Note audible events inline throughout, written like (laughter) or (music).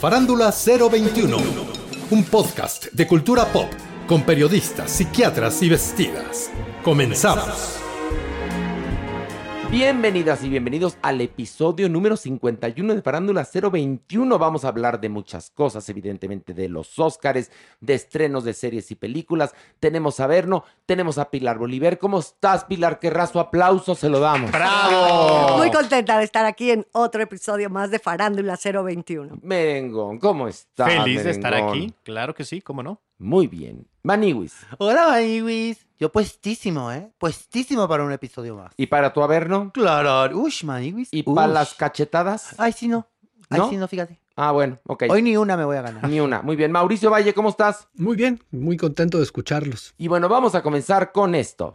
Farándula 021, un podcast de cultura pop con periodistas, psiquiatras y vestidas. Comenzamos. Bienvenidas y bienvenidos al episodio número 51 de Farándula 021. Vamos a hablar de muchas cosas, evidentemente de los Óscares, de estrenos de series y películas. Tenemos a Verno, tenemos a Pilar Bolívar. ¿Cómo estás, Pilar? Qué raso aplauso se lo damos. ¡Bravo! Muy contenta de estar aquí en otro episodio más de Farándula 021. Merengón, ¿cómo estás? Feliz de estar merengón? aquí, claro que sí, cómo no. Muy bien. Maniwis. Hola, Maniwis. Yo puestísimo, ¿eh? Puestísimo para un episodio más. ¿Y para tu Averno? Claro. Ush, Maniwis. ¿Y ush. para las cachetadas? Ay, sí, no. Ay, ¿No? sí, no, fíjate. Ah, bueno, ok. Hoy ni una me voy a ganar. Ni una. Muy bien. Mauricio Valle, ¿cómo estás? Muy bien, muy contento de escucharlos. Y bueno, vamos a comenzar con esto.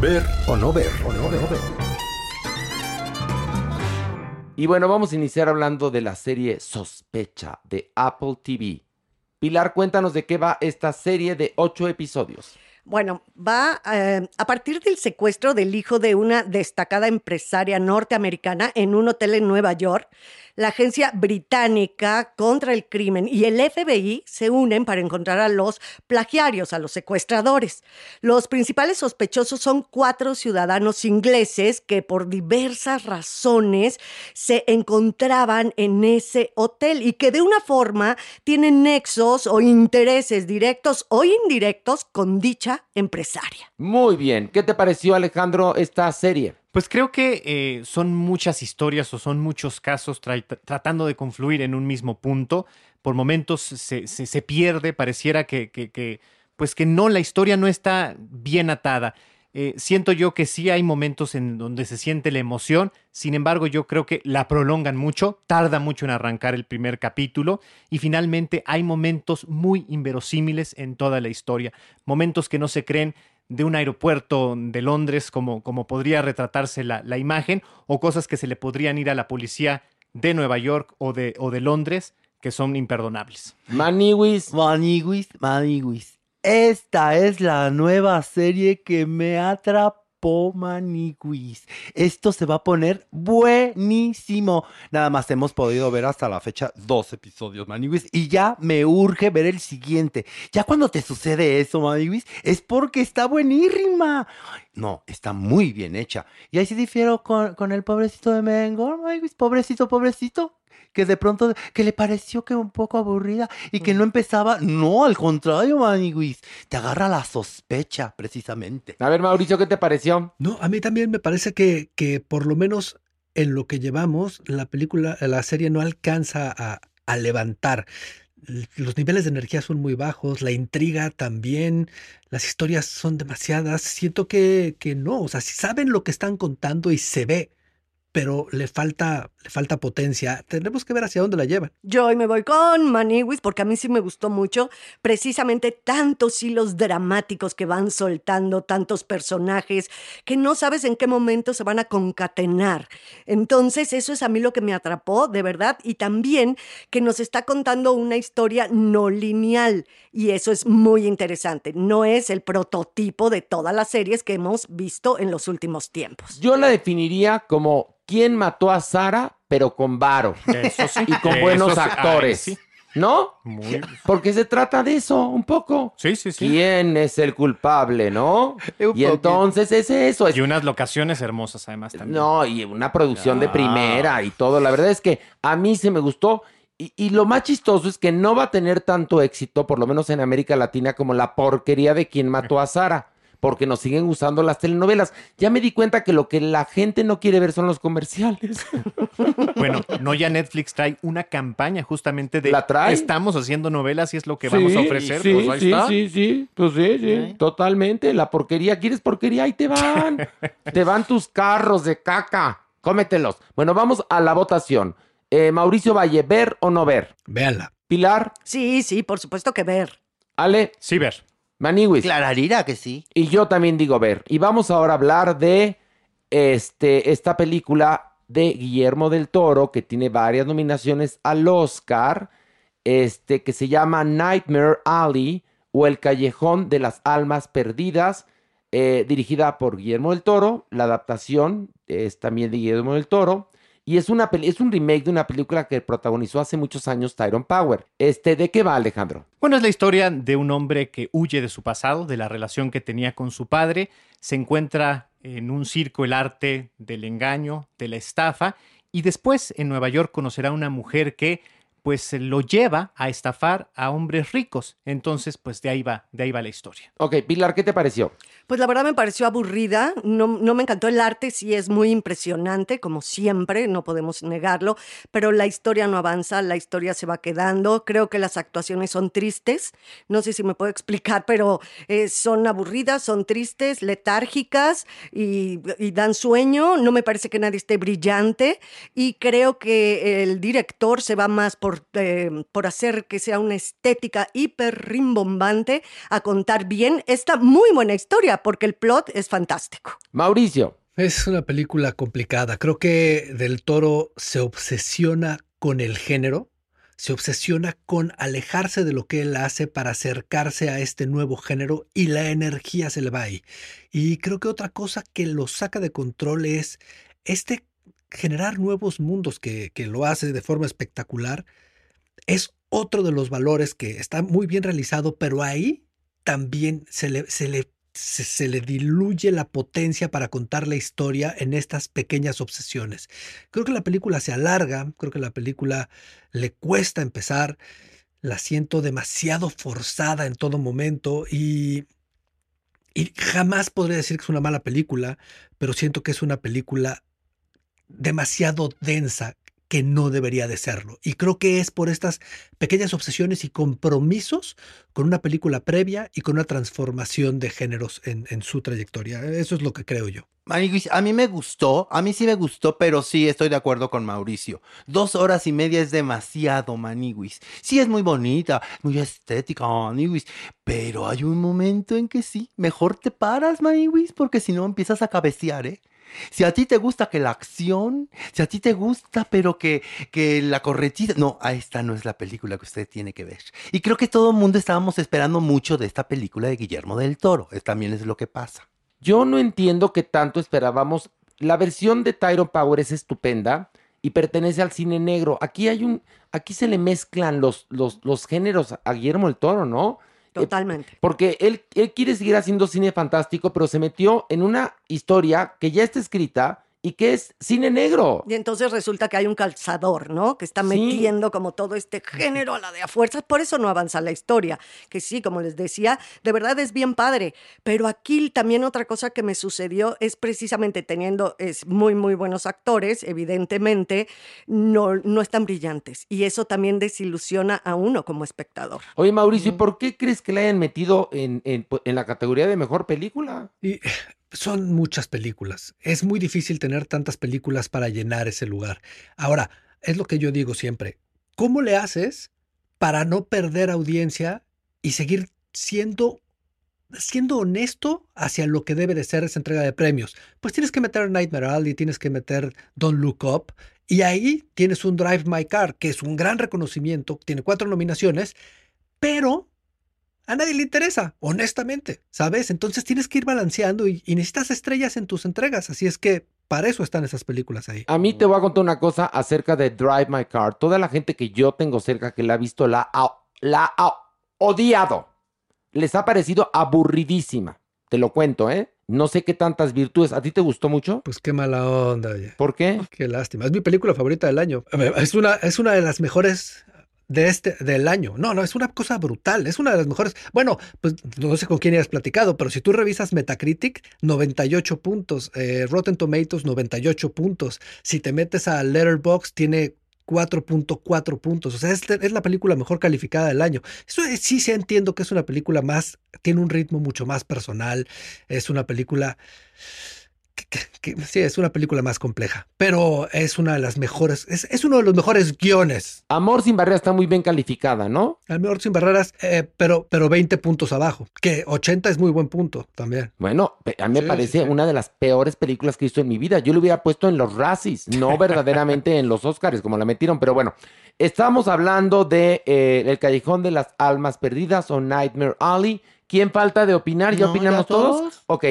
Ver o no ver. O no ver. Y bueno, vamos a iniciar hablando de la serie Sospecha de Apple TV. Pilar, cuéntanos de qué va esta serie de ocho episodios. Bueno, va eh, a partir del secuestro del hijo de una destacada empresaria norteamericana en un hotel en Nueva York. La agencia británica contra el crimen y el FBI se unen para encontrar a los plagiarios, a los secuestradores. Los principales sospechosos son cuatro ciudadanos ingleses que por diversas razones se encontraban en ese hotel y que de una forma tienen nexos o intereses directos o indirectos con dicha empresaria. Muy bien. ¿Qué te pareció, Alejandro, esta serie? Pues creo que eh, son muchas historias o son muchos casos tra- tratando de confluir en un mismo punto. Por momentos se, se- se pierde, pareciera que, que- que, pues que no, la historia no está bien atada. Eh, siento yo que sí hay momentos en donde se siente la emoción, sin embargo yo creo que la prolongan mucho, tarda mucho en arrancar el primer capítulo y finalmente hay momentos muy inverosímiles en toda la historia, momentos que no se creen de un aeropuerto de Londres como, como podría retratarse la, la imagen o cosas que se le podrían ir a la policía de Nueva York o de, o de Londres que son imperdonables. Maniwis. Maniwis, Maniwis. Esta es la nueva serie que me atrapó, Maniwis. Esto se va a poner buenísimo. Nada más hemos podido ver hasta la fecha dos episodios, Maniwis, y ya me urge ver el siguiente. Ya cuando te sucede eso, Maniwis, es porque está buenísima. No, está muy bien hecha. Y ahí sí difiero con, con el pobrecito de Merengón, Maniwis. Pobrecito, pobrecito. Que de pronto, que le pareció que un poco aburrida y que no empezaba. No, al contrario, Maniguis. Te agarra la sospecha, precisamente. A ver, Mauricio, ¿qué te pareció? No, a mí también me parece que, que por lo menos en lo que llevamos, la película, la serie no alcanza a, a levantar. Los niveles de energía son muy bajos, la intriga también, las historias son demasiadas. Siento que, que no, o sea, si saben lo que están contando y se ve, pero le falta, le falta potencia. Tenemos que ver hacia dónde la llevan. Yo hoy me voy con Maniwis porque a mí sí me gustó mucho precisamente tantos hilos dramáticos que van soltando, tantos personajes que no sabes en qué momento se van a concatenar. Entonces eso es a mí lo que me atrapó, de verdad, y también que nos está contando una historia no lineal y eso es muy interesante. No es el prototipo de todas las series que hemos visto en los últimos tiempos. Yo la definiría como quién mató a Sara, pero con varo. Eso sí. Y con Eso buenos. Ay, actores. sí. ¿No? Muy- Porque se trata de eso, un poco. Sí, sí, sí. ¿Quién es el culpable, no? Y entonces es eso. Es, Y unas locaciones hermosas además también. no, y una producción de Ah. primera y todo. La verdad es que a mí se me gustó. Y, y lo más chistoso es que no va a tener tanto éxito, por lo menos en América Latina, como la porquería de quien mató a Sara. Porque nos siguen usando las telenovelas. Ya me di cuenta que lo que la gente no quiere ver son los comerciales. (laughs) Bueno, no ya Netflix trae una campaña justamente de ¿La trae? estamos haciendo novelas y es lo que vamos a ofrecer. Sí, pues ahí sí, está. sí, sí, pues sí, sí, ¿Eh? totalmente. La porquería, ¿quieres porquería? Ahí te van. (laughs) te van tus carros de caca. Cómetelos. Bueno, vamos a la votación. Eh, Mauricio Valle, ¿ver o no ver? Véanla. Pilar, Sí, sí, por supuesto que ver. Ale, Sí, ver. Maniwis. Clararira que sí. Y yo también digo ver. Y vamos ahora a hablar de este, esta película de Guillermo del Toro, que tiene varias nominaciones al Oscar, este, que se llama Nightmare Alley o El Callejón de las Almas Perdidas, eh, dirigida por Guillermo del Toro. La adaptación es también de Guillermo del Toro. Y es, una peli- es un remake de una película que protagonizó hace muchos años Tyrone Power. Este, ¿De qué va, Alejandro? Bueno, es la historia de un hombre que huye de su pasado, de la relación que tenía con su padre, se encuentra en un circo el arte del engaño, de la estafa, y después en Nueva York conocerá a una mujer que pues lo lleva a estafar a hombres ricos. Entonces, pues de ahí va, de ahí va la historia. Ok, Pilar, ¿qué te pareció? Pues la verdad me pareció aburrida, no, no me encantó. El arte, sí es muy impresionante, como siempre, no podemos negarlo, pero la historia no avanza, la historia se va quedando, creo que las actuaciones son tristes, no sé si me puedo (laughs) explicar, pero eh, son aburridas, son tristes, letárgicas y, dan sueño, no me parece que nadie esté brillante y creo que el director se va más por, eh, por hacer que sea una estética hiper rimbombante a contar bien esta muy buena historia, porque el plot es fantástico. Mauricio. Es una película complicada. Creo que Del Toro se obsesiona con el género, se obsesiona con alejarse de lo que él hace para acercarse a este nuevo género y la energía se le va ahí. Y creo que otra cosa que lo saca de control es este generar nuevos mundos que, que lo hace de forma espectacular. Es otro de los valores que está muy bien realizado, pero ahí también se le, se le se, le diluye la potencia para contar la historia en estas pequeñas obsesiones. Creo que la película se alarga, creo que la película le cuesta empezar, la siento demasiado forzada en todo momento y, y jamás podría decir que es una mala película, pero siento que es una película demasiado densa que no debería de serlo. Y creo que es por estas pequeñas obsesiones y compromisos con una película previa y con una transformación de géneros en, su trayectoria. Eso es lo que creo yo. A mí me gustó, a mí sí me gustó, pero sí estoy de acuerdo con Mauricio. Dos horas y media es demasiado, Maniguis. Sí es muy bonita, muy estética, Maniguis, pero hay un momento en que sí, mejor te paras, Maniguis, porque si no empiezas a cabecear, ¿eh? Si a ti te gusta que la acción, si a ti te gusta, pero que, que la corretita. No, a esta no es la película que usted tiene que ver. Y creo que todo el mundo estábamos esperando mucho de esta película de Guillermo del Toro. También es lo que pasa. Yo no entiendo que tanto esperábamos. La versión de Tyrone Power es estupenda y pertenece al cine negro. Aquí hay un. Aquí se le mezclan los, los, los géneros a Guillermo del Toro, ¿no? Totalmente. Eh, porque él, él quiere seguir haciendo cine fantástico, pero se metió en una historia que ya está escrita y que es cine negro. Y entonces resulta que hay un calzador, ¿no? Que está Sí. metiendo como todo este género a la de a fuerzas, por eso no avanza la historia. Que sí, como les decía, de verdad es bien padre. Pero aquí también otra cosa que me sucedió es precisamente teniendo es muy, muy buenos actores, evidentemente, no, no están brillantes. Y eso también desilusiona a uno como espectador. Oye, Mauricio, ¿y por qué crees que la hayan metido en, en- en la categoría de mejor película? Y son muchas películas. Es muy difícil tener tantas películas para llenar ese lugar. Ahora, es lo que yo digo siempre. ¿Cómo le haces para no perder audiencia y seguir siendo siendo honesto hacia lo que debe de ser esa entrega de premios? Pues tienes que meter Nightmare Alley, tienes que meter Don't Look Up y ahí tienes un Drive My Car, que es un gran reconocimiento, tiene cuatro nominaciones, pero a nadie le interesa, honestamente, ¿sabes? Entonces tienes que ir balanceando y, y necesitas estrellas en tus entregas, así es que para eso están esas películas ahí. A mí te voy a contar una cosa acerca de Drive My Car. Toda la gente que yo tengo cerca que la ha visto la ha, la ha odiado. Les ha parecido aburridísima. Te lo cuento, ¿eh? No sé qué tantas virtudes. ¿A ti te gustó mucho? Pues qué mala onda, oye. ¿Por qué? Qué lástima. Es mi película favorita del año. Es una, es una de las mejores de este, del año. No, no, es una cosa brutal. Es una de las mejores. Bueno, pues no sé con quién hayas platicado, pero si tú revisas Metacritic, 98 puntos. Eh, Rotten Tomatoes, 98 puntos. Si te metes a Letterboxd, tiene 4.4 puntos. O sea, es, es la película mejor calificada del año. Eso es- sí, sí entiendo que es una película más, tiene un ritmo mucho más personal. Es una película que- que- que- sí, es una película más compleja, pero es una de las mejores, es, es uno de los mejores guiones. Amor sin barreras está muy bien calificada, ¿no? Al mejor sin barreras, eh, pero, pero 20 puntos abajo, que 80 es muy buen punto también. Bueno, a mí me Sí, parece sí. una de las peores películas que he visto en mi vida. Yo lo hubiera puesto en los Razzies, no (laughs) verdaderamente en los Oscars, como la metieron. Pero bueno, estamos hablando de eh, El Callejón de las Almas Perdidas o Nightmare Alley. ¿Quién falta de opinar? ¿Ya No, opinamos ya todos? todos. Ok,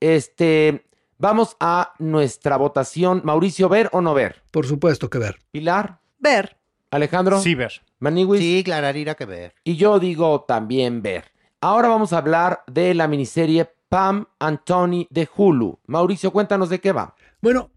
este, vamos a nuestra votación. Mauricio, ¿ver o no ver? Por supuesto que ver. Pilar, Ver, Alejandro, Sí, ver. Maniwis. Sí, clararira que ver. Y yo digo también ver. Ahora vamos a hablar de la miniserie Pam and Tony de Hulu. Mauricio, cuéntanos de qué va. Bueno,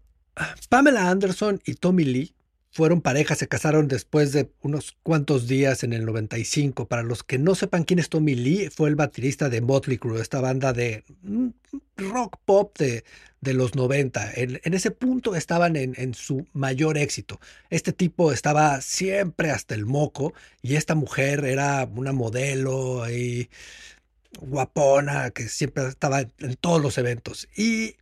Pamela Anderson y Tommy Lee fueron pareja, se casaron después de unos cuantos días en el 95. Para los que no sepan quién es Tommy Lee, fue el baterista de Motley Crue, esta banda de mm, rock pop de, de los 90. En, ese punto estaban en, en su mayor éxito. Este tipo estaba siempre hasta el moco y esta mujer era una modelo y guapona que siempre estaba en todos los eventos. Y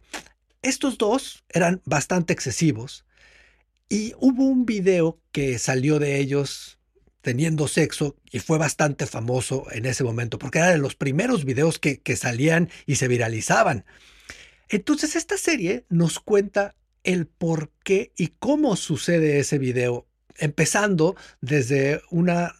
estos dos eran bastante excesivos y hubo un video que salió de ellos teniendo sexo y fue bastante famoso en ese momento porque era de los primeros videos que, que salían y se viralizaban. Entonces esta serie nos cuenta el por qué y cómo sucede ese video, empezando desde una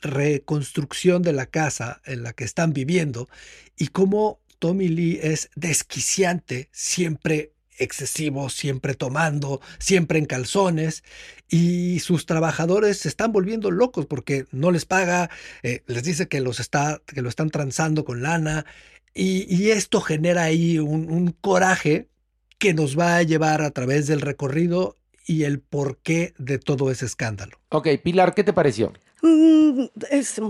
reconstrucción de la casa en la que están viviendo y cómo Tommy Lee es desquiciante, siempre excesivo, siempre tomando, siempre en calzones y sus trabajadores se están volviendo locos porque no les paga, eh, les dice que los está, que lo están transando con lana y, esto genera ahí un, un coraje que nos va a llevar a través del recorrido y el porqué de todo ese escándalo. Ok, Pilar, ¿qué te pareció? Es-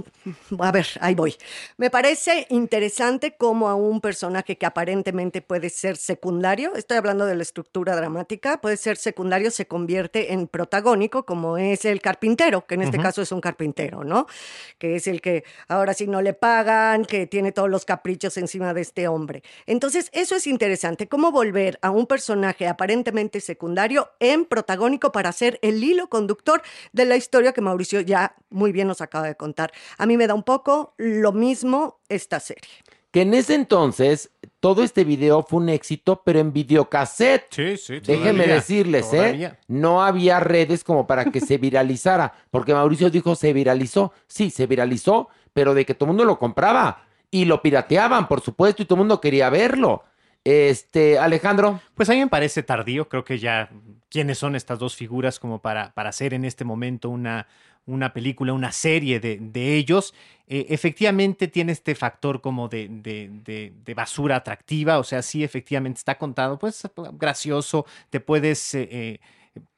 a ver, ahí voy. Me parece interesante cómo a un personaje que aparentemente puede ser secundario, estoy hablando de la estructura dramática, puede ser secundario, se convierte en protagónico, como es el carpintero, que en este caso es un carpintero, ¿no? Que es el que ahora sí no le pagan, que tiene todos los caprichos encima de este hombre. Entonces, eso es interesante, cómo volver a un personaje aparentemente secundario en protagónico para ser el hilo conductor de la historia que Mauricio ya muy bien nos acaba de contar. A mí me da un poco lo mismo esta serie. Que en ese entonces todo este video fue un éxito, pero en videocassette. Sí, sí. Déjenme todavía, decirles, ¿eh? No había redes como para que se (laughs) viralizara, porque Mauricio dijo se viralizó. Sí, se viralizó, pero de que todo el mundo lo compraba y lo pirateaban, por supuesto, y todo el mundo quería verlo. Este, Alejandro, Pues a mí me parece tardío, creo que ya quiénes son estas dos figuras como para, para hacer en este momento una, una película, una serie de, de ellos, eh, efectivamente tiene este factor como de, de, de, basura atractiva, o sea, sí, efectivamente está contado, pues gracioso, te puedes... eh, eh,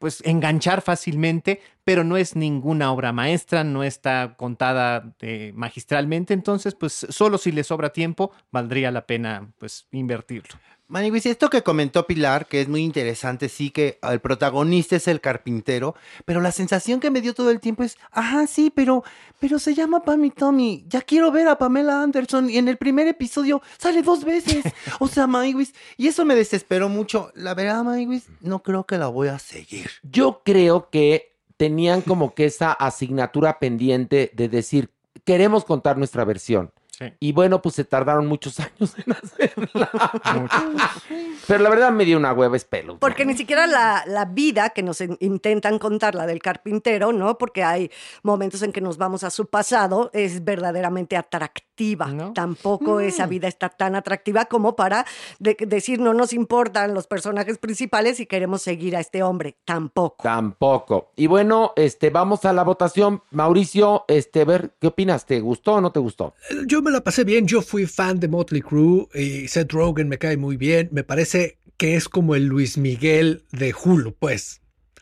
pues enganchar fácilmente, pero no es ninguna obra maestra, no está contada magistralmente, entonces pues solo si le sobra tiempo valdría la pena pues invertirlo. Maniguis, esto que comentó Pilar, que es muy interesante, sí que el protagonista es el carpintero, pero la sensación que me dio todo el tiempo es, ajá, sí, pero, pero se llama Pam y Tommy. Ya quiero ver a Pamela Anderson y en el primer episodio sale dos veces. O sea, Maniguis, y eso me desesperó mucho. La verdad, Maniguis, no creo que la voy a seguir. Yo creo que tenían como que esa asignatura pendiente de decir, queremos contar nuestra versión. Sí. Y bueno, pues se tardaron muchos (laughs) años en hacerla. Pero la verdad me dio una hueva espelo. Porque ni siquiera la, la vida que nos in- intentan contar, la del carpintero, ¿no? Porque hay momentos en que nos vamos a su pasado, es verdaderamente atractiva. ¿No? Tampoco esa vida está tan atractiva como para de- decir no nos importan los personajes principales y queremos seguir a este hombre. Tampoco. Tampoco. Y bueno, este, vamos a la votación. Mauricio, este, a ver, ¿qué opinas? ¿Te gustó o no te gustó? Yo me la pasé bien, yo fui fan de Motley Crue y Seth Rogen me cae muy bien, me parece que es como el Luis Miguel de Hulu, pues.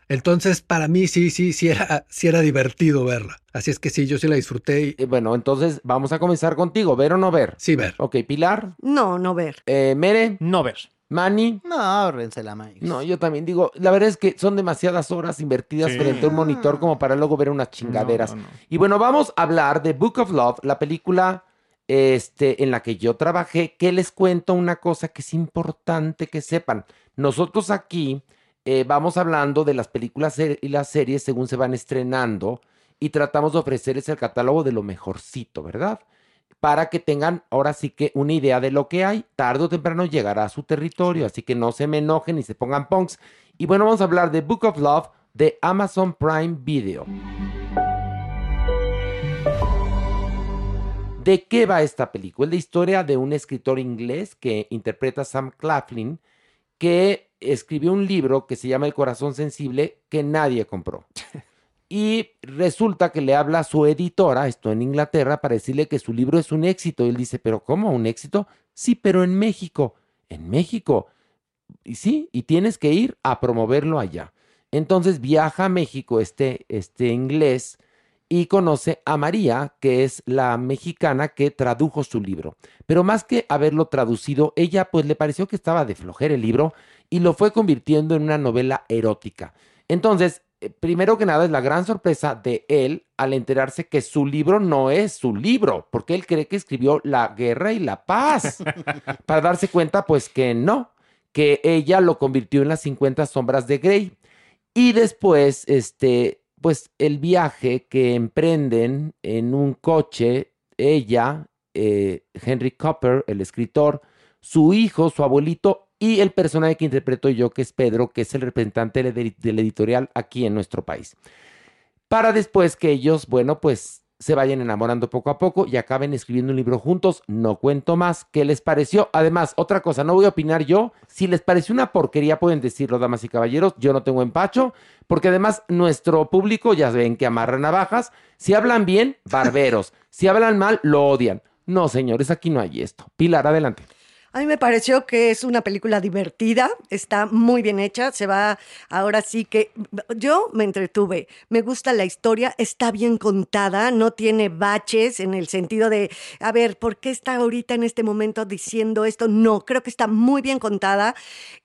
Entonces, para mí sí, sí, sí era, sí era divertido verla. Así es que sí, yo sí la disfruté y Eh, bueno, entonces vamos a comenzar contigo. ¿Ver o no ver? sí ver. Ok, Pilar, No, no ver. eh, Mere, No ver. Manny. No, ahórrensela, Maniguis. No, yo también digo, la verdad es que son demasiadas horas invertidas Sí. frente a un monitor como para luego ver unas chingaderas. No, no, no. Y bueno, vamos a hablar de Book of Love, la película este, en la que yo trabajé, que les cuento una cosa que es importante que sepan. Nosotros aquí eh, vamos hablando de las películas y las series según se van estrenando y tratamos de ofrecerles el catálogo de lo mejorcito, ¿verdad? Para que tengan ahora sí que una idea de lo que hay. Tarde o temprano llegará a su territorio, así que no se me enojen ni se pongan punks. Y bueno, vamos a hablar de Book of Love de Amazon Prime Video. ¿De qué va esta película? Es la historia de un escritor inglés que interpreta a Sam Claflin, que escribió un libro que se llama El corazón sensible que nadie compró. (laughs) Y resulta que le habla a su editora, esto en Inglaterra, para decirle que su libro es un éxito. Y él dice, ¿pero cómo? ¿Un éxito? Sí, pero en México. ¿En México? Y sí, y tienes que ir a promoverlo allá. Entonces viaja a México este, este inglés y conoce a María, que es la mexicana que tradujo su libro. Pero más que haberlo traducido, ella pues le pareció que estaba de flojera el libro y lo fue convirtiendo en una novela erótica. Entonces, eh, primero que nada es la gran sorpresa de él al enterarse que su libro no es su libro, porque él cree que escribió La guerra y la paz, (laughs) para darse cuenta pues que no, que ella lo convirtió en las 50 sombras de Grey. Y después, este, pues el viaje que emprenden en un coche, ella, eh, Henry Copper, el escritor, su hijo, su abuelito y el personaje que interpreto yo, que es Pedro, que es el representante del del editorial aquí en nuestro país. Para después que ellos, bueno, pues se vayan enamorando poco a poco y acaben escribiendo un libro juntos. No cuento más. ¿Qué les pareció? Además, otra cosa, no voy a opinar yo. Si les pareció una porquería, pueden decirlo, damas y caballeros. Yo no tengo empacho, porque además nuestro público ya ven que amarra navajas. Si hablan bien, barberos. Si hablan mal, lo odian. No, señores, aquí no hay esto. Pilar, adelante. A mí me pareció que es una película divertida, está muy bien hecha, se va, ahora sí que yo me entretuve, me gusta la historia, está bien contada, no tiene baches en el sentido de, a ver, ¿por qué está ahorita en este momento diciendo esto? No, creo que está muy bien contada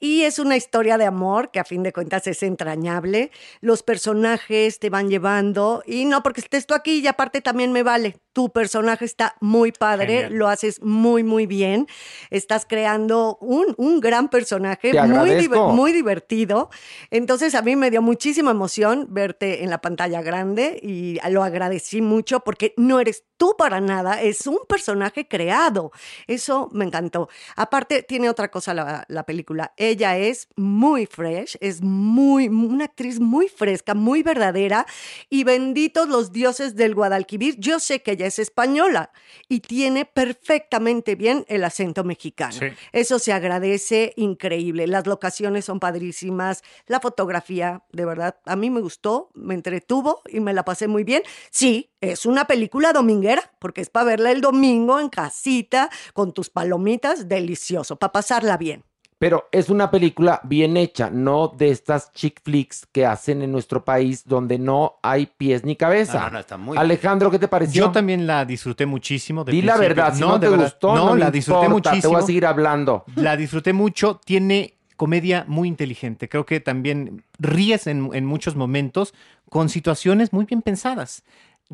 y es una historia de amor que a fin de cuentas es entrañable, los personajes te van llevando y no porque estés tú aquí y aparte también me vale, tu personaje está muy padre, Genial. lo haces muy, muy bien. Estás creando un, un gran personaje, muy, muy divertido. Entonces a mí me dio muchísima emoción verte en la pantalla grande y lo agradecí mucho porque no eres tú para nada, es un personaje creado. Eso me encantó. Aparte, tiene otra cosa la, la película. Ella es muy fresh, es muy, una actriz muy fresca, muy verdadera. Y benditos los dioses del Guadalquivir. Yo sé que ella es española y tiene perfectamente bien el acento mexicano. Sí. Eso se agradece increíble. Las locaciones son padrísimas. La fotografía, de verdad, a mí me gustó, me entretuvo y me la pasé muy bien. Sí, es una película dominguera, porque es para verla el domingo en casita, con tus palomitas, delicioso, para pasarla bien. Pero es una película bien hecha, no de estas chick flicks que hacen en nuestro país donde no hay pies ni cabeza. No, no, está muy Alejandro, ¿qué te pareció? Yo también la disfruté muchísimo. Di la verdad, si no, de te verdad. gustó, no, no, me la disfruté importa, muchísimo. Te voy a seguir hablando. La disfruté mucho. Tiene comedia muy inteligente. Creo que también ríes en, en muchos momentos con situaciones muy bien pensadas.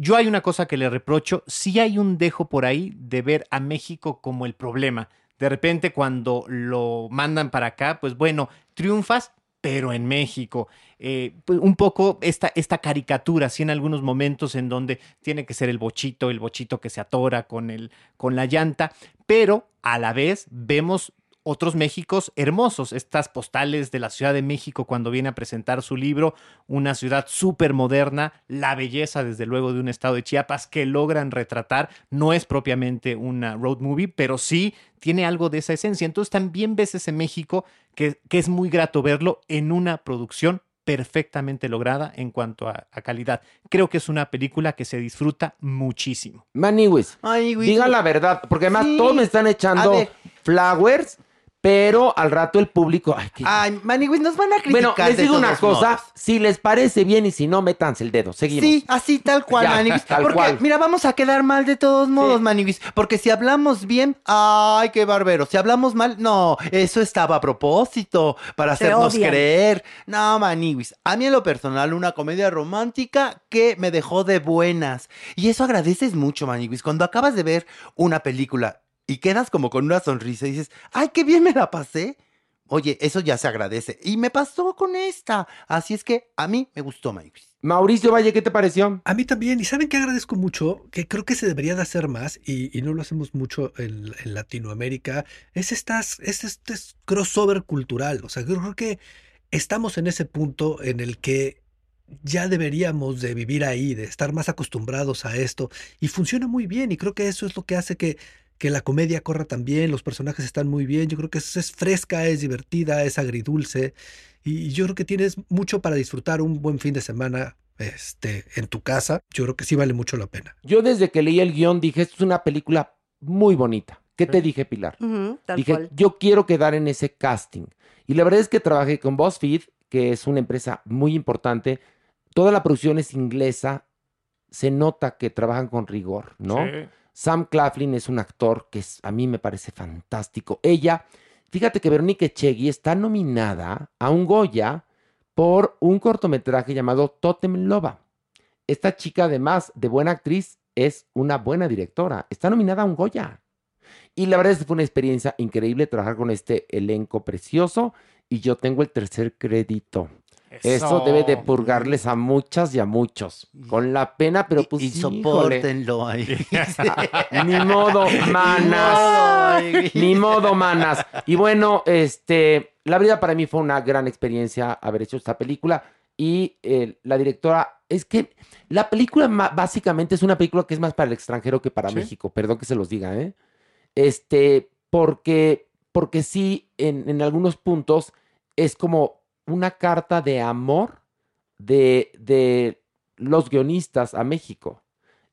Yo hay una cosa que le reprocho, sí hay un dejo por ahí de ver a México como el problema. De repente cuando lo mandan para acá, pues bueno, triunfas, pero en México. Eh, pues un poco esta, esta caricatura, sí, en algunos momentos en donde tiene que ser el bochito, el bochito que se atora con, el, con la llanta, pero a la vez vemos otros Méxicos hermosos, estas postales de la Ciudad de México cuando viene a presentar su libro, una ciudad súper moderna, la belleza desde luego de un estado de Chiapas que logran retratar, no es propiamente una road movie, pero sí tiene algo de esa esencia. Entonces también ves ese México que, que es muy grato verlo en una producción perfectamente lograda en cuanto a, a calidad. Creo que es una película que se disfruta muchísimo. Maniwis, Ay, güey. diga la verdad, porque además Sí. todos me están echando flowers, pero al rato el público... Ay, qué- Ay, Manigüis, nos van a criticar. bueno, les de digo una todos cosa, modos. si les parece bien y si no, métanse el dedo. Seguimos. Sí, así tal cual, Ya, Maniguis. tal porque, cual. mira, vamos a quedar mal de todos modos, Maniguis. Porque si hablamos bien, ay, qué barbero. Si hablamos mal, no, eso estaba a propósito, para Se hacernos odian. creer. No, Maniguis. A mí en lo personal, una comedia romántica que me dejó de buenas. Y eso agradeces mucho, Maniguis. Cuando acabas de ver una película y quedas como con una sonrisa y dices, ay, qué bien me la pasé. Oye, eso ya se agradece. Y me pasó con esta. Así es que a mí me gustó. Mauricio Valle, ¿qué te pareció? A mí también, y saben que agradezco mucho, que creo que se debería de hacer más, y, y no lo hacemos mucho en, en Latinoamérica, es, estas, es este crossover cultural. O sea, yo creo que estamos en ese punto en el que ya deberíamos de vivir ahí, de estar más acostumbrados a esto, y funciona muy bien, y creo que eso es lo que hace que, que la comedia corra tan bien, los personajes están muy bien, yo creo que es, es fresca, es divertida, es agridulce, y yo creo que tienes mucho para disfrutar un buen fin de semana este, en tu casa. Yo creo que sí vale mucho la pena. Yo desde que leí el guion dije, esto es una película muy bonita. ¿Qué te dije, Pilar? Tal Dije, cual. yo quiero quedar en ese casting. Y la verdad es que trabajé con BuzzFeed, que es una empresa muy importante. Toda la producción es inglesa. Se nota que trabajan con rigor, ¿no? Sam Claflin es un actor que a mí me parece fantástico. Ella, fíjate que Verónica Echegui está nominada a un Goya por un cortometraje llamado Totem Loba. Esta chica, además de buena actriz, es una buena directora. Está nominada a un Goya. Y la verdad es que fue una experiencia increíble trabajar con este elenco precioso. Y yo tengo el tercer crédito. Eso debe de purgarles a muchas y a muchos. Con la pena, pero pues y, y híjole. sopórtenlo ahí. (laughs) (laughs) Ni modo, manas. Ni modo, manas. Y bueno, este, la verdad para mí fue una gran experiencia haber hecho esta película. Y eh, la directora, es que la película básicamente es una película que es más para el extranjero que para Sí. México. Perdón que se los diga, ¿eh? Este, porque, porque sí, en, en algunos puntos es como una carta de amor de, de los guionistas a México.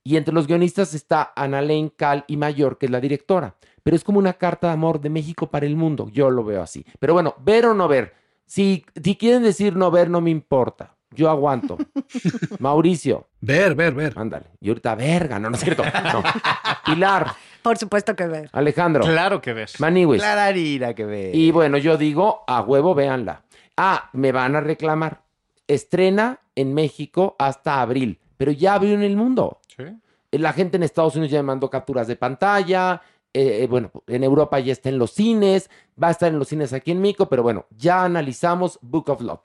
Y entre los guionistas está Annalene Cal y Mayor, que es la directora. Pero es como una carta de amor de México para el mundo. Yo lo veo así. Pero bueno, ver o no ver. Si, si quieren decir no ver, no me importa. Yo aguanto. (laughs) Mauricio, Ver, ver, ver. ándale. Y ahorita, verga, no, no es cierto. No. Pilar, Por supuesto que ver. Alejandro, Claro que ves. Maniwis. Clararira que ve. Y bueno, yo digo, a huevo, véanla. Ah, me van a reclamar. Estrena en México hasta abril, pero ya abrió en el mundo. La gente en Estados Unidos ya me mandó capturas de pantalla. eh, eh, bueno, en Europa ya está en los cines. Va a estar en los cines aquí en México, pero bueno, ya analizamos Book of Love.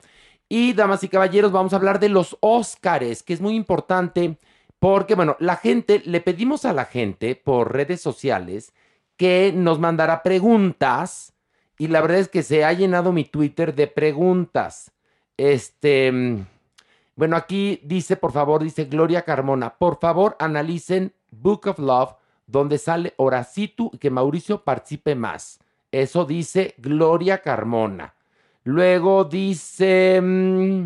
Y, damas y caballeros, vamos a hablar de los Óscares, que es muy importante Porque, bueno, la gente, le pedimos a la gente por redes sociales que nos mandara preguntas y la verdad es que se ha llenado mi Twitter de preguntas. Este, mm, bueno, aquí dice, por favor, dice Gloria Carmona, por favor analicen Book of Love, donde sale Horacito y que Mauricio participe más. Eso dice Gloria Carmona. Luego dice, mm,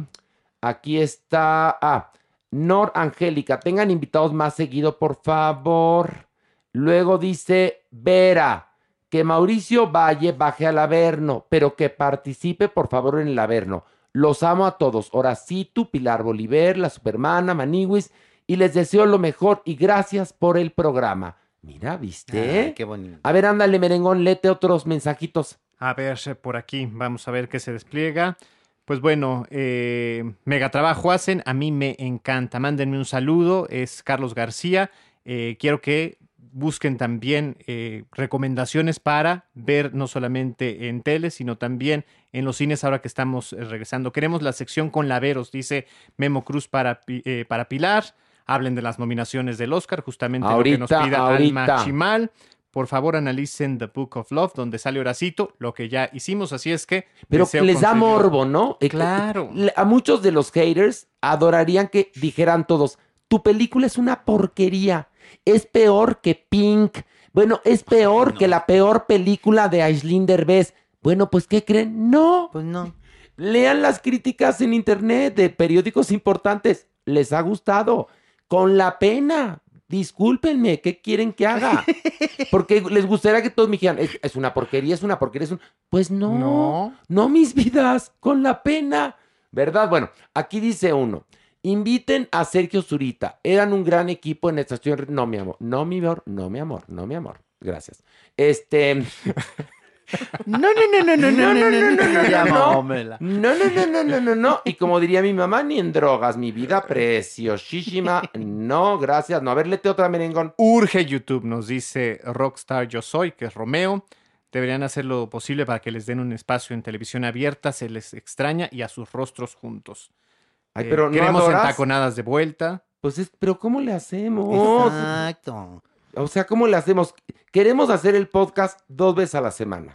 aquí está, ah, Nor Angélica, tengan invitados más seguido, por favor. Luego dice Vera, que Mauricio Valle baje al Averno, pero que participe, por favor, en el Averno. Los amo a todos. Horacito, Pilar Bolívar, la Supermana, Maniwis, y les deseo lo mejor y gracias por el programa. Mira, ¿viste? Ay, qué bonito. A ver, ándale, merengón, lete otros mensajitos. A ver, eh, por aquí, vamos a ver qué se despliega. Pues bueno, eh, mega trabajo hacen, a mí me encanta. Mándenme un saludo, es Carlos García. Eh, quiero que busquen también eh, recomendaciones para ver no solamente en tele, sino también en los cines ahora que estamos eh, regresando. Queremos la sección con laveros, dice Memo Cruz para, eh, para Pilar. Hablen de las nominaciones del Oscar, justamente lo que nos Ahorita, pida ahorita. Alma Chimal. Por favor, analicen The Book of Love, donde sale Horacito, lo que ya hicimos, así es que... Pero deseo les da morbo, ¿no? Claro. A muchos de los haters adorarían que dijeran todos, tu película es una porquería, es peor que Pink, bueno, es peor que la peor película de Aislinn Derbez. Bueno, pues ¿qué creen? No. Pues no. Lean las críticas en internet de periódicos importantes. ¿Les ha gustado? Con la pena. Discúlpenme, ¿qué quieren que haga? (laughs) Porque les gustaría que todos me dijeran, es, es una porquería, es una porquería, es un... Pues no, No. no mis vidas, con la pena. ¿Verdad? Bueno, aquí dice uno, inviten a Sergio Zurita, eran un gran equipo en estación... No, mi amor, no, mi amor, no, mi amor, no, mi amor. Gracias. Este... No, no, no, no, no, no, no, no, no, no. No, no, no, no, no, no, no. Y como diría mi mamá, ni en drogas, mi vida preciosísima. No, gracias. No, a ver, lete otra merengón. Urge YouTube, nos dice Rockstar Yo Soy, que es Romeo. Deberían hacer lo posible para que les den un espacio en televisión abierta, se les extraña y a sus rostros juntos. Ay, Eh, no queremos adoras. entaconadas de vuelta. Pues es, pero ¿cómo le hacemos? Exacto. O sea, ¿cómo le hacemos? Queremos hacer el podcast dos veces a la semana.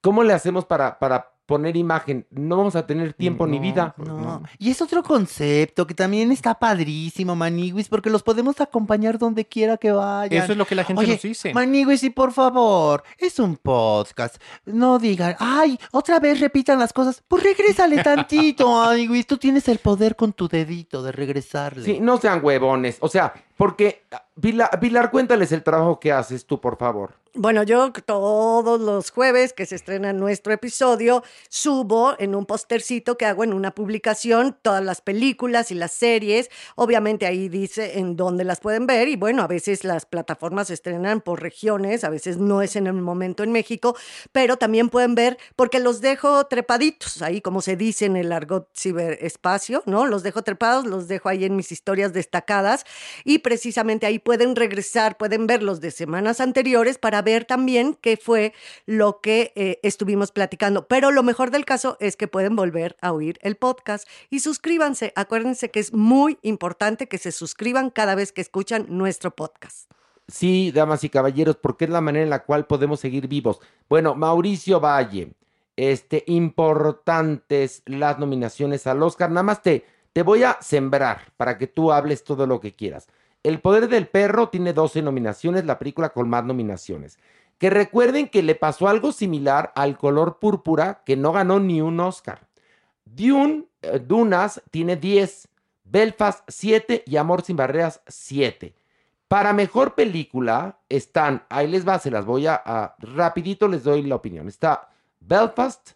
¿Cómo le hacemos para, para poner imagen? No vamos a tener tiempo ni vida. pues No. Y es otro concepto que también está padrísimo, Maniguis, porque los podemos acompañar donde quiera que vayan. Eso es lo que la gente Oye, nos dice. Maniguis, y por favor, es un podcast. No digan, ay, otra vez repitan las cosas. Pues regrésale tantito, (laughs) Maniguis. Tú tienes el poder con tu dedito de regresarle. Sí, no sean huevones. O sea, porque, Pilar, cuéntales el trabajo que haces tú, por favor. Bueno, yo todos los jueves que se estrena nuestro episodio, subo en un postercito que hago en una publicación todas las películas y las series. Obviamente ahí dice en dónde las pueden ver y bueno, a veces las plataformas se estrenan por regiones, a veces no es en el momento en México, pero también pueden ver porque los dejo trepaditos, ahí como se dice en el argot ciberespacio, ¿no? Los dejo trepados, los dejo ahí en mis historias destacadas y precisamente ahí pueden regresar, pueden ver los de semanas anteriores para ver también qué fue lo que eh, estuvimos platicando. Pero lo mejor del caso es que pueden volver a oír el podcast y suscríbanse. Acuérdense que es muy importante que se suscriban cada vez que escuchan nuestro podcast. Sí, damas y caballeros, porque es la manera en la cual podemos seguir vivos. Bueno, Mauricio Valle, este, importantes las nominaciones al Oscar. Nada más te, te voy a sembrar para que tú hables todo lo que quieras. El Poder del Perro tiene 12 nominaciones, la película con más nominaciones. Que recuerden que le pasó algo similar al Color Púrpura, que no ganó ni un Oscar. Dune, eh, Dunas tiene 10, Belfast 7 y Amor sin Barreras 7. Para mejor película están, ahí les va, se las voy a, a- rapidito les doy la opinión. Está Belfast,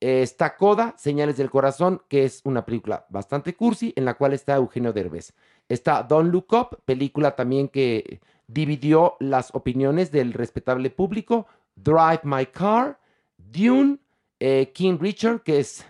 eh, está Coda, Señales del Corazón, que es una película bastante cursi, en la cual está Eugenio Derbez. Está Don't Look Up, película también que dividió las opiniones del respetable público. Drive My Car, Dune, eh, King Richard, que es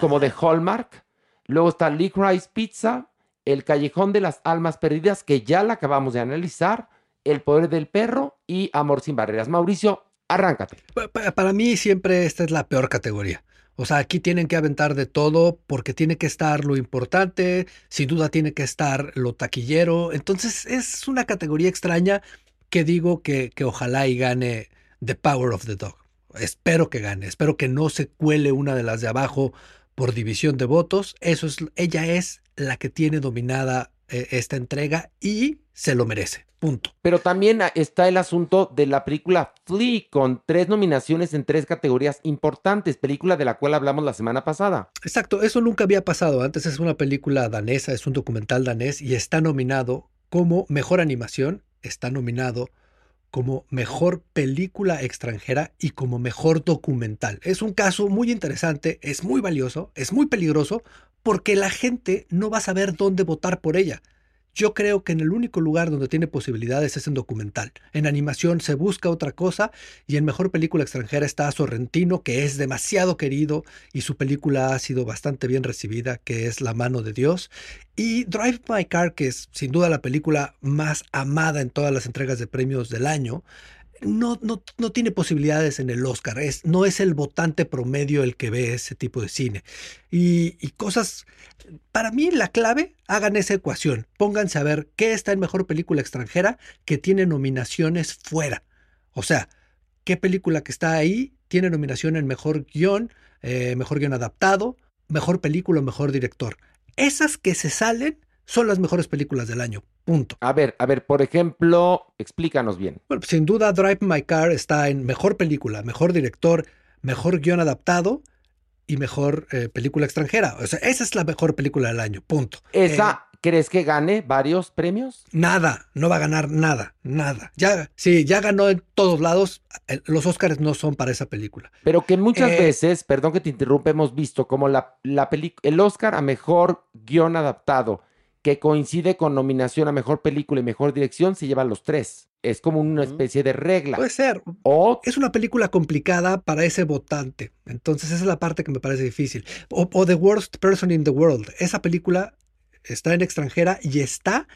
como de Hallmark. Luego está Licorice Pizza, El Callejón de las Almas Perdidas, que ya la acabamos de analizar, El Poder del Perro y Amor sin Barreras. Mauricio, arráncate. Pa- pa- Para mí siempre esta es la peor categoría. O sea, aquí tienen que aventar de todo porque tiene que estar lo importante, sin duda tiene que estar lo taquillero. Entonces es una categoría extraña que digo que, que ojalá y gane The Power of the Dog. Espero que gane, espero que no se cuele una de las de abajo por división de votos. Eso es, ella es la que tiene dominada eh, esta entrega y se lo merece. Punto. Pero también está el asunto de la película Flea con tres nominaciones en tres categorías importantes, película de la cual hablamos la semana pasada. Exacto, eso nunca había pasado. Antes es una película danesa, es un documental danés y está nominado como mejor animación, está nominado como mejor película extranjera y como mejor documental. Es un caso muy interesante, es muy valioso, es muy peligroso porque la gente no va a saber dónde votar por ella. Yo creo que en el único lugar donde tiene posibilidades es en documental. En animación se busca otra cosa y en mejor película extranjera está Sorrentino, que es demasiado querido y su película ha sido bastante bien recibida, que es La mano de Dios. Y Drive My Car, que es sin duda la película más amada en todas las entregas de premios del año, no, no, no, tiene posibilidades en el Oscar. Es, no es el votante promedio el que ve ese tipo de cine. Y, cosas, para mí la clave, hagan esa ecuación. Pónganse a ver qué está en mejor película extranjera que tiene nominaciones fuera. O sea, qué película que está ahí tiene nominación en mejor guion, eh, mejor guion adaptado, mejor película, mejor director. Esas que se salen son las mejores películas del año. Punto. A ver, a ver, por ejemplo, explícanos bien. Bueno, sin duda Drive My Car está en mejor película, mejor director, mejor guion adaptado y mejor eh, película extranjera. O sea, esa es la mejor película del año. Punto. ¿Esa eh, crees que gane varios premios? Nada, no va a ganar nada, nada. Ya, sí, ya ganó en todos lados. Los Oscars no son para esa película. Pero que muchas eh, veces, perdón que te interrumpa, hemos visto como la, la el Oscar a mejor guion adaptado que coincide con nominación a mejor película y mejor dirección, se llevan los tres. Es como una especie de regla. Puede ser. O es una película complicada para ese votante. Entonces, esa es la parte que me parece difícil. O, The Worst Person in the World. Esa película está en extranjera y está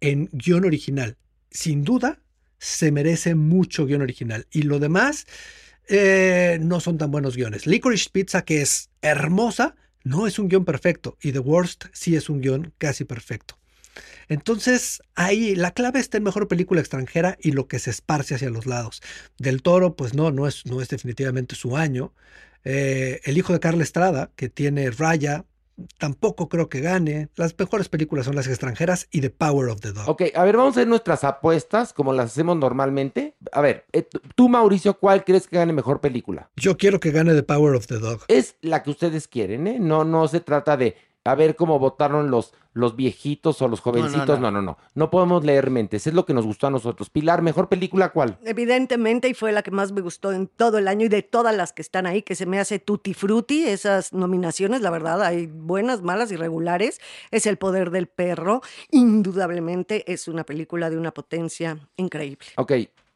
en guion original. Sin duda, se merece mucho guion original. Y lo demás eh, no son tan buenos guiones. Licorice Pizza, que es hermosa, no es un guion perfecto y The Worst sí es un guion casi perfecto. Entonces, ahí la clave está en mejor película extranjera y lo que se esparce hacia los lados. Del Toro, pues no, no es, no es definitivamente su año. Eh, el hijo de Carla Estrada, que tiene Raya, tampoco creo que gane. Las mejores películas son las extranjeras y The Power of the Dog. Ok, a ver, vamos a hacer nuestras apuestas como las hacemos normalmente. A ver, eh, tú, Mauricio, ¿cuál crees que gane mejor película? Yo quiero que gane The Power of the Dog. Es la que ustedes quieren, ¿eh? No, no se trata de a ver cómo votaron los, los viejitos o los jovencitos. No no, no no, podemos leer mentes. Es lo que nos gustó a nosotros. Pilar, ¿mejor película cuál? Evidentemente, y fue la que más me gustó en todo el año y de todas las que están ahí, que se me hace tutti frutti, esas nominaciones, la verdad, hay buenas, malas y regulares. Es El Poder del Perro. Indudablemente es una película de una potencia increíble. Ok,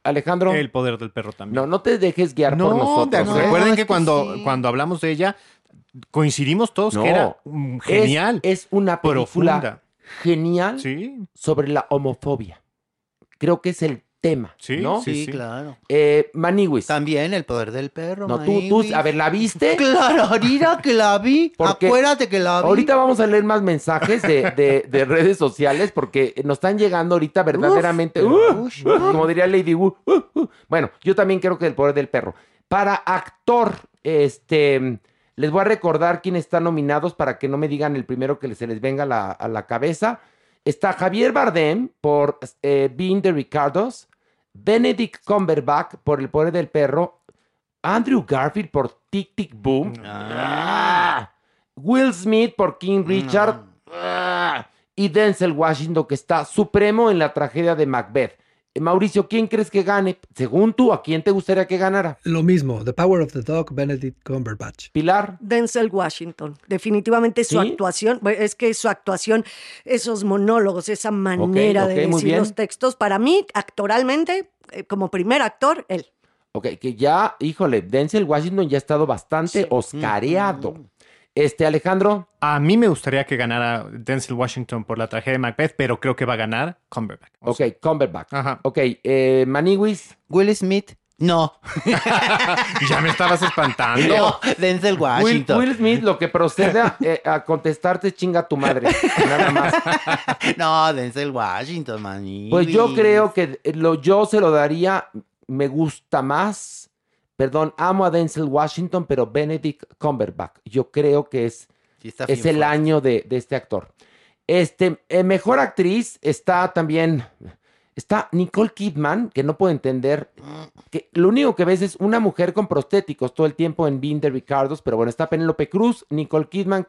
Alejandro. El poder del perro también. No, no te dejes guiar por nosotros. No, recuerden que, cuando, cuando hablamos de ella, coincidimos todos que era genial. Es, una película genial sobre la homofobia. Creo que es el tema, sí, ¿no? Sí, claro. Eh, Maniwis. También el poder del perro. No, tú, tú, a ver, ¿la viste? (laughs) Claro, ahorita que la vi. acuérdate que la vi. Ahorita vamos a leer más mensajes de, redes sociales porque nos están llegando ahorita verdaderamente. Uh, como diría Lady Wu. Uh, uh. Bueno, yo también creo que el poder del perro. Para actor, este. Les voy a recordar quiénes están nominados para que no me digan el primero que se les venga a la, cabeza. Está Javier Bardem por eh, Being the Ricardos, Benedict Cumberbatch por El Poder del Perro, Andrew Garfield por Tic Tic Boom, ah. Will Smith por King Richard ah. y Denzel Washington que está supremo en la tragedia de Macbeth. Mauricio, ¿quién crees que gane? Según tú, ¿a quién te gustaría que ganara? Lo mismo, The Power of the Dog, Benedict Cumberbatch. Pilar. Denzel Washington. Definitivamente su actuación, es que su actuación, esos monólogos, esa manera de decir los textos, para mí, actoralmente, eh, como primer actor, él. Ok, que ya, híjole, Denzel Washington ya ha estado bastante oscareado. Este, Alejandro. A mí me gustaría que ganara Denzel Washington por la tragedia de Macbeth, pero creo que va a ganar Cumberbatch. Ok, Cumberbatch. Ajá. Ok, eh, Maniwis. Will Smith No. (laughs) ya me estabas espantando. No, Denzel Will, Washington. Will Smith, lo que proceda eh, a contestarte, chinga tu madre. Nada más. (laughs) No, Denzel Washington, maní. Pues yo creo que lo, yo se lo daría, me gusta más. Perdón, amo a Denzel Washington, pero Benedict Cumberbatch. Yo creo que es, Sí, es el fuerte. año de, de este actor. Este, eh, mejor actriz está también. Está Nicole Kidman, que no puedo entender. Que lo único que ves es una mujer con prostéticos todo el tiempo en Being the Ricardos, pero bueno, está Penélope Cruz, Nicole Kidman,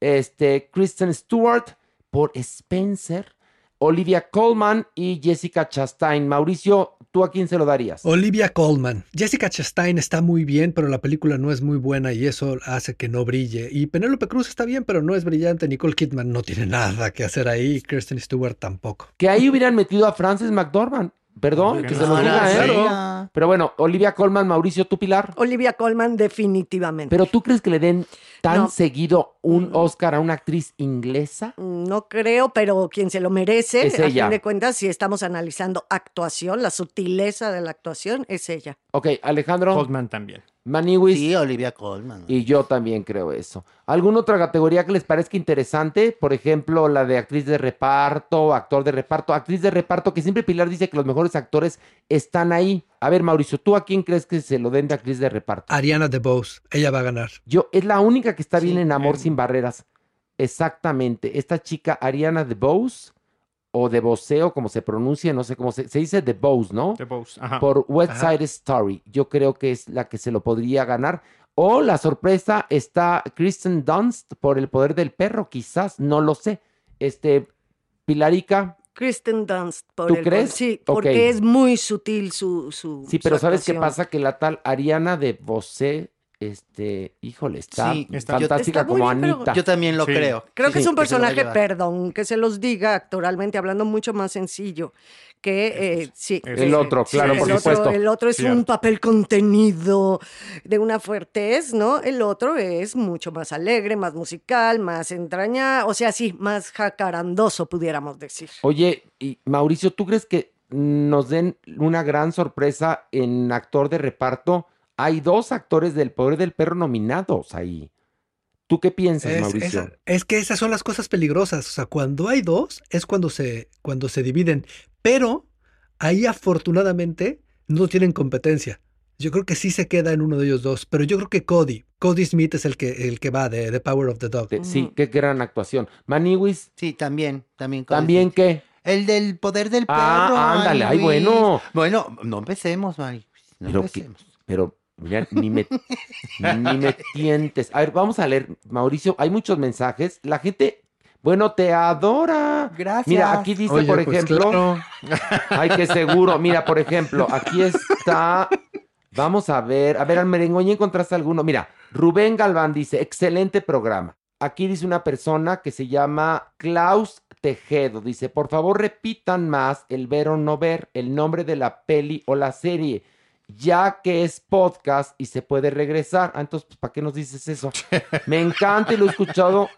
este, Kristen Stewart por Spencer, Olivia Colman y Jessica Chastain. Mauricio, ¿tú a quién se lo darías? Olivia Colman. Jessica Chastain está muy bien, pero la película no es muy buena y eso hace que no brille. Y Penélope Cruz está bien, pero no es brillante. Nicole Kidman no tiene nada que hacer ahí. Kristen Stewart tampoco. Que ahí hubieran metido a Frances McDormand. Perdón, Porque que no se lo era diga, ¿eh? Pero bueno, Olivia Colman, Mauricio, tú, Pilar. Olivia Colman, definitivamente. ¿Pero tú crees que le den tan No. seguido un Oscar a una actriz inglesa? No creo, pero quien se lo merece, Es a ella. fin de cuentas, si estamos analizando actuación, la sutileza de la actuación, es ella. Ok, Alejandro, Colman también. Maniwis. Sí, Olivia Colman. Y yo también creo eso. ¿Alguna otra categoría que les parezca interesante? Por ejemplo, la de actriz de reparto, actor de reparto, actriz de reparto, que siempre Pilar dice que los mejores actores están ahí. A ver, Mauricio, ¿tú a quién crees que se lo den de actriz de reparto? Ariana DeBose. Ella va a ganar. Yo, es la única que está bien en Amor sin Barreras. Exactamente. Esta chica, Ariana DeBose, o DeBose, o como se pronuncia, no sé cómo se, se dice DeBose, ¿no? The Bows. Ajá. por West Ajá. Story. Yo creo que es la que se lo podría ganar. O la sorpresa está Kristen Dunst por el poder del perro, quizás, no lo sé. Este, Pilarica, Kristen Dunst, por ¿Tú el- crees? Sí, porque es muy sutil su. su sí, pero su ¿sabes qué pasa? Que la tal Ariana de Bosé, este, híjole, está Sí, está- fantástica Está muy como bien, Anita. Yo también lo Sí. creo. Creo Sí, que es un personaje, perdón, que se los diga actoralmente, hablando mucho más sencillo que eh, sí. El sí. otro, claro, el por otro- supuesto. El otro es Cierto. un papel contenido de una fuertez, ¿no? El otro es mucho más alegre, más musical, más entraña, o sea, sí, más jacarandoso, pudiéramos decir. Oye, y Mauricio, ¿tú crees que nos den una gran sorpresa en actor de reparto? Hay dos actores del poder del perro nominados ahí. ¿Tú qué piensas, Es, Mauricio? esa- es que esas son las cosas peligrosas. O sea, cuando hay dos es cuando se, cuando se dividen. Pero ahí afortunadamente no tienen competencia. Yo creo que sí se queda en uno de ellos dos. Pero yo creo que Cody, Cody Smith es el que, el que va de The Power of the Dog. Sí, qué gran actuación. Maniwis, Sí, también, también. Cody ¿también Smith. qué? El del poder del perro. Ah, ándale, ay, bueno. Bueno, no empecemos, Mari. No Pero, que- empecemos. pero mira, ni me, ni me (laughs) tientes. A ver, vamos a leer, Mauricio, hay muchos mensajes. La gente, bueno, te adora. Gracias. Mira, aquí dice, Oye, por pues, ejemplo, claro. ay, qué seguro. Mira, por ejemplo, aquí está. Vamos a ver, a ver, al merengoña encontraste alguno. Mira, Rubén Galván dice, excelente programa. Aquí dice una persona que se llama Klaus Tejedo. Dice, por favor repitan más el ver o no ver, el nombre de la peli o la serie, ya que es podcast y se puede regresar. Ah, entonces, pues, ¿para qué nos dices eso? (laughs) Me encanta y lo he escuchado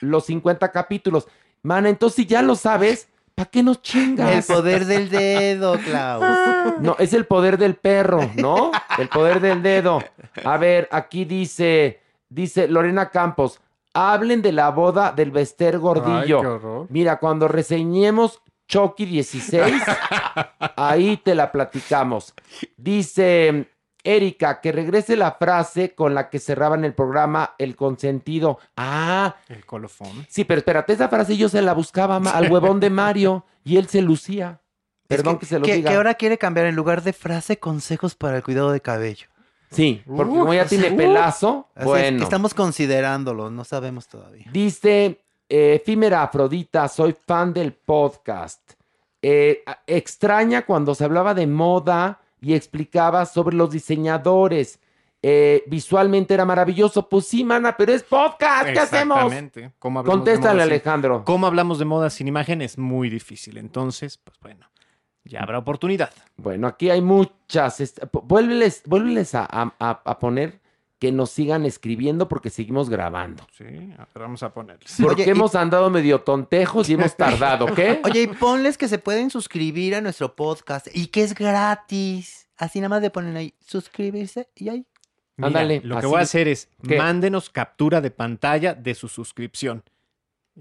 los 50 capítulos. Mana, entonces si ya lo sabes, ¿para qué nos chingas? El poder del dedo, Klaus. (laughs) No, es el poder del perro, ¿no? El poder del dedo. A ver, aquí dice, dice Lorena Campos, hablen de la boda del Bester Gordillo. Ay, qué horror. Mira, cuando reseñemos Chucky 16, ahí te la platicamos. Dice Erika, que regrese la frase con la que cerraban el programa El Consentido. Ah, El colofón. sí, pero espérate, esa frase yo se la buscaba al huevón de Mario y él se lucía. Perdón que, se lo que, diga. que ahora quiere cambiar en lugar de frase consejos para el cuidado de cabello. Sí, porque Uh, como ya tiene uh. pelazo, es, bueno. estamos considerándolo, no sabemos todavía. Dice Efímera Afrodita, soy fan del podcast. Eh, extraña cuando se hablaba de moda y explicaba sobre los diseñadores. Eh, visualmente era maravilloso. Pues sí, mana, pero es podcast. ¿Qué hacemos? Exactamente. ¿Cómo de Contéstale, sin- Alejandro. ¿Cómo hablamos de moda sin imagen? Es muy difícil. Entonces, pues bueno, ya habrá oportunidad. Bueno, aquí hay muchas. est- pu- Vuélveles, vuélveles a, a- a- a poner que nos sigan escribiendo porque seguimos grabando. Sí, a ver, vamos a ponerles. Porque Oye, y- hemos andado medio tontejos y hemos tardado, ¿qué? (laughs) Oye, y ponles que se pueden suscribir a nuestro podcast y que es gratis. Así nada más le ponen ahí, suscribirse y ahí. Mira, Ándale, lo que así- voy a hacer es, ¿Qué? mándenos captura de pantalla de su suscripción.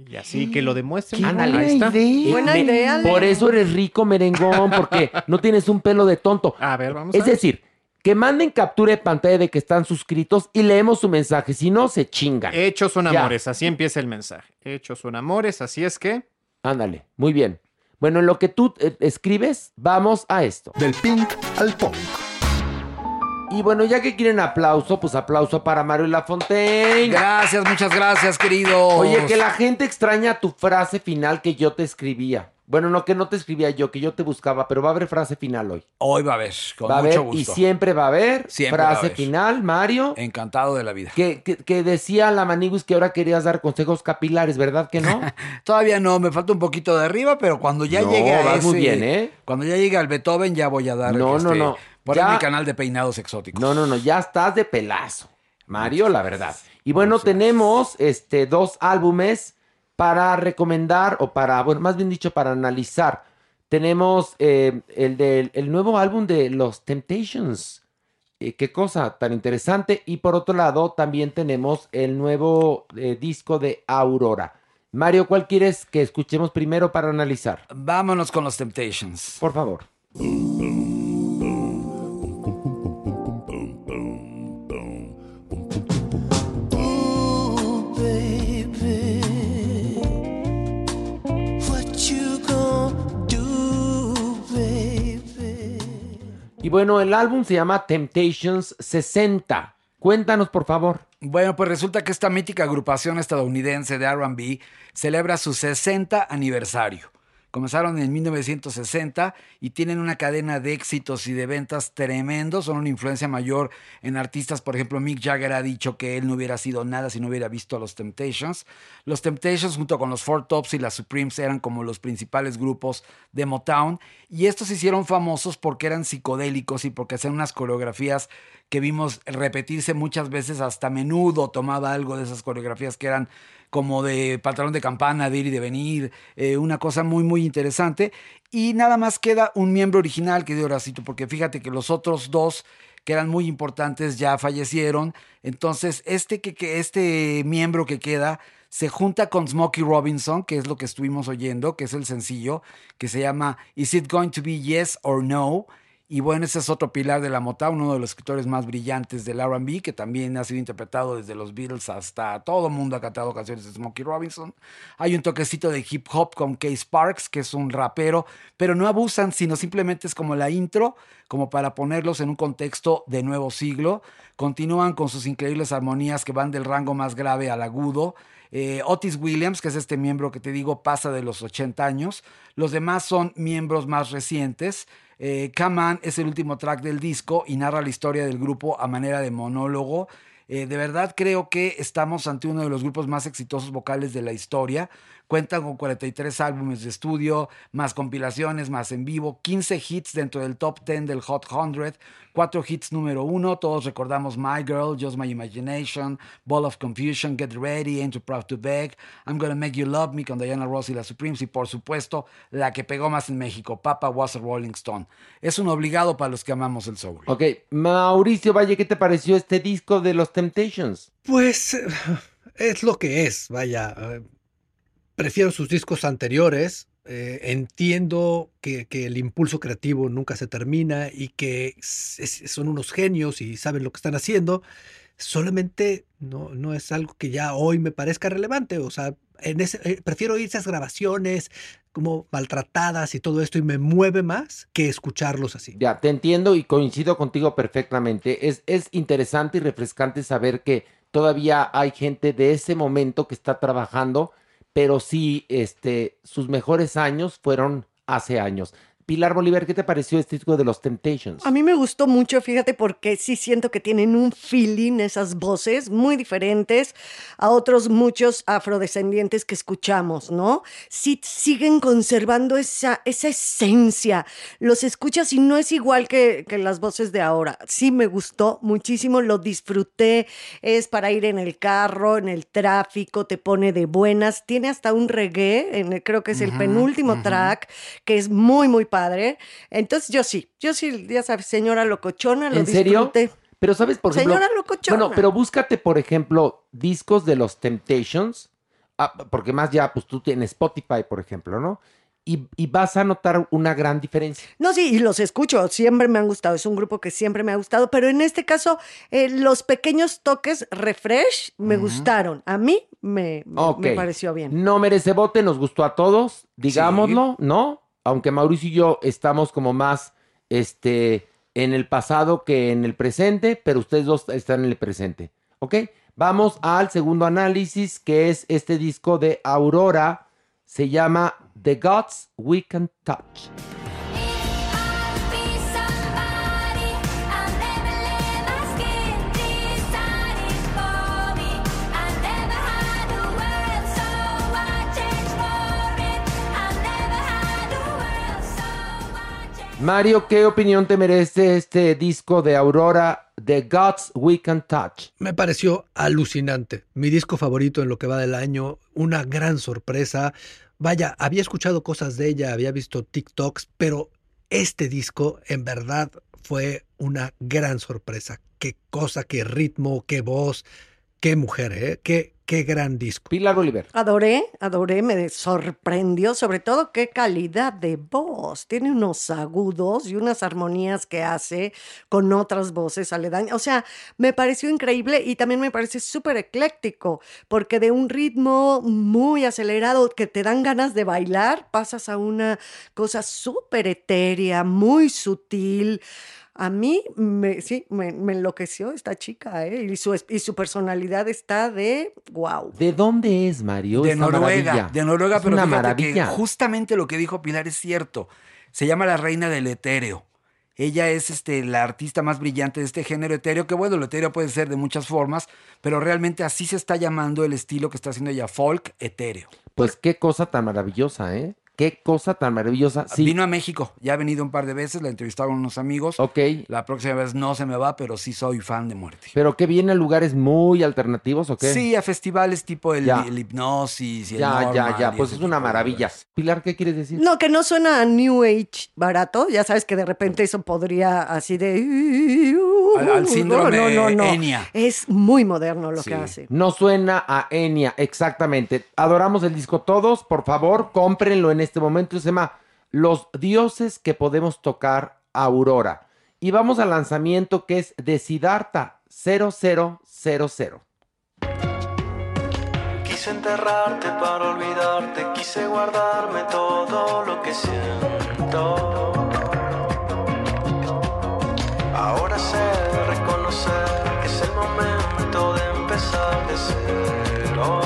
Y así que lo demuestren. ¡Qué Ándale. Ahí está. idea! Buena Me- idea. Por eso eres rico, merengón, porque (laughs) no tienes un pelo de tonto. A ver, vamos Es a ver. decir, que manden captura de pantalla de que están suscritos y leemos su mensaje. Si no, se chingan. Hechos son Ya. amores, así empieza el mensaje. Hechos son amores, así es que Ándale, muy bien. Bueno, en lo que tú eh, escribes, vamos a esto. Del pink al punk. Y bueno, ya que quieren aplauso, pues aplauso para Mario Lafontaine. Gracias, muchas gracias, querido. Oye, que la gente extraña tu frase final que yo te escribía. Bueno, no que no te escribía yo, que yo te buscaba, pero va a haber frase final hoy. Hoy va a haber, con va mucho haber y gusto. siempre va a haber Siempre va a frase haber. final, Mario. Encantado de la vida. Que, que, que decía la Maniguis que ahora querías dar consejos capilares, ¿verdad que no? (laughs) Todavía no, me falta un poquito de arriba, pero cuando ya No, llegue a vas ese, muy bien, ¿eh? Cuando ya llegue al Beethoven ya voy a dar No, no, este, no. Por Ya- ahí mi canal de peinados exóticos. No, no, no, ya estás de pelazo, Mario, la verdad. Y bueno, tenemos este dos álbumes para recomendar o para, bueno, más bien dicho, para analizar. Tenemos eh, el del el nuevo álbum de los Temptations. Eh, qué cosa tan interesante. Y por otro lado, también tenemos el nuevo eh, disco de Aurora. Mario, ¿cuál quieres que escuchemos primero para analizar? Vámonos con los Temptations. Por favor. Y bueno, el álbum se llama Temptations 60. Cuéntanos, por favor. Bueno, pues resulta que esta mítica agrupación estadounidense de RB celebra su 60 aniversario. Comenzaron en 1960 y tienen una cadena de éxitos y de ventas tremendos. Son una influencia mayor en artistas. Por ejemplo, Mick Jagger ha dicho que él no hubiera sido nada si no hubiera visto a los Temptations. Los Temptations junto con los Four Tops y las Supremes eran como los principales grupos de Motown. Y estos se hicieron famosos porque eran psicodélicos y porque hacían unas coreografías que vimos repetirse muchas veces hasta menudo tomaba algo de esas coreografías que eran como de pantalón de campana, de ir y de venir, eh, una cosa muy, muy interesante. Y nada más queda un miembro original, que de Horacito, porque fíjate que los otros dos que eran muy importantes ya fallecieron. Entonces, este, que, que este miembro que queda se junta con Smokey Robinson, que es lo que estuvimos oyendo, que es el sencillo, que se llama Is It Going to Be Yes or No? Y bueno, ese es otro pilar de la Motown, uno de los escritores más brillantes del RB, que también ha sido interpretado desde los Beatles hasta todo el mundo ha cantado canciones de Smokey Robinson. Hay un toquecito de hip hop con Case Sparks, que es un rapero, pero no abusan, sino simplemente es como la intro, como para ponerlos en un contexto de nuevo siglo. Continúan con sus increíbles armonías que van del rango más grave al agudo. Eh, Otis Williams, que es este miembro que te digo, pasa de los 80 años. Los demás son miembros más recientes. Eh, Come On es el último track del disco y narra la historia del grupo a manera de monólogo. Eh, de verdad creo que estamos ante uno de los grupos más exitosos vocales de la historia. Cuentan con 43 álbumes de estudio, más compilaciones, más en vivo, 15 hits dentro del top 10 del Hot 100, 4 hits número 1, todos recordamos My Girl, Just My Imagination, Ball of Confusion, Get Ready, Ain't Too Proud to Beg, I'm Gonna Make You Love Me con Diana Ross y la Supremes y por supuesto la que pegó más en México, Papa Was a Rolling Stone. Es un obligado para los que amamos el soul. Ok, Mauricio Valle, ¿qué te pareció este disco de los Temptations? Pues eh, es lo que es, vaya. Prefiero sus discos anteriores. eh, entiendo que, el impulso creativo nunca se termina y que son unos genios y saben lo que están haciendo. Solamente no, no es algo que ya hoy me parezca relevante. O sea, eh, prefiero oír esas grabaciones como maltratadas y todo esto y me mueve más que escucharlos así. Ya, te entiendo y coincido contigo perfectamente. Es, es interesante y refrescante saber que todavía hay gente de ese momento que está trabajando, pero sí, este, sus mejores años fueron hace años. Pilar Bolívar, ¿qué te pareció este disco de los Temptations? A mí me gustó mucho, fíjate, porque sí siento que tienen un feeling esas voces muy diferentes a otros muchos afrodescendientes que escuchamos, ¿no? Sí siguen conservando esa, esa esencia. Los escuchas y no es igual que, que las voces de ahora. Sí me gustó muchísimo, lo disfruté. Es para ir en el carro, en el tráfico, te pone de buenas. Tiene hasta un reggae, en el- creo que es el Ujú, penúltimo ujú. track, que es muy, muy padre. Entonces yo sí, yo sí, ya sabes, señora locochona, lo ¿En serio? Pero sabes, por ejemplo. Señora locochona. Bueno, pero búscate, por ejemplo, discos de los Temptations, ah, porque más ya, pues tú tienes Spotify, por ejemplo, ¿no? Y, y vas a notar una gran diferencia. No, sí, y los escucho, siempre me han gustado, es un grupo que siempre me ha gustado, pero en este caso eh, los pequeños toques refresh me gustaron, a mí me, me pareció bien. No merece bote, nos gustó a todos, digámoslo, ¿no? Aunque Mauricio y yo estamos como más este, en el pasado que en el presente, pero ustedes dos están en el presente, ¿ok? Vamos al segundo análisis, que es este disco de Aurora, se llama The Gods We Can Touch. Mario, ¿qué opinión te merece este disco de Aurora, The Gods We Can Touch? Me pareció alucinante. Mi disco favorito en lo que va del año. Una gran sorpresa. Vaya, había escuchado cosas de ella, había visto TikToks, pero este disco en verdad fue una gran sorpresa. Qué cosa, qué ritmo, qué voz, qué mujer, ¿eh? Qué, qué gran disco. Pilar Oliver. Adoré, adoré, me sorprendió, sobre todo qué calidad de voz. Tiene unos agudos y unas armonías que hace con otras voces aledañas. O sea, me pareció increíble y también me parece súper ecléctico, porque de un ritmo muy acelerado que te dan ganas de bailar, pasas a una cosa súper etérea, muy sutil. A mí, me, sí, me, me enloqueció esta chica, ¿eh? Y su, y su personalidad está de wow. ¿De dónde es, Mario? De esta Noruega, maravilla? de Noruega, Es pero una maravilla. que justamente lo que dijo Pilar es cierto. Se llama la reina del etéreo. Ella es este, la artista más brillante de este género etéreo, que bueno, el etéreo puede ser de muchas formas, pero realmente así se está llamando el estilo que está haciendo ella, folk etéreo. Pues qué cosa tan maravillosa, ¿eh? Qué cosa tan maravillosa. Sí. Vino a México, ya ha venido un par de veces, la entrevistaron unos amigos. Ok. La próxima vez no se me va, pero sí soy fan de muerte. Pero que viene a lugares muy alternativos, ¿o qué? Sí, a festivales tipo el, Ya. el hipnosis y el Ya, ya, normal ya. Pues es una maravilla. Pilar, ¿qué quieres decir? No, que no suena a New Age barato. Ya sabes que de repente eso podría así de. Al- al síndrome no, no, no. Enya. Es muy moderno lo Sí. que hace. No suena a Enya, exactamente. Adoramos el disco todos. Por favor, cómprenlo en este momento. Se llama Los dioses que podemos tocar Aurora. Y vamos al lanzamiento que es de Siddhartha 0000. Quise enterrarte para olvidarte, quise guardarme todo lo que siento. Ahora sé reconocer que es el momento de empezar de cero.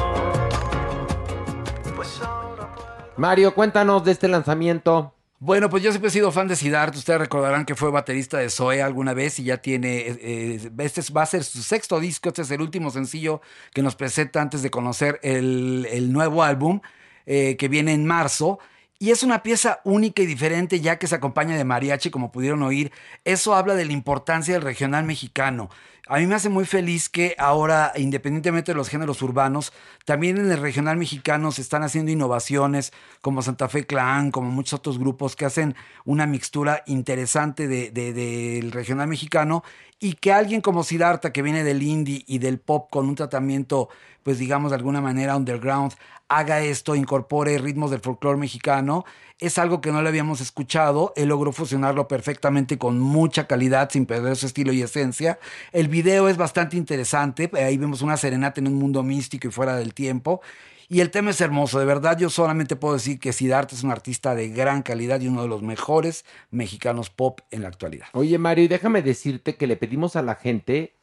Mario, cuéntanos de este lanzamiento. Bueno, pues yo siempre he sido fan de Siddhartha. Ustedes recordarán que fue baterista de Zoe alguna vez y ya tiene. eh, eh, este va a ser su sexto disco. Este es el último sencillo que nos presenta antes de conocer el, el nuevo álbum eh, que viene en marzo. Y es una pieza única y diferente ya que se acompaña de mariachi, como pudieron oír. Eso habla de la importancia del regional mexicano. A mí me hace muy feliz que ahora, independientemente de los géneros urbanos, también en el regional mexicano se están haciendo innovaciones como Santa Fe Clan, como muchos otros grupos que hacen una mixtura interesante de- de- del regional mexicano y que alguien como Siddhartha, que viene del indie y del pop con un tratamiento, pues digamos de alguna manera underground, haga esto, incorpore ritmos del folclore mexicano, es algo que no le habíamos escuchado. Él logró fusionarlo perfectamente con mucha calidad, sin perder su estilo y esencia. El video es bastante interesante. Ahí vemos una serenata en un mundo místico y fuera del tiempo. Y el tema es hermoso, de verdad yo solamente puedo decir que Siddhartha es un artista de gran calidad y uno de los mejores mexicanos pop en la actualidad. Oye, Mario, déjame decirte que le pedimos a la gente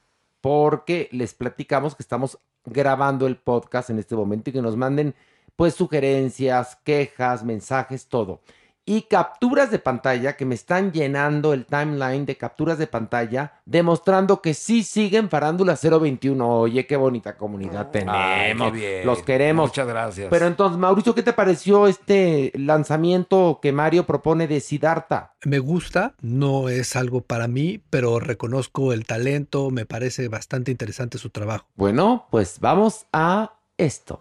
porque les platicamos que estamos grabando el podcast en este momento y que nos manden pues sugerencias, quejas, mensajes, todo. y capturas de pantalla que me están llenando el timeline de capturas de pantalla, demostrando que sí siguen Farándula 021. Oye, qué bonita comunidad tenemos. Ay, qué bien. Los queremos. Muchas gracias. Pero entonces, Mauricio, ¿qué te pareció este lanzamiento que Mario propone de Siddhartha? Me gusta, no es algo para mí, pero reconozco el talento, me parece bastante interesante su trabajo. Bueno, pues vamos a esto.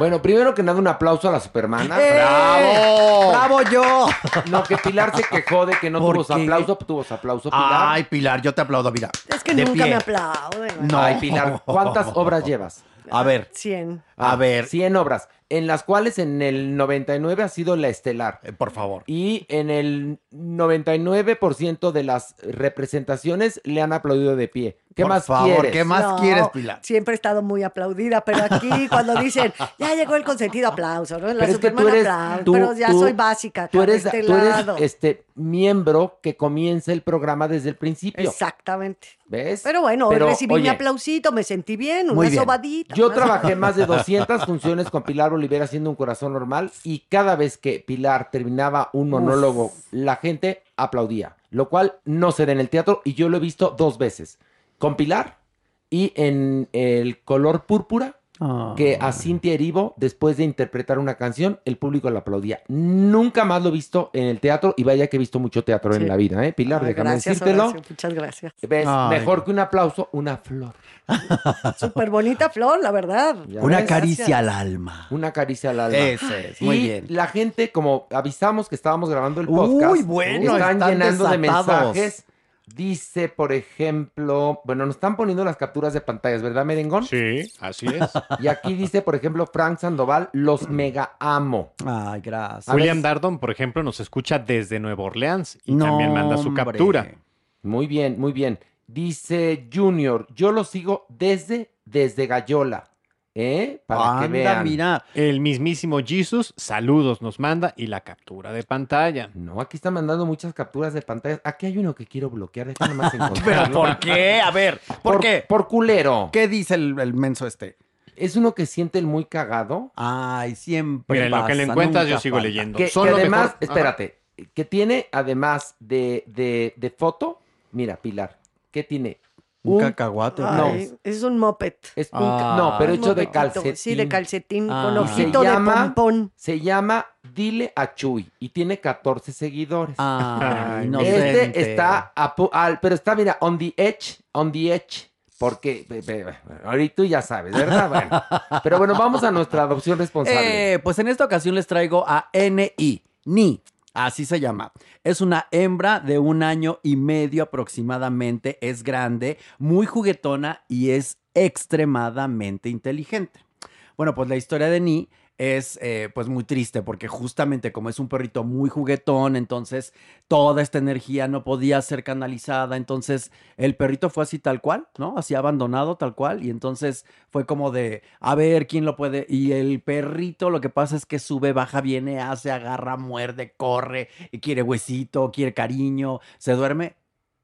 Bueno, primero que nada, un aplauso a la supermana. ¡Eh! ¡Bravo! ¡Bravo yo! No, que Pilar se quejó de que no ¿Por tuvo su aplauso. Tuvo su aplauso, Pilar. Ay, Pilar, yo te aplaudo, mira. Es que De nunca pie. me aplauden. No. Ay, Pilar, ¿cuántas (laughs) obras llevas? A ver, 100. a Ah, ver, 100 obras, en las cuales en el 99 ha sido la estelar. eh, por favor. Y en el 99% de las representaciones le han aplaudido de pie. ¿Qué Por más favor, quieres? ¿qué más No, quieres, Pilar? Siempre he estado muy aplaudida, pero aquí (laughs) cuando dicen, ya llegó el consentido aplauso, ¿no? La Pero es que tú Superman eres, aplaude, tú- pero ya tú- soy básica Tú eres, de este tú eres, lado. este miembro que comienza el programa desde el principio. Exactamente. ¿Ves? Pero bueno, hoy Pero, recibí mi oye, aplausito, me sentí bien, una bien. sobadita. Yo trabajé más de (laughs) 200 funciones con Pilar Olivera haciendo un corazón normal y cada vez que Pilar terminaba un monólogo, la gente aplaudía, lo cual no se da en el teatro y yo lo he visto dos veces, con Pilar y en el color púrpura, Ah. que a Cintia Erivo, después de interpretar una canción, el público la aplaudía. Nunca más lo he visto en el teatro y vaya que he visto mucho teatro en Sí. la vida, ¿eh? Pilar, Ay, déjame gracias, decírtelo. Horacio, muchas gracias. ¿Ves? Ay. Mejor que un aplauso, una flor. (laughs) Súper bonita flor, la verdad. Una ves. caricia al alma. Una caricia al alma. Ese es, muy y bien. la gente, como avisamos que estábamos grabando el Uy, podcast, bueno, están, están llenando de desatados. mensajes. Dice, por ejemplo, bueno, nos están poniendo las capturas de pantallas, ¿verdad, Merengón? Sí, así es. Y aquí dice, por ejemplo, Frank Sandoval, los mega amo. Ay, gracias. William. Dardon, por ejemplo, nos escucha desde Nueva Orleans y No, también manda su hombre. captura. Muy bien, muy bien. Dice Junior, yo lo sigo desde, desde Gallola. ¿Eh? Para que Anda, vean. mira. El mismísimo Jesus, saludos nos manda y la captura de pantalla. No, aquí está mandando muchas capturas de pantallas. Aquí hay uno que quiero bloquear. Déjame más (laughs) ¿Pero por qué? A ver, ¿por, qué? Por culero. ¿Qué dice el, el menso este? Es uno que siente el muy cagado. Ay, siempre Mira, en lo que le encuentras yo sigo falta. leyendo. Que, Son que además, mejor. espérate, que tiene además de, de, de foto, mira, Pilar, que tiene Un, un, cacahuate. Ay, ¿no? es un moped. es un Ah. no, pero hecho de calcetín. Sí, de calcetín, Ah. con ojito de pompón. Se llama Dile a Chuy y tiene 14 seguidores. Ay, Ay, inocente. este está, a al, pero está, mira, on the edge, on the edge. Porque, pe- ahorita tú ya sabes, ¿verdad? Bueno, pero bueno, vamos a nuestra adopción responsable. Eh, pues en esta ocasión les traigo a NI, Ni, así se llama. Es una hembra de un año y medio aproximadamente, es grande, muy juguetona y es extremadamente inteligente. Bueno, pues la historia de Ni es eh, pues muy triste porque justamente como es un perrito muy juguetón, entonces toda esta energía no podía ser canalizada, entonces el perrito fue así tal cual, ¿no? Así abandonado tal cual y entonces fue como de a ver quién lo puede y el perrito lo que pasa es que sube, baja, viene, hace, agarra, muerde, corre, y quiere huesito, quiere cariño, se duerme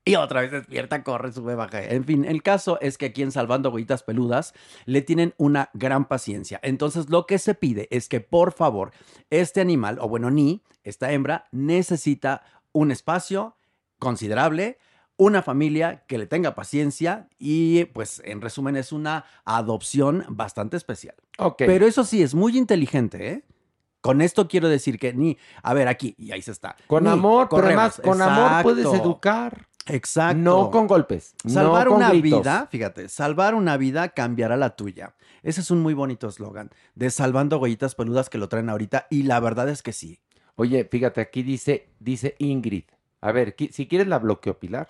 y otra vez despierta, corre, sube, baja. En fin, el caso es que aquí en Salvando Huellitas Peludas le tienen una gran paciencia. Entonces, lo que se pide es que, por favor, este animal, o bueno, ni, esta hembra, necesita un espacio considerable, una familia que le tenga paciencia y, pues, en resumen, es una adopción bastante especial. Ok. Pero eso sí, es muy inteligente, ¿eh? Con esto quiero decir que ni, a ver, aquí, y ahí se está. Con Ni, amor, pero además, corremos. con amor puedes educar. Exacto. No con golpes. Salvar no con una gritos. vida, fíjate, salvar una vida cambiará la tuya. Ese es un muy bonito eslogan de Salvando Huellitas Peludas que lo traen ahorita y la verdad es que sí. Oye, fíjate, aquí dice, dice Ingrid. A ver, qui- si quieres la bloqueo, Pilar.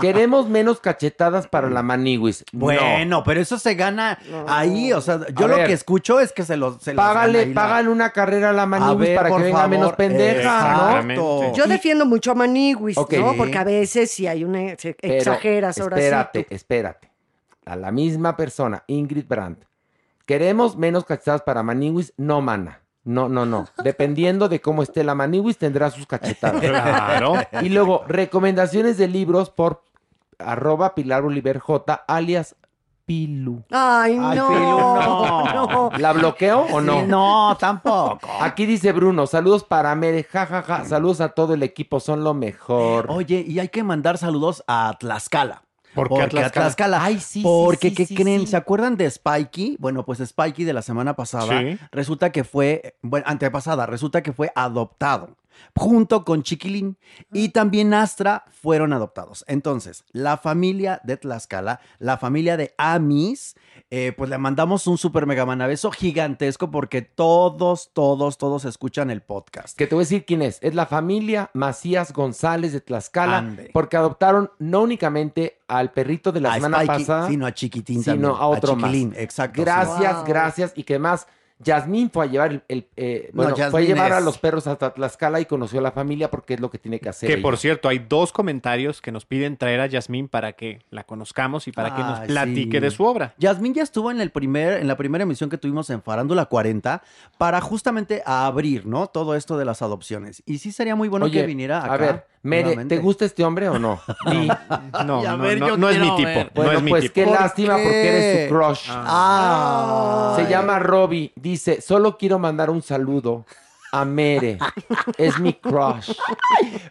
Queremos menos cachetadas para la maniwis. No. Bueno, pero eso se gana ahí, o sea, yo A lo ver. que escucho es que se los se Págale, la- pagan una carrera a la A maniwis ver, para que por venga favor, menos pendeja, ¿no? exacto. Yo defiendo mucho a Maniwis. ¿no? Porque a veces si hay una... se- Pero, exageras ahora espérate, sí. espérate. A la misma persona, Ingrid Brandt. Queremos menos cachetadas para maniwis, no mana. No, no, no. Dependiendo de cómo esté la maniwis, tendrá sus cachetadas. Claro. Y luego, recomendaciones de libros por arroba Pilar Oliver J, alias Pilu. Ay, no. Ay, Pilu, no. no. ¿La bloqueo o no? Sí, no, tampoco. Aquí dice Bruno, saludos para Mere, jajaja, saludos a todo el equipo, son lo mejor. Oye, y hay que mandar saludos a Tlaxcala. ¿Por qué a Porque a Tlaxcala? Tlaxcala. Ay, sí, sí, Porque, sí, ¿qué sí, creen? sí. ¿Se acuerdan de Spikey? Bueno, pues Spikey de la semana pasada, Sí. resulta que fue, bueno, antepasada, resulta que fue adoptado junto con Chiquilín y también Astra fueron adoptados. Entonces, la familia de Tlaxcala, la familia de Amis, eh, pues le mandamos un super mega manabeso gigantesco porque todos, todos, todos escuchan el podcast. Que te voy a decir quién es. Es la familia Macías González de Tlaxcala, Ande. porque adoptaron no únicamente al perrito de la A semana Spikey, pasada, sino a Chiquitín sino también, a otro Chiquilín, más. exacto. Gracias, Wow. gracias. Y que más, Yasmín fue a llevar el, el, eh, No, bueno, fue a llevar a los perros hasta Tlaxcala y conoció a la familia porque es lo que tiene que hacer. Que ella. por cierto, hay dos comentarios que nos piden traer a Yasmín para que la conozcamos y para que nos platique sí. de su obra. Yasmín ya estuvo en el primer, en la primera emisión que tuvimos en Farándula 40 para justamente abrir, ¿no? Todo esto de las adopciones. Y sí sería muy bueno Oye, que viniera acá. a ver, Mere. ¿te gusta este hombre o no? (laughs) No, no, ver, no, es mi tipo. No es mi pues tipo. qué ¿Por lástima porque eres su crush. Ah. Se llama Robbie. Dice, solo quiero mandar un saludo a Mere. es mi crush.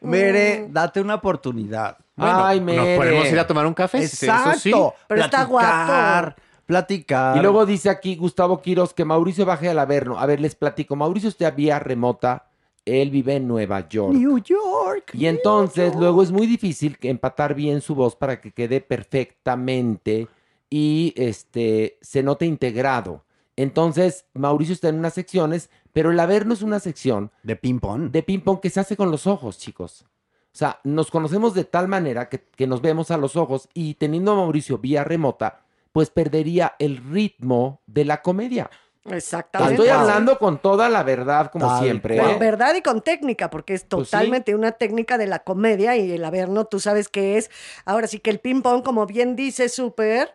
Mere, date una oportunidad. Ay, Nos Mere. podemos ir a tomar un café. Exacto. Eso sí. Pero está Platicar, Platicar. Y luego dice aquí Gustavo Quiroz que Mauricio baje al Averno. A ver, les platico. Mauricio está vía remota. Él vive en Nueva York. New York. Y entonces luego es muy difícil que empatar bien su voz para que quede perfectamente y este se note integrado. Entonces, Mauricio está en unas secciones, pero el Averno es una sección De ping-pong. de ping-pong que se hace con los ojos, chicos. O sea, nos conocemos de tal manera que, que nos vemos a los ojos y teniendo a Mauricio vía remota, pues perdería el ritmo de la comedia. Exactamente. Estoy hablando con toda la verdad, como Tal siempre. Con ¿eh? verdad y con técnica, porque es Pues sí. totalmente una técnica de la comedia y el averno, tú sabes qué es. Ahora sí que el ping-pong, como bien dice, súper.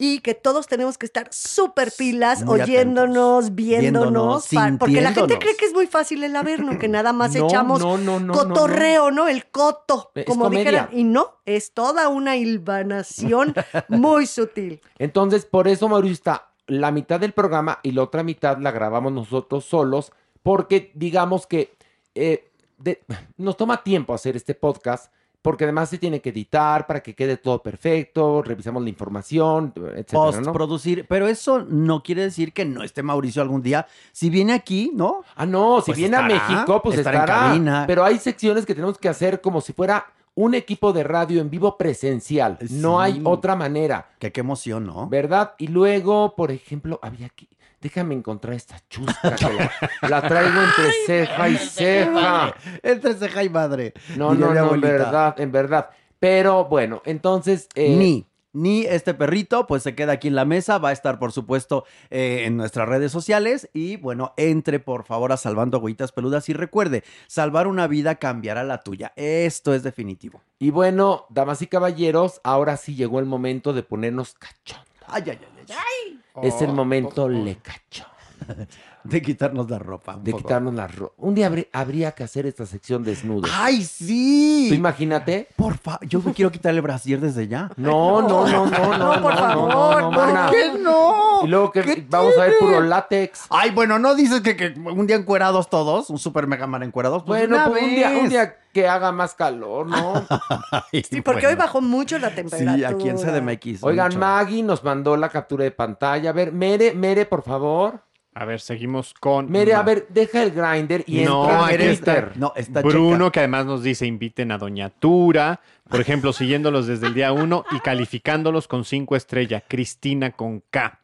Y que todos tenemos que estar súper pilas, Muy oyéndonos, atentos. viéndonos. Porque la gente cree que es muy fácil el averno, que (clears throat) nada más No, echamos no, no, cotorreo, no, El coto, Es como dijeran. Y no, es toda una hilvanación (laughs) muy sutil. Entonces, por eso Mauricio está la mitad del programa y la otra mitad la grabamos nosotros solos, porque digamos que eh, de- nos toma tiempo hacer este podcast, porque además se tiene que editar para que quede todo perfecto, revisamos la información, etcétera, ¿no? Postproducir. Pero eso no quiere decir que no esté Mauricio algún día. Si viene aquí, ¿no? Ah, no, si Pues viene a México, pues estará en estará. cabina. Pero hay secciones que tenemos que hacer como si fuera un equipo de radio en vivo presencial. No hay otra manera. Que qué emoción, ¿no? ¿Verdad? Y luego, por ejemplo, había aquí. Déjame encontrar esta chusca (laughs) que la, la traigo entre ceja y ceja. Entre ceja y madre. No, no, no, en verdad, en verdad. Pero bueno, entonces. eh, Ni. Ni este perrito, pues se queda aquí en la mesa, va a estar por supuesto eh, en nuestras redes sociales y bueno, entre por favor a Salvando Agüitas Peludas y recuerde, salvar una vida cambiará la tuya. Esto es definitivo. Y bueno, damas y caballeros, ahora sí llegó el momento de ponernos cachón. Ay, ay, ay, ay. Es el momento le cachón. (laughs) De quitarnos la ropa. un De poco. quitarnos la ropa. Un día habrí- habría que hacer esta sección desnudos. ¡Ay, sí! ¿Tú imagínate? Por favor, yo me quiero quitar el brasier desde ya. No, no, no, no, no, No, por no, favor, no, no, ¿por mana. qué no? Y luego que ¿Qué vamos a ver puro látex. Ay, bueno, ¿no dices que, que un día encuerados todos? Un super mega man encuerados. Pues Bueno, pues un día, un día que haga más calor, ¿no? (laughs) Ay, Sí, porque bueno. hoy bajó mucho la temperatura. Sí, aquí en CDMX. Oigan, mucho. Maggie nos mandó la captura de pantalla. A ver, Mere, Mere, por favor. A ver, seguimos con. Mere, a ver, deja el grinder y No, entra aquí en está. No, está Bruno, checa. que además nos dice inviten a Doña Tura, por ejemplo, siguiéndolos desde el día uno y calificándolos con cinco estrellas. Cristina con K.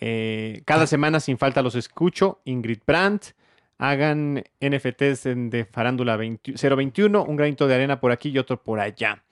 Eh, cada semana sin falta los escucho. Ingrid Brandt. Hagan NFTs en- de Farándula 20 021, un granito de arena por aquí y otro por allá.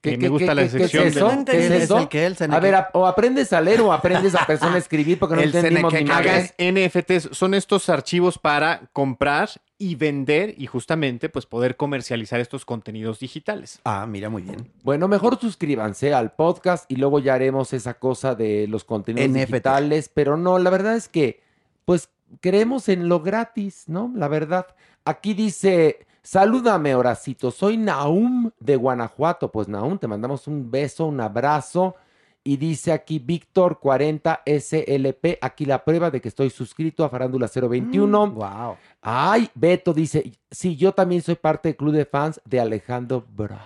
¿Qué- qué- me gusta qué- la qué sección es eso? de... ¿Qué es ¿Es eso? el qué? ¿El A ver, a- o aprendes a leer o aprendes a persona a escribir porque no El entendimos ni. Hagan NFTs, son estos archivos para comprar y vender y justamente pues poder comercializar estos contenidos digitales. Ah, mira, muy bien. Bueno, mejor suscríbanse al podcast y luego ya haremos esa cosa de los contenidos NFT. digitales, pero no, la verdad es que pues creemos en lo gratis, ¿no? La verdad. Aquí dice, salúdame Horacito, soy Naum de Guanajuato. Pues Naum, te mandamos un beso, un abrazo. Y dice aquí Víctor 40 SLP, aquí la prueba de que estoy suscrito a Farándula 021. Wow. Ay, Beto dice, sí, yo también soy parte del club de fans de Alejandro Bravo.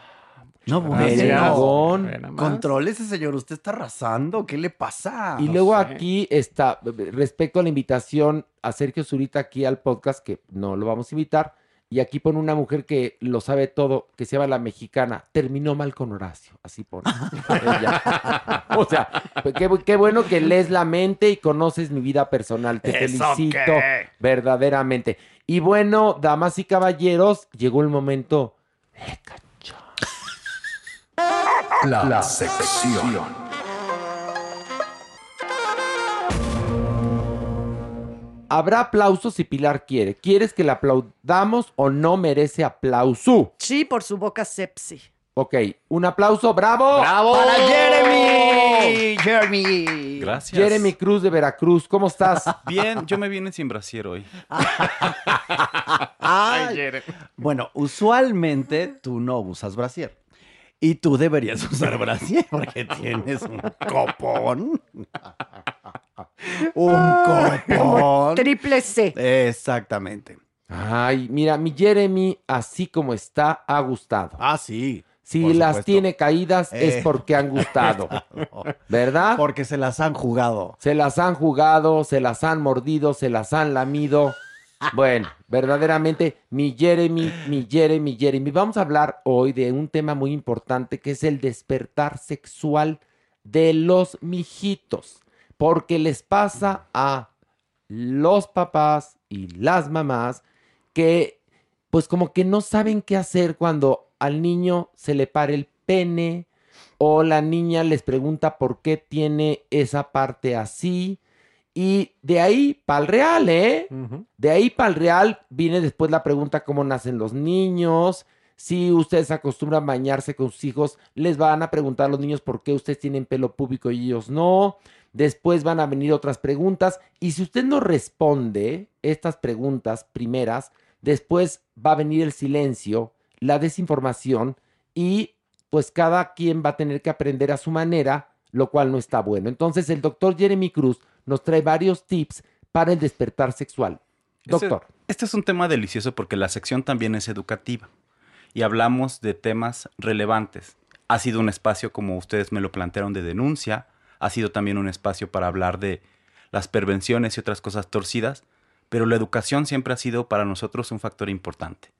No, Gracias. bueno. Más. Contrólese, señor. Usted está arrasando. ¿Qué le pasa? Y no luego sé. aquí está, respecto a la invitación a Sergio Zurita aquí al podcast, que no lo vamos a invitar, y aquí pone una mujer que lo sabe todo, que se llama La Mexicana, terminó mal con Horacio, así pone. (laughs) ella. (laughs) o sea, pues qué, qué bueno que lees la mente y conoces mi vida personal, te ¿Eso felicito qué? verdaderamente. Y bueno, damas y caballeros, llegó el momento. La, la sección. Habrá aplausos si Pilar quiere. ¿Quieres que le aplaudamos o no merece aplauso? Sí, por su boca sepsi. Ok, un aplauso, bravo. ¡Bravo! ¡Para Jeremy! Jeremy. Gracias. Jeremy Cruz de Veracruz, ¿cómo estás? (laughs) Bien, yo me vine sin brasier hoy. (laughs) Ay. Jeremy. Bueno, usualmente tú no usas brasier. Y tú deberías (laughs) usar brasier porque tienes un copón. (laughs) un copón. Triple C. Exactamente. Ay, mira, mi Jeremy, así como está, ha gustado. Ah, sí. Si por las supuesto. tiene caídas Eh. es porque han gustado, (laughs) ¿verdad? Porque se las han jugado. Se las han jugado, se las han mordido, se las han lamido. Bueno, verdaderamente, mi Jeremy, mi Jeremy, Jeremy. Vamos a hablar hoy de un tema muy importante que es el despertar sexual de los mijitos. Porque les pasa a los papás y las mamás que pues como que no saben qué hacer cuando al niño se le para el pene o la niña les pregunta por qué tiene esa parte así. Y de ahí para el real, ¿eh? De ahí para el real viene después la pregunta cómo nacen los niños. Si ustedes acostumbran a bañarse con sus hijos, les van a preguntar a los niños por qué ustedes tienen pelo público y ellos no. Después van a venir otras preguntas. Y si usted no responde estas preguntas primeras, después va a venir el silencio, la desinformación y pues cada quien va a tener que aprender a su manera, lo cual no está bueno. Entonces el doctor Jeremy Cruz nos trae varios tips para el despertar sexual. Este- Doctor. Este, es un tema delicioso porque la sección también es educativa y hablamos de temas relevantes. Ha sido un espacio, como ustedes me lo plantearon, de denuncia, ha sido también un espacio para hablar de las pervenciones y otras cosas torcidas, pero la educación siempre ha sido para nosotros un factor importante.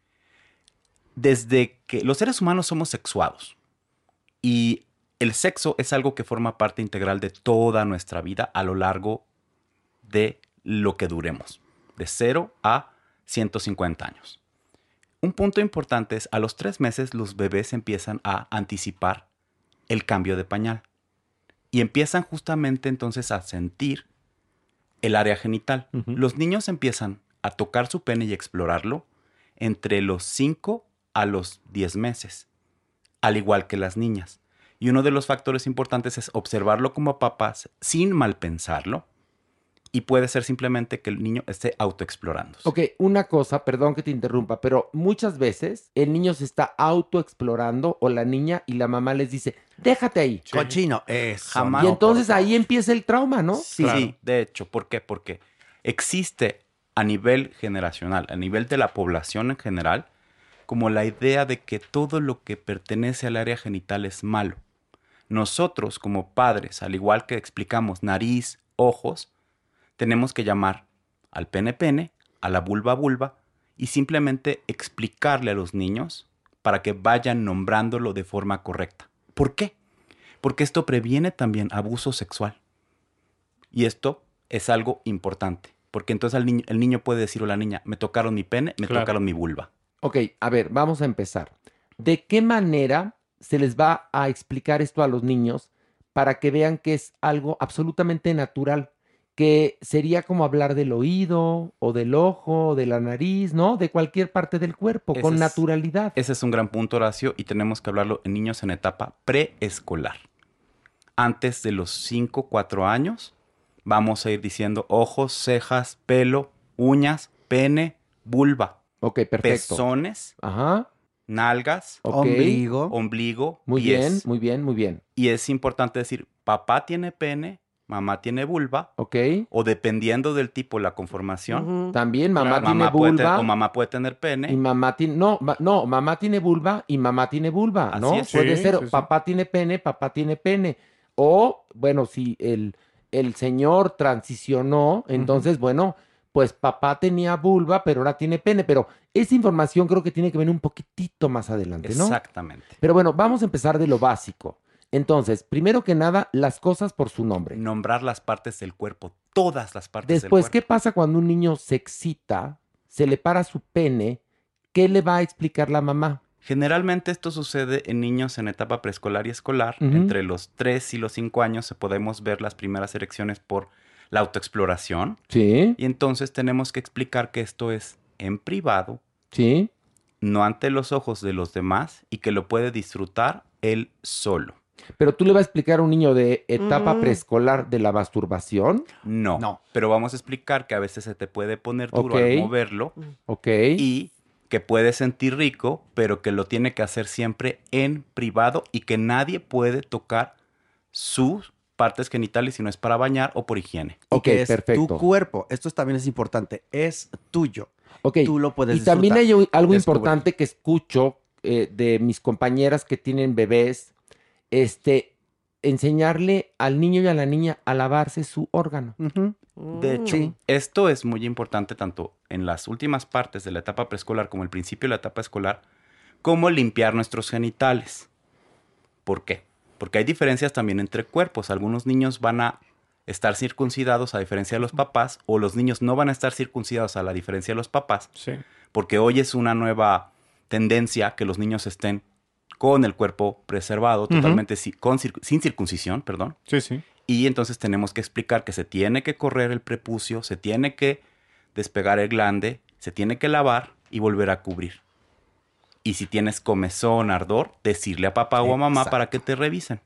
desde que los seres humanos somos sexuados y el sexo es algo que forma parte integral de toda nuestra vida a lo largo de lo que duremos, de 0 a 150 años. Un punto importante es, a los tres meses los bebés empiezan a anticipar el cambio de pañal y empiezan justamente entonces a sentir el área genital. Los niños empiezan a tocar su pene y explorarlo entre los 5 a los 10 meses, al igual que las niñas. Y uno de los factores importantes es observarlo como papás sin mal pensarlo. Y puede ser simplemente que el niño esté autoexplorando. Ok, una cosa, perdón que te interrumpa, pero muchas veces el niño se está autoexplorando o la niña y la mamá les dice, déjate ahí. Cochino, es Jamás. Y entonces ahí empieza el trauma, ¿no? Sí, de hecho. ¿Por qué? Porque existe a nivel generacional, a nivel de la población en general, como la idea de que todo lo que pertenece al área genital es malo. Nosotros como padres, al igual que explicamos nariz, ojos, tenemos que llamar al pene pene, a la vulva vulva y simplemente explicarle a los niños para que vayan nombrándolo de forma correcta. ¿Por qué? Porque esto previene también abuso sexual. Y esto es algo importante, porque entonces el niño, el niño puede decir o la niña, me tocaron mi pene, me Claro. tocaron mi vulva. Ok, a ver, vamos a empezar. ¿De qué manera se les va a explicar esto a los niños para que vean que es algo absolutamente natural? Que sería como hablar del oído o del ojo o de la nariz, ¿no? De cualquier parte del cuerpo, Ese con es- naturalidad. Ese es un gran punto, Horacio, y tenemos que hablarlo en niños en etapa preescolar. Antes de los 5, 4 años, vamos a ir diciendo ojos, cejas, pelo, uñas, pene, vulva. Ok, perfecto. Pezones, Ajá. Nalgas. Ombligo. ombligo, Muy pies. bien, muy bien, muy bien. Y es importante decir, papá tiene pene, mamá tiene vulva. Ok. O dependiendo del tipo, la conformación. También mamá tiene te- vulva. o mamá puede tener pene. Y mamá tiene, no, ma- no, mamá tiene vulva y mamá tiene vulva, Así ¿no? es. Puede Sí, ser, sí, sí. papá tiene pene, papá tiene pene. O, bueno, si el, el señor transicionó, entonces, bueno, pues papá tenía vulva, pero ahora tiene pene. Pero esa información creo que tiene que venir un poquitito más adelante, ¿no? Exactamente. Pero bueno, vamos a empezar de lo básico. Entonces, primero que nada, las cosas por su nombre. Nombrar las partes del cuerpo, todas las partes Después, del cuerpo. ¿qué pasa cuando un niño se excita, se le para su pene? ¿Qué le va a explicar la mamá? Generalmente esto sucede en niños en etapa preescolar y escolar. Entre los 3 y los 5 años se podemos ver las primeras erecciones por la autoexploración. Sí. Y entonces tenemos que explicar que esto es en privado, Sí. no ante los ojos de los demás y que lo puede disfrutar él solo. Pero tú le vas a explicar a un niño de etapa Mm. preescolar de la masturbación. No, Pero vamos a explicar que a veces se te puede poner duro Ok. al moverlo. Ok. Y que puede sentir rico, pero que lo tiene que hacer siempre en privado y que nadie puede tocar sus partes genitales si no es para bañar o por higiene. Que es tu cuerpo. Esto también es importante. Es tuyo. Ok. Tú lo puedes y también hay algo importante que escucho eh, de mis compañeras que tienen bebés, este, enseñarle al niño y a la niña a lavarse su órgano. De hecho, esto es muy importante tanto en las últimas partes de la etapa preescolar como el principio de la etapa escolar, como limpiar nuestros genitales. ¿Por qué? Porque hay diferencias también entre cuerpos. Algunos niños van a estar circuncidados a diferencia de los papás, o los niños no van a estar circuncidados a la diferencia de los papás. Porque hoy es una nueva tendencia que los niños estén con el cuerpo preservado, totalmente con sin circuncisión, perdón. Sí, sí. Y entonces tenemos que explicar que se tiene que correr el prepucio, se tiene que despegar el glande, se tiene que lavar y volver a cubrir. Y si tienes comezón, ardor, decirle a papá o a mamá para que te revisen.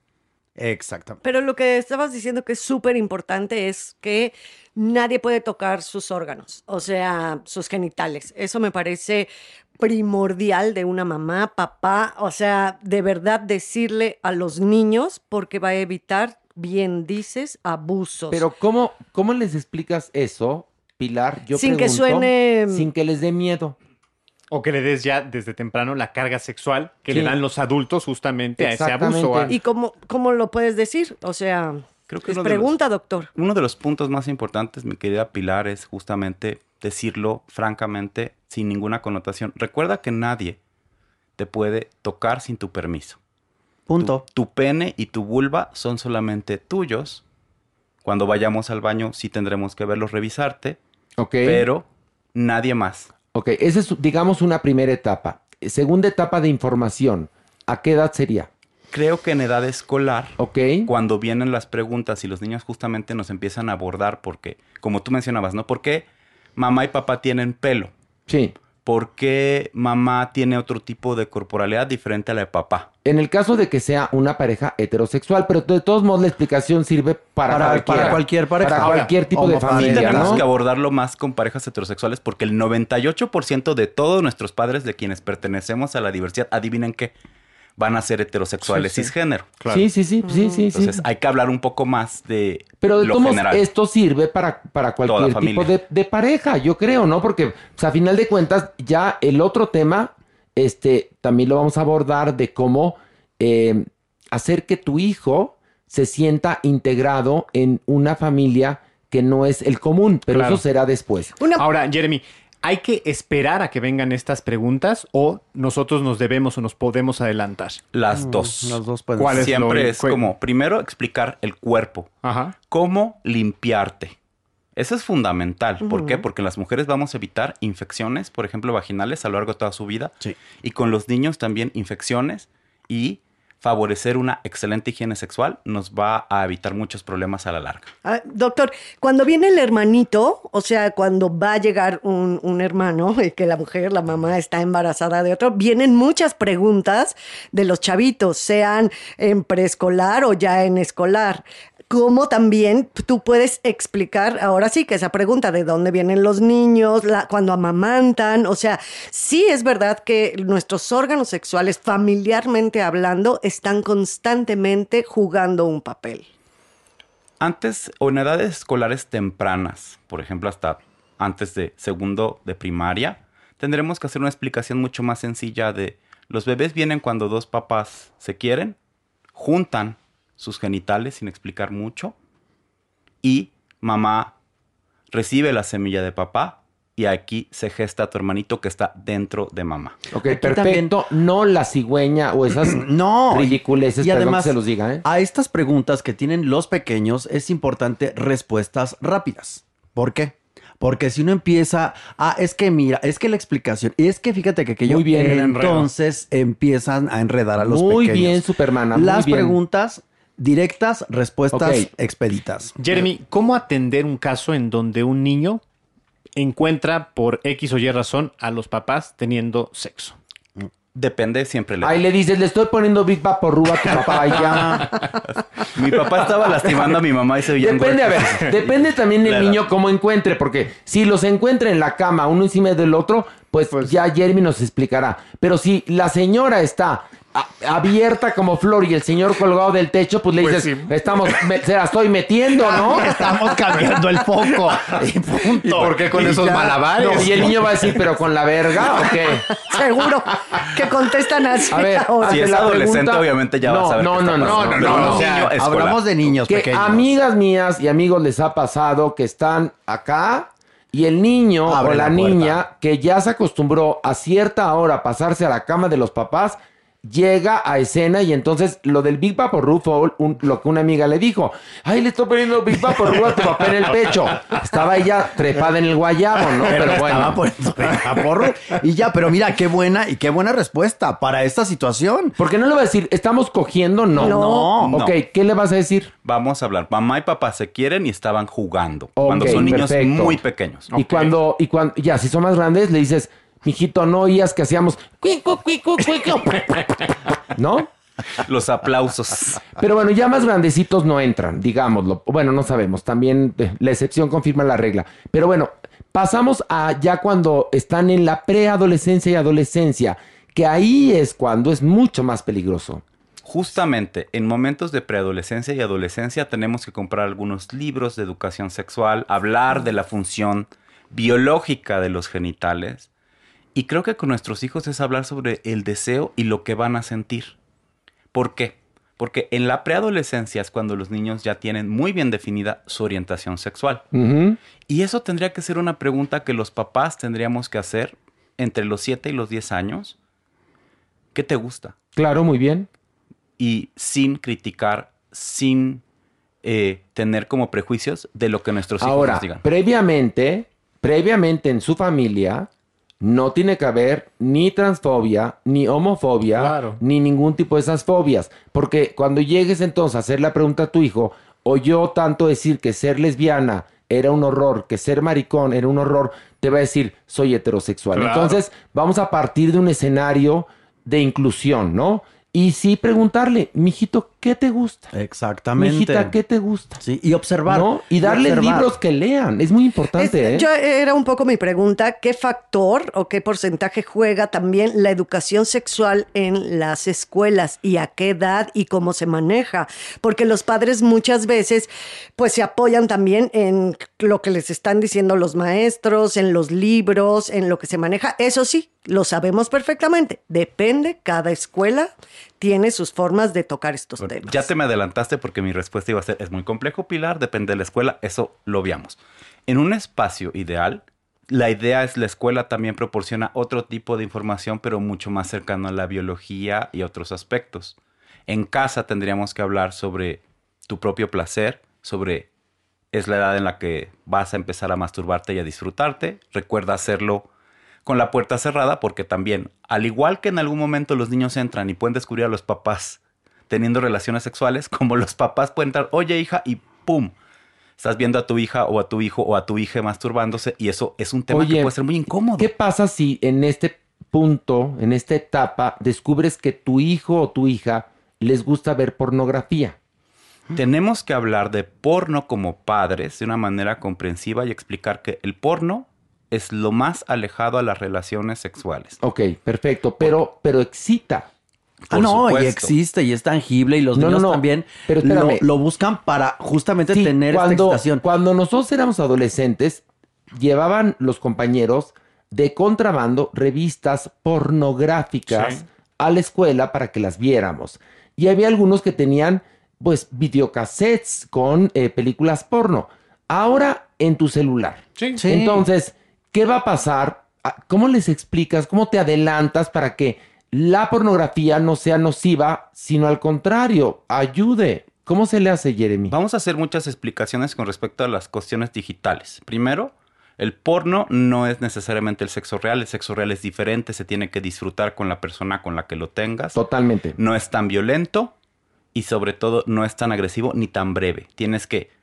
Exactamente. Pero lo que estabas diciendo que es súper importante es que nadie puede tocar sus órganos, o sea, sus genitales. Eso me parece primordial de una mamá, papá, o sea, de verdad decirle a los niños porque va a evitar, bien dices, abusos. Pero ¿cómo, cómo les explicas eso, Pilar? Yo Sin que suene- Sin que les dé miedo. O que le des ya desde temprano la carga sexual que Sí. le dan los adultos justamente a ese abuso. ¿Y cómo, cómo lo puedes decir? O sea, Creo que es los- pregunta, doctor. Uno de los puntos más importantes, mi querida Pilar, es justamente decirlo francamente, sin ninguna connotación. Recuerda que nadie te puede tocar sin tu permiso. Punto. Tu, tu pene y tu vulva son solamente tuyos. Cuando vayamos al baño sí tendremos que verlos, revisarte. Ok. Pero nadie más. Ok, esa es, digamos, una primera etapa. Segunda etapa de información. ¿A qué edad sería? Creo que en edad escolar, Ok. cuando vienen las preguntas y los niños justamente nos empiezan a abordar porque, como tú mencionabas, ¿no? ¿Por qué mamá y papá tienen pelo? Sí. ¿Por qué mamá tiene otro tipo de corporalidad diferente a la de papá? En el caso de que sea una pareja heterosexual, pero de todos modos la explicación sirve para, Para- cualquiera, para cualquier pareja. Para cualquier tipo de familia, tenemos ¿no? que abordarlo más con parejas heterosexuales porque el 98% de todos nuestros padres de quienes pertenecemos a la diversidad, adivinen qué, van a ser heterosexuales Sí, sí. cisgénero. Sí, sí, sí, sí, sí, sí. Entonces hay que hablar un poco más de Pero de lo todos modos, general. esto sirve para, para cualquier familia. tipo de, de pareja, yo creo, ¿no? Porque, pues, a final de cuentas, ya el otro tema, este, también lo vamos a abordar de cómo eh, hacer que tu hijo se sienta integrado en una familia que no es el común, pero Claro. eso será después. Ahora, Jeremy, ¿hay que esperar a que vengan estas preguntas o nosotros nos debemos o nos podemos adelantar? Las dos. Las dos ¿Cuál es Siempre lo- es como, primero explicar el cuerpo. Ajá. Cómo limpiarte. Eso es fundamental. ¿Por qué? Porque las mujeres vamos a evitar infecciones, por ejemplo, vaginales a lo largo de toda su vida. Sí. Y con los niños también infecciones y favorecer una excelente higiene sexual nos va a evitar muchos problemas a la larga. Ah, doctor, cuando viene el hermanito, o sea, cuando va a llegar un, un hermano (laughs) que la mujer, la mamá está embarazada de otro, vienen muchas preguntas de los chavitos, sean en preescolar o ya en escolar. ¿Cómo también tú puedes explicar ahora sí que esa pregunta de dónde vienen los niños, cuando amamantan? O sea, sí es verdad que nuestros órganos sexuales, familiarmente hablando, están constantemente jugando un papel. Antes o en edades escolares tempranas, por ejemplo, hasta antes de segundo de primaria, tendremos que hacer una explicación mucho más sencilla de los bebés vienen cuando dos papás se quieren, juntan sus genitales sin explicar mucho y mamá recibe la semilla de papá y aquí se gesta tu hermanito que está dentro de mamá. Ok, perfecto. No la cigüeña o esas (clears throat) no, ridiculeces, y además, que se los diga, ¿eh? a estas preguntas que tienen los pequeños es importante respuestas rápidas. ¿Por qué? Porque si uno empieza, ah, es que mira, es que la explicación, es que fíjate que aquello, Muy bien, enredo. entonces empiezan a enredar a los Muy pequeños. bien, Supermana, muy Las bien. preguntas directas, respuestas expeditas. Jeremy, ¿cómo atender un caso en donde un niño encuentra por X o Y razón a los papás teniendo sexo? Depende siempre. Ahí le dices, le estoy poniendo Big Vaporru a tu papá y ya. (laughs) Mi papá estaba lastimando a mi mamá y se veía Depende, a ver, depende también del La niño cómo encuentre, porque si los encuentra en la cama, uno encima del otro, pues, ya Jeremy nos explicará. Pero si la señora está abierta como flor y el señor colgado del techo, pues le Pues dices, estamos, me- se la estoy metiendo, ¿no? (laughs) Estamos cambiando el foco. (laughs) Y punto. ¿Y por qué con Y esos ya- malabares? No, y el niño va a decir, ¿pero con la verga o qué? (laughs) Seguro que contestan así A ver, ahora. Si es adolescente, pregunta- obviamente ya va No, a saber no, no, no, no, no, no. Hablamos de niños que pequeños. amigas mías y amigos les ha pasado que están acá y el niño Abre o la, la niña que ya se acostumbró a cierta hora a pasarse a la cama de los papás llega a escena y entonces lo del Big Vaporru fue un- lo que una amiga le dijo. Ay, le estoy poniendo Big Vaporru a tu papá en el pecho. Estaba ella trepada en el guayabo, ¿no? Pero, Pero, bueno. estaba poniendo vaporru. Y ya, pero mira, qué buena y qué buena respuesta para esta situación. Porque no le va a decir, ¿estamos cogiendo? No. No. No. Ok, ¿qué le vas a decir? Vamos a hablar. Mamá y papá se quieren y estaban jugando. Cuando son niños perfecto. muy pequeños. Y cuando, y cuando, ya, si son más grandes, le dices, mijito, no oías que hacíamos, cuicu, cuicu, cuicu", ¿no? Los aplausos. Pero bueno, ya más grandecitos no entran, digámoslo. Bueno, no sabemos, también eh, la excepción confirma la regla. Pero bueno, pasamos a ya cuando están en la preadolescencia y adolescencia, que ahí es cuando es mucho más peligroso. Justamente en momentos de preadolescencia y adolescencia tenemos que comprar algunos libros de educación sexual, hablar de la función biológica de los genitales. Y creo que con nuestros hijos es hablar sobre el deseo y lo que van a sentir. ¿Por qué? Porque en la preadolescencia es cuando los niños ya tienen muy bien definida su orientación sexual. Y eso tendría que ser una pregunta que los papás tendríamos que hacer entre los 7 y los 10 años ¿qué te gusta? Claro, muy bien. Y sin criticar, sin eh, tener como prejuicios de lo que nuestros hijos Ahora, nos digan. previamente, previamente en su familia, no tiene que haber ni transfobia, ni homofobia, Claro. ni ningún tipo de esas fobias. Porque cuando llegues entonces a hacer la pregunta a tu hijo, oyó tanto decir que ser lesbiana era un horror, que ser maricón era un horror, te va a decir, soy heterosexual. Claro. Entonces, vamos a partir de un escenario de inclusión, ¿no? Y sí preguntarle, mijito, ¿qué te gusta? Exactamente. Mijita, ¿qué te gusta? Sí, y observar. ¿No? Y observar. libros que lean. Es muy importante, ¿eh? Yo era un poco mi pregunta, ¿qué factor o qué porcentaje juega también la educación sexual en las escuelas y a qué edad y cómo se maneja? Porque los padres muchas veces pues se apoyan también en lo que les están diciendo los maestros, en los libros, en lo que se maneja. Eso sí, lo sabemos perfectamente. Depende, cada escuela tiene sus formas de tocar estos temas. Ya te me adelantaste porque mi respuesta iba a ser, es muy complejo, Pilar, depende de la escuela, eso lo veamos. En un espacio ideal, la idea es la escuela también proporciona otro tipo de información, pero mucho más cercano a la biología y otros aspectos. En casa tendríamos que hablar sobre tu propio placer, sobre es la edad en la que vas a empezar a masturbarte y a disfrutarte. Recuerda hacerlo con la puerta cerrada porque también, al igual que en algún momento los niños entran y pueden descubrir a los papás teniendo relaciones sexuales, (laughs) como los papás pueden entrar, oye hija, y ¡pum! Estás viendo a tu hija o a tu hijo o a tu hija masturbándose y eso es un tema que puede ser muy incómodo. ¿Qué pasa si en este punto, en esta etapa, descubres que tu hijo o tu hija les gusta ver pornografía? Tenemos que hablar de porno como padres de una manera comprensiva y explicar que el porno es lo más alejado a las relaciones sexuales. Ok, perfecto, pero, pero excita. Ah, no, y existe y es tangible y los No, niños no, también pero lo, lo buscan para justamente Sí, tener esta cuando, excitación. Cuando nosotros éramos adolescentes, llevaban los compañeros de contrabando revistas pornográficas Sí. a la escuela para que las viéramos. Y había algunos que tenían, pues, videocassettes con eh, películas porno. Ahora en tu celular. Sí. Sí. Entonces, ¿qué va a pasar? Ah, ¿Cómo les explicas? ¿Cómo te adelantas para que la pornografía no sea nociva, sino al contrario, ayude? ¿Cómo se le hace, Jeremy? Vamos a hacer muchas explicaciones con respecto a las cuestiones digitales. Primero, el porno no es necesariamente el sexo real, el sexo real es diferente, se tiene que disfrutar con la persona con la que lo tengas. Totalmente. No es tan violento y sobre todo no es tan agresivo ni tan breve. Tienes que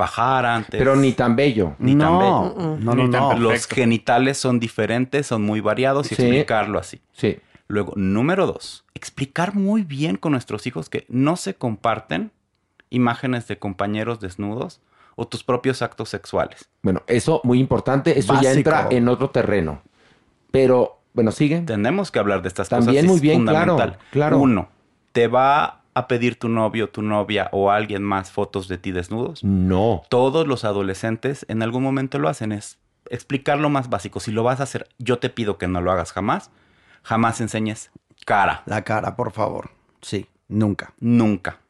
fajar antes. Pero ni tan bello. Ni tan bello. no, no, Ni no, no. Los genitales son diferentes, son muy variados y Sí. explicarlo así. Sí. Luego, número dos, explicar muy bien con nuestros hijos que no se comparten imágenes de compañeros desnudos o tus propios actos sexuales. Bueno, eso muy importante, eso ya entra en otro terreno. Pero, bueno, sigue. Tenemos que hablar de estas También cosas. muy es bien, claro, claro. Uno, ¿te va a pedir tu novio, tu novia o alguien más fotos de ti desnudos? No. Todos los adolescentes en algún momento lo hacen. Es explicar lo más básico. Si lo vas a hacer, yo te pido que no lo hagas jamás. Jamás enseñes cara. La cara, por favor. Sí, nunca. Nunca.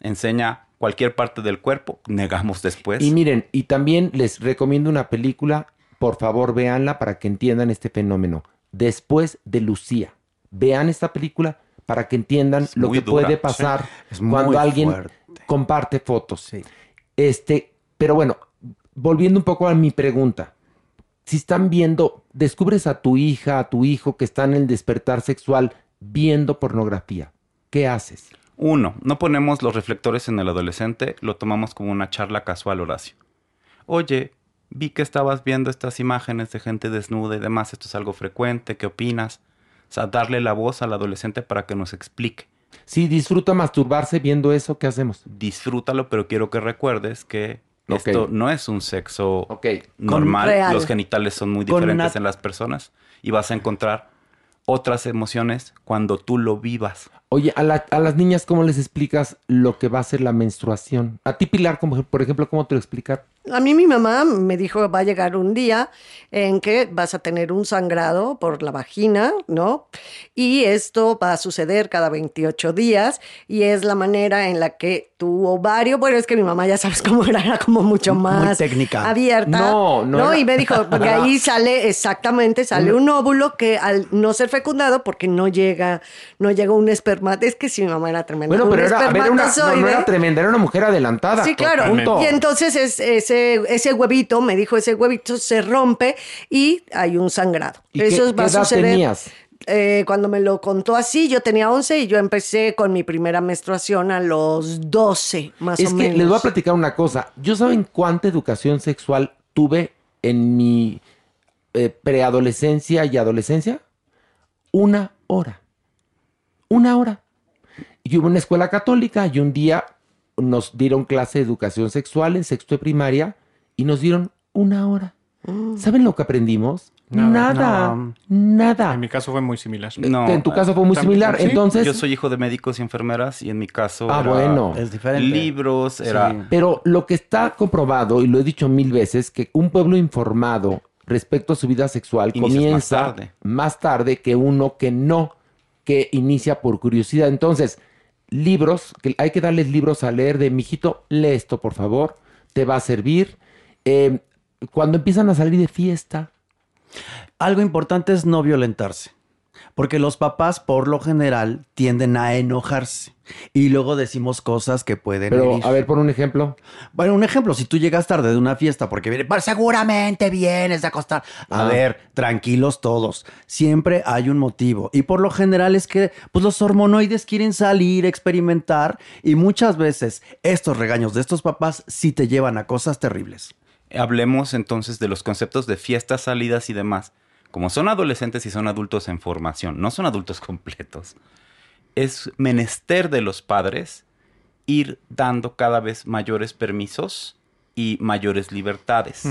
Enseña cualquier parte del cuerpo. Negamos después. Y miren, y también les recomiendo una película, por favor véanla para que entiendan este fenómeno. Después de Lucía. Vean esta película para que entiendan Es lo que dura, puede pasar cuando alguien fuerte. comparte fotos. Sí. Este, pero bueno, volviendo un poco a mi pregunta. Si están viendo, descubres a tu hija, a tu hijo que está en el despertar sexual viendo pornografía, ¿qué haces? Uno, no ponemos los reflectores en el adolescente, lo tomamos como una charla casual, Horacio. Oye, vi que estabas viendo estas imágenes de gente desnuda y demás, esto es algo frecuente, ¿qué opinas? O sea, darle la voz al adolescente para que nos explique. Si disfruta masturbarse viendo eso, ¿qué hacemos? Disfrútalo, pero quiero que recuerdes que esto no es un sexo normal. real. Los genitales son muy diferentes en las personas y vas a encontrar otras emociones cuando tú lo vivas. Oye, a, la- a las niñas, ¿cómo les explicas lo que va a ser la menstruación? A ti, Pilar, como, por ejemplo, ¿cómo te lo explicas? A mí mi mamá me dijo, va a llegar un día en que vas a tener un sangrado por la vagina, ¿no? Y esto va a suceder cada 28 días y es la manera en la que tu ovario, bueno, es que mi mamá ya sabes cómo era, era como mucho más técnica. abierta. No, no era- Y me dijo, (laughs) porque ahí sale exactamente, sale un óvulo que al no ser fecundado, porque no llega, no llega un espermatozoide, es que sí, mi mamá era tremenda. Bueno, un pero era, a ver, era una, no, era tremenda, era una mujer adelantada. Sí, claro. Y entonces es- ese, ese huevito, me dijo, ese huevito se rompe y hay un sangrado. ¿Y qué- Eso qué va a edad suceder. tenías? eh, cuando me lo contó así, yo tenía 11 y yo empecé con mi primera menstruación a los 12, más es o que menos. les voy a platicar una cosa. ¿Yo saben cuánta educación sexual tuve en mi eh, preadolescencia y adolescencia? Una hora. Una hora. Y hubo una escuela católica y un día nos dieron clase de educación sexual en sexto de primaria y nos dieron una hora. ¿Saben lo que aprendimos? Nada. Nada. No. Nada. En mi caso fue muy similar. No. En tu caso fue muy También, similar. sí. Entonces, Yo soy hijo de médicos y enfermeras y en mi caso Ah, era bueno. Es diferente. libros, era Pero lo que está comprobado, y lo he dicho mil veces, que un pueblo informado respecto a su vida sexual Inicias más comienza tarde. más tarde que uno que no, que inicia por curiosidad. Entonces, libros, que hay que darles libros a leer de, mijito, lee esto, por favor, te va a servir. Eh, cuando empiezan a salir de fiesta, Algo importante es no violentarse. Porque los papás, por lo general, tienden a enojarse. Y luego decimos cosas que pueden pero herir. a ver, por un ejemplo. Bueno, un ejemplo, si tú llegas tarde de una fiesta porque viene, "Pues seguramente vienes de acostar. A ver, tranquilos todos. Siempre hay un motivo. Y por lo general es que pues, los hormonoides quieren salir, experimentar. Y muchas veces estos regaños de estos papás sí te llevan a cosas terribles. Hablemos entonces de los conceptos de fiestas, salidas y demás. Como son adolescentes y son adultos en formación, no son adultos (laughs) completos, es menester de los padres ir dando cada vez mayores permisos y mayores libertades.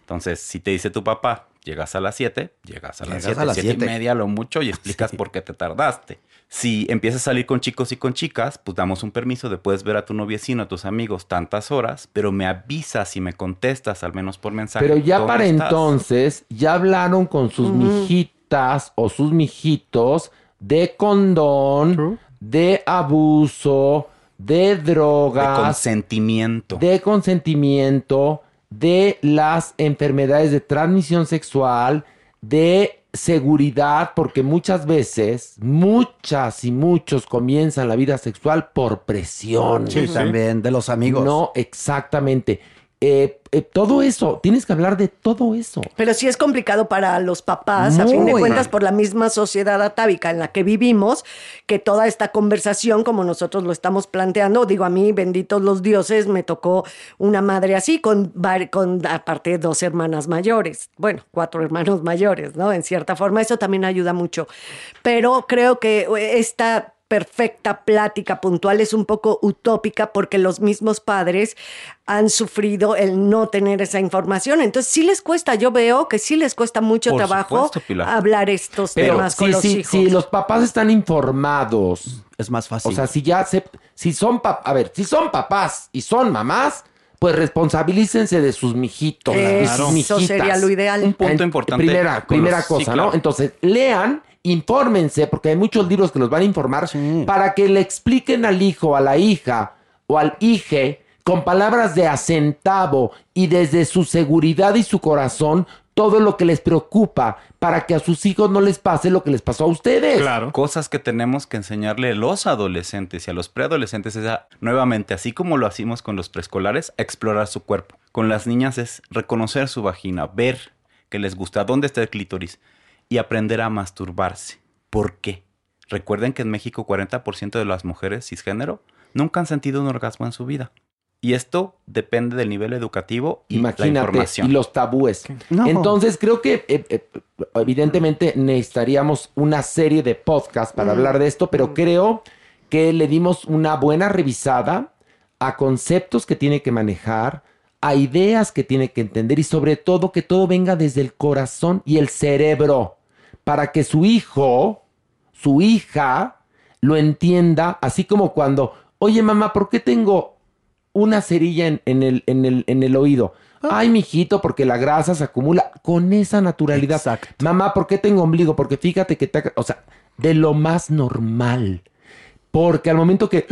Entonces, si te dice tu papá, llegas a las 7, llegas a las Llegas 7, a las 7 y media lo mucho y explicas por qué te tardaste. Si empiezas a salir con chicos y con chicas, pues damos un permiso de puedes ver a tu noviecino, a tus amigos tantas horas, pero me avisas y me contestas al menos por mensaje. Pero ya ¿dónde para estás? entonces, ya hablaron con sus mijitas o sus mijitos de condón, de abuso, de drogas, De consentimiento. de consentimiento, de las enfermedades de transmisión sexual, de seguridad, porque muchas veces, muchas y muchos comienzan la vida sexual por presión. Sí, también, de los amigos. No, exactamente. Eh, eh, todo eso, tienes que hablar de todo eso. Pero sí es complicado para los papás, a fin de cuentas, por la misma sociedad atávica en la que vivimos, que toda esta conversación, como nosotros lo estamos planteando, digo, a mí, benditos los dioses, me tocó una madre así, con, con aparte dos hermanas mayores, bueno, cuatro hermanos (laughs) mayores, ¿no? En cierta forma, eso también ayuda mucho. Pero creo que esta perfecta plática puntual es un poco utópica porque los mismos padres han sufrido el no tener esa información. Entonces sí les cuesta, yo veo que sí les cuesta mucho Por trabajo supuesto, hablar estos Pero temas con si, los hijos. si los papás están informados, es más fácil. O sea, si ya se, si son pap- a ver, si son papás y son mamás, pues responsabilícense de sus mijitos, Eso mijitas. sería lo ideal. Un punto En- importante Primera, primera cosa, sí, ¿no? Entonces, lean, infórmense, porque hay muchos libros que los van a informar para que le expliquen al hijo, a la hija o al hije con palabras de acentavo y desde su seguridad y su corazón todo lo que les preocupa para que a sus hijos no les pase lo que les pasó a ustedes. Cosas que tenemos que enseñarle a los adolescentes y a los preadolescentes es a- nuevamente, así como lo hacemos con los preescolares, a explorar su cuerpo. Con las niñas es reconocer su vagina, ver que les gusta, dónde está el clítoris y aprender a masturbarse. ¿Por qué? Recuerden que en México 40% de las mujeres cisgénero nunca han sentido un orgasmo en su vida. Y esto depende del nivel educativo y la Imagínate, información. y los tabúes. No. Entonces, creo que eh, eh, evidentemente necesitaríamos una serie de podcasts para Mm. hablar de esto, pero creo que le dimos una buena revisada a conceptos que tiene que manejar, a ideas que tiene que entender y sobre todo que todo venga desde el corazón y el cerebro para que su hijo, su hija, lo entienda, así como cuando, oye mamá, ¿por qué tengo una cerilla en, en el, en, el, en el oído? Ay, mijito, porque la grasa se acumula con esa naturalidad. Mamá, ¿por qué tengo ombligo? Porque fíjate que te... O sea, de lo más normal. Porque al momento que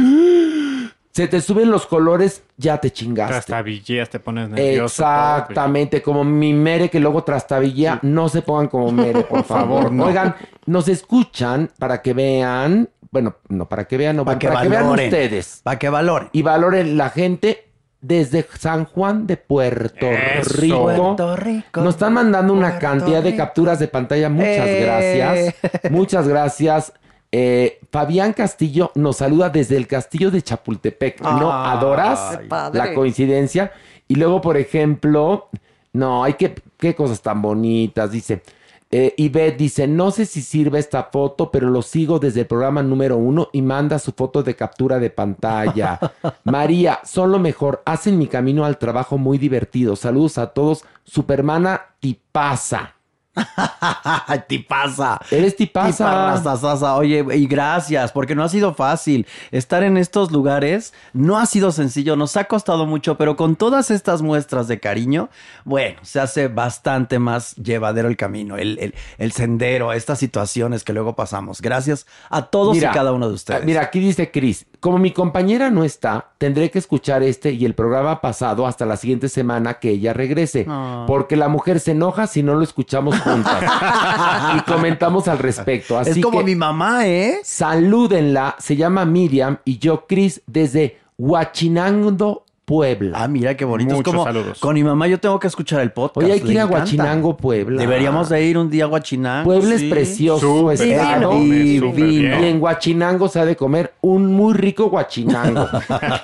se te suben los colores, ya te chingaste. Trastabilleas, te pones nervioso. Exactamente, como mi mere que luego trastabillea. No se pongan como mere, por (laughs) favor. no. Oigan, nos escuchan para que vean, bueno, no para que vean, no, Para para, que que, vean valoren. ustedes. Para que valoren. Y valoren la gente desde San Juan de Puerto Eso. Rico. Puerto Rico. Nos están mandando una cantidad de capturas de pantalla. Muchas Eh. gracias. Muchas gracias. Eh, Fabián Castillo nos saluda desde el castillo de Chapultepec. ¿No adoras la coincidencia? Y luego, por ejemplo, no, hay que, qué cosas tan bonitas. Dice, eh, Ivette dice, no sé si sirve esta foto, pero lo sigo desde el programa número uno y manda su foto de captura de pantalla. (laughs) María, son lo mejor, hacen mi camino al trabajo muy divertido. Saludos a todos. Supermana Tipaza. (laughs) tipaza. Eres tipaza. Oye, y gracias, porque no ha sido fácil. Estar en estos lugares no ha sido sencillo, nos ha costado mucho, pero con todas estas muestras de cariño, bueno, se hace bastante más llevadero el camino, el, el- el sendero, estas situaciones que luego pasamos. Gracias a todos Mira, y cada uno de ustedes. Mira, aquí dice Cris, como mi compañera no está, tendré que escuchar este y el programa pasado hasta la siguiente semana que ella regrese, Ah. porque la mujer se enoja si no lo escuchamos juntas (laughs) y comentamos al respecto. Así es como que mi mamá, ¿eh? salúdenla, se llama Miriam y yo Cris desde Huachinango, Puebla. Ah, mira qué bonito. Es Muchos como saludos. con mi mamá yo tengo que escuchar el podcast. Oye, hay que ir a. Huachinango, Puebla. Deberíamos de ir un día a Huachinango. Puebla sí. es precioso, estado. come, Y en Huachinango se ha de comer un muy rico guachinango.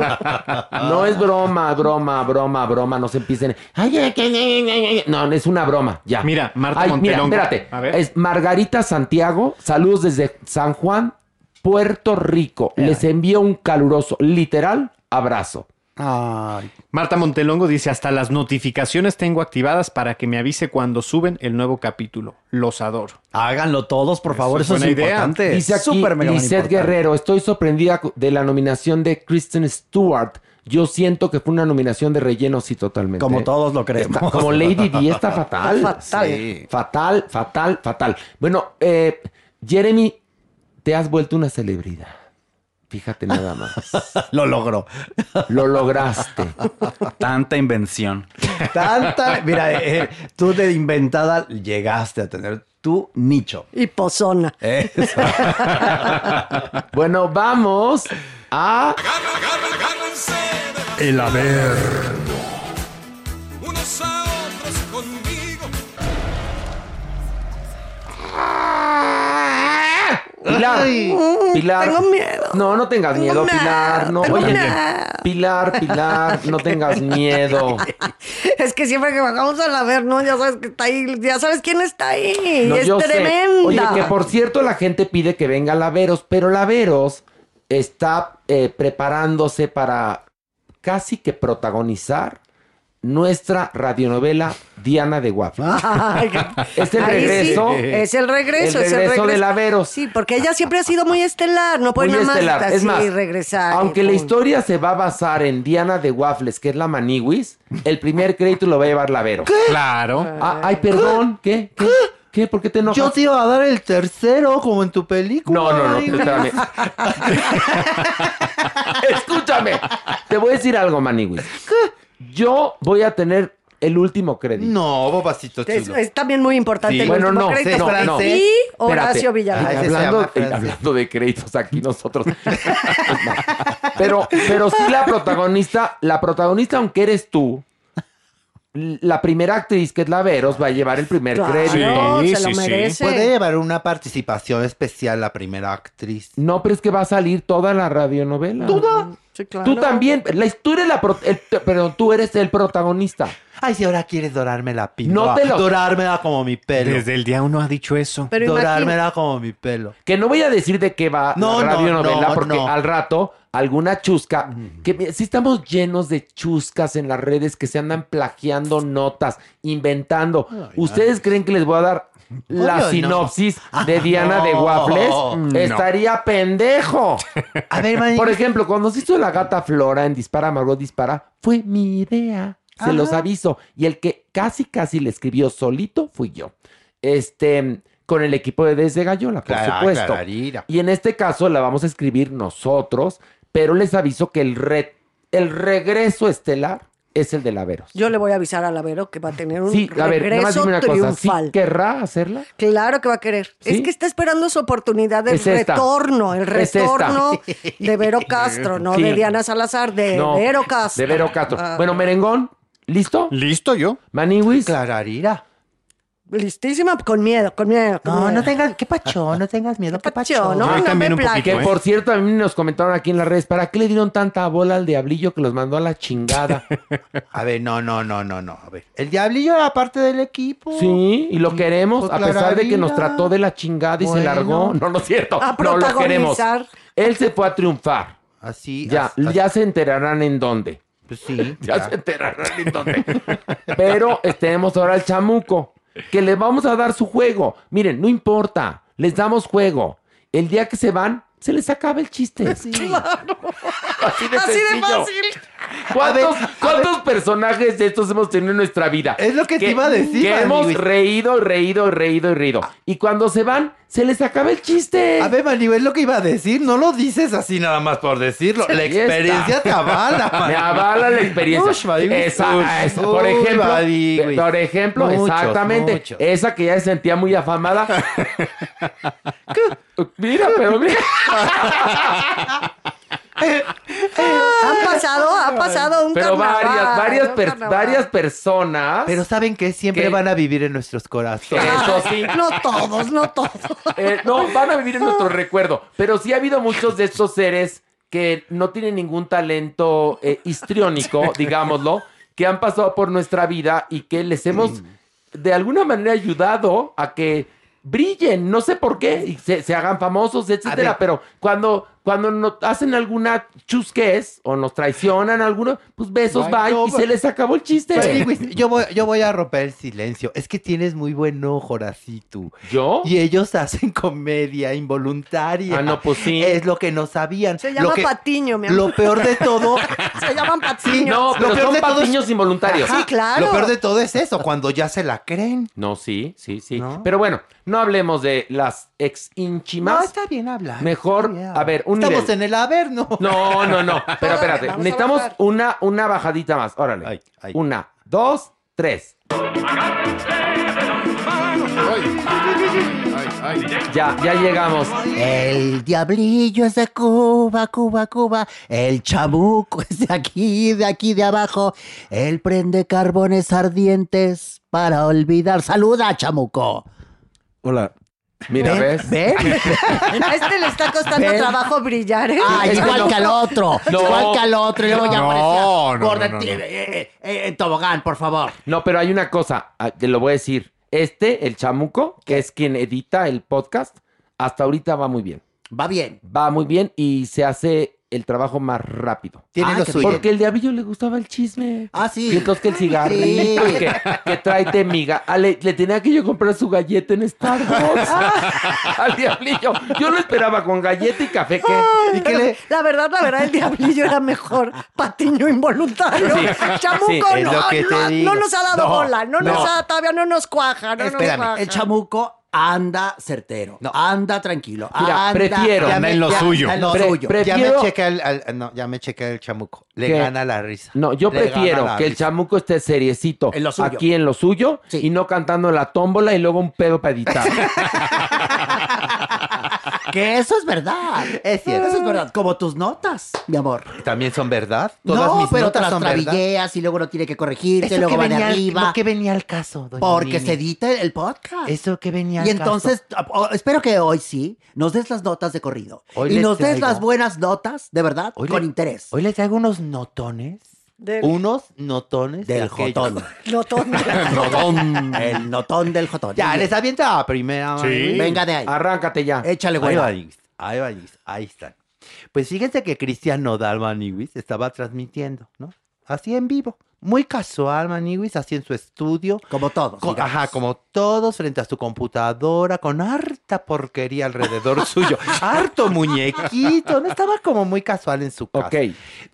(laughs) no es broma, broma, broma, broma. No se empiecen. No, es una broma. Ya. Mira, Marta Ay, mira, espérate. A ver. Es Margarita Santiago. Saludos desde San Juan, Puerto Rico. Les envío un caluroso, literal, abrazo. Ay. Marta Montelongo dice, hasta las notificaciones tengo activadas para que me avise cuando suben el nuevo capítulo. Los adoro. Háganlo todos, por favor. Eso Eso, es idea. importante. Dice aquí Súper mega importante. Guerrero, estoy sorprendida de la nominación de Kristen Stewart. Yo siento que fue una nominación de relleno, sí, totalmente. Como todos lo creemos. Está- como Lady Di, está (laughs) fatal. Fatal. Sí. Fatal, fatal, fatal. Bueno, eh, Jeremy, te has vuelto una celebridad. Fíjate nada más. (laughs) Lo logró. Lo lograste. Tanta invención. Tanta. Mira, eh, tú de inventada llegaste a tener tu nicho. Y pozona. Eso. (laughs) Bueno, vamos a El haber. Pilar. Pilar. Tengo miedo. No, no tengas Tengo miedo, Pilar. No, oye. Pilar, Pilar, no tengas miedo. (laughs) Es que siempre que bajamos a la ver, ¿no? Ya sabes que está ahí, ya sabes quién está ahí. No, es tremenda. Oye, que por cierto la gente pide que venga Laveros, pero Laveros está eh, preparándose para casi que protagonizar nuestra radionovela Diana de Waffle. Ay, Es el sí, regreso. es el regreso. El es el regreso de Laveros. Sí, porque ella siempre ha sido muy estelar. No puede Muy nada más estelar. así Es más, regresar. aunque la historia se va a basar en Diana de Waffles, que es la Maniwis, el primer crédito lo va a llevar Laveros. Claro. Ah, ay, perdón. ¿Qué? ¿Qué? ¿Qué? ¿Por qué te enojas? Yo te iba a dar el tercero, como en tu película. No, no, no, espérame. (laughs) Escúchame. Te voy a decir algo, Maniwis. Yo voy a tener el último crédito. No, bobacito Es, chulo. es también muy importante. Sí. el Bueno, último no, crédito. no, no. Y Horacio se hablando, eh, hablando de créditos aquí nosotros. (laughs) pero, pero sí la protagonista, la protagonista, aunque eres tú, la primera actriz que es la Veros va a llevar el primer Claro, crédito. Sí, se lo sí, sí. merece. Puede llevar una participación especial la primera actriz. No, pero es que va a salir toda la radionovela. Sí, claro. Tú también, la, tú eres la pro- el- pero tú eres el protagonista. Ay, si ahora quieres dorármela, pinta. No te lo- Dorármela como mi pelo. Desde el día uno ha dicho eso. Pero Dorármela como mi pelo. Que no voy a decir de qué va No, la no, radionovela, no, porque no. al rato alguna chusca, que sí estamos llenos de chuscas en las redes que se andan plagiando notas, inventando. ¿Ustedes creen que les voy a dar la Obvio no. sinopsis de Diana de. Waffles? No. Estaría pendejo. A ver. Por ejemplo, cuando se hizo la gata Flora en Dispara, Margot Dispara, fue mi idea. Se Ajá. los aviso. Y el que casi, casi le escribió solito fui yo. Este, con el equipo de Desde Gallola, por Clara- supuesto. clararira. Y en este caso la vamos a escribir nosotros, pero les aviso que el, re- el regreso estelar es el de Laveros. Yo le voy a avisar a Lavero que va a tener un Sí, a ver, regreso dime una cosa. ¿Sí triunfal. querrá hacerla? Claro que va a querer. ¿Sí? Es que está esperando su oportunidad de Es esta. retorno, el Es retorno de Vero (laughs) Castro, no de Diana Salazar, de No, Vero Castro. De Vero Castro. Ah, Bueno, Merengón, ¿listo? ¿Listo yo? Maniwis. Clararira. listísima, con miedo, con miedo. con No, miedo. no tengas, qué pacho, no tengas miedo, qué pacho, no, también un plaques. Que ¿eh? por cierto, a mí nos comentaron aquí en las redes, ¿para qué le dieron tanta bola al diablillo que los mandó a la chingada? (laughs) A ver, no, no, no, no, no. A ver. El diablillo era parte del equipo. Sí, y lo queremos, Pues a pesar de que nos Clararira. trató de la chingada y se Bueno. largó. No, no es cierto. A no lo queremos. protagonizar. Él se fue a triunfar. Así. Ya, as- as- ya se enterarán en dónde. Pues sí. (laughs) Ya, ya. se enterarán en dónde. Pero este, tenemos ahora al chamuco, que les vamos a dar su juego. Miren, no importa, les damos juego. El día que se van, se les acaba el chiste. (laughs) (laughs) Así de Así de fácil. ¿Cuántos, ver, personajes de estos hemos tenido en nuestra vida? Es lo que te iba a decir, Que hemos reído, reído, reído y reído. Y cuando se van, se les acaba el chiste. A ver, Mani, es lo que iba a decir. No lo dices así nada más por decirlo. La experiencia te avala, Mani. (laughs) Me avala la experiencia. Ush, Mani, Esa- ush, esa, por ejemplo, por ejemplo, Muchos, exactamente, muchos. esa que ya se sentía muy afamada. (laughs) (laughs) mira, pero mira. (laughs) Han pasado, ha pasado un Pero carnaval, varias, varias, un per- carnaval. varias personas. Pero ¿saben que Siempre ¿Qué? van a vivir en nuestros corazones. Eso sí. (laughs) No todos, no todos. Eh, no, van a vivir en nuestro (laughs) recuerdo. Pero sí ha habido muchos de estos seres que no tienen ningún talento eh, histriónico, digámoslo, que han pasado por nuestra vida y que les hemos de alguna manera ayudado a que brillen, no sé por qué, y se, se hagan famosos, etcétera. Pero cuando, cuando nos hacen alguna chusquez o nos traicionan alguno, pues besos, Ay, bye, no, y se les acabó el chiste. Güey, yo, voy, yo voy a romper el silencio. Es que tienes muy buen ojo, Horacito. ¿Yo? Y ellos hacen comedia involuntaria. Ah, no, pues sí. Es lo que no sabían. Se llama lo que- patiño, mi amor. Lo peor de todo. (laughs) Se llaman patiños. No, Lo pero peor son de todo es- patiños involuntarios. Sí, claro. Lo peor de todo es eso, cuando ya se la creen. No, sí, sí, sí. ¿No? Pero bueno, no hablemos de las ex No, ínchimas. está bien hablar. Mejor, a ver, un Estamos nivel. en el Averno. (laughs) No, no, no. Pero espérate, Vamos a necesitamos bajar. una, una bajadita más. Órale. Ay, ay. Una, dos, tres. Ya, ya llegamos. El diablillo es de Cuba, Cuba, Cuba. El chabuco es de aquí, de aquí, de abajo. Él prende carbones ardientes para olvidar. Saluda, chamuco. Hola. Mira, ¿ves? ¿Ven? (laughs) A este le está costando Ven. trabajo brillar, ¿eh? Ah, Es igual no. que al otro. No. Igual que al otro. Y luego ya No, aparecía no, no, no, no. eh, eh, eh, en tobogán, por favor. No, pero hay una cosa, ah, te lo voy a decir. Este, el chamuco, que es quien edita el podcast, hasta ahorita va muy bien. Va bien. Va muy bien y se hace el trabajo más rápido. Tiene Ah, lo suyo. Porque el diablillo le gustaba el chisme. Ah, sí. Y entonces que el cigarrito, Sí. que, que tráete miga. Ah, le, le tenía que yo comprar su galleta en Starbucks. al diablillo. Yo lo esperaba con galleta y café. ¿qué? Ay, ¿Y qué le- La verdad, la verdad, el diablillo era mejor patiño involuntario. Sí, Chamuco, sí, es no, lo que te no, digo. no nos ha dado No, bola, no, nos no. ha, todavía no nos cuaja, no Espérame, nos cuaja. El chamuco anda certero. No. Anda tranquilo. Mira, anda, prefiero- Anda en lo ya- suyo. En lo Pre- suyo. pre- Ya me checa el, al- no, ya me checa el chamuco. Le gana la risa. No, yo Le prefiero que el chamuco esté seriecito En lo suyo. aquí en lo suyo Sí. y no cantando la tómbola y luego un pedo para editar. (laughs) Que eso es verdad. Es cierto. Eso es verdad. Como tus notas, mi amor. También son verdad. Todas no, mis pero notas son verdad. y luego no tiene que corregirse, luego que va de venía, al, arriba. no, que venía al caso, doña Porque Mimi. se edita el podcast. Eso que venía al Y entonces, caso. oh, espero que hoy sí nos des las notas de corrido. Hoy y nos des las buenas notas, de verdad, Hoy con le- interés. Hoy les traigo unos notones. Del- unos notones Del jotón. (laughs) Notón. Notón. El notón del jotón. Ya, les aviento la primera. Sí. Venga de ahí. Arráncate ya. Échale, Ahí güey. va, ahí va, ahí están. Pues fíjense que Cristian Nodal Maniguis estaba transmitiendo, ¿no? Así en vivo. Muy casual, Maniguis, así en su estudio. Como todos. Ajá, como todos frente a su computadora, con harta porquería alrededor (laughs) suyo. Harto muñequito. No estaba como muy casual en su casa. Ok.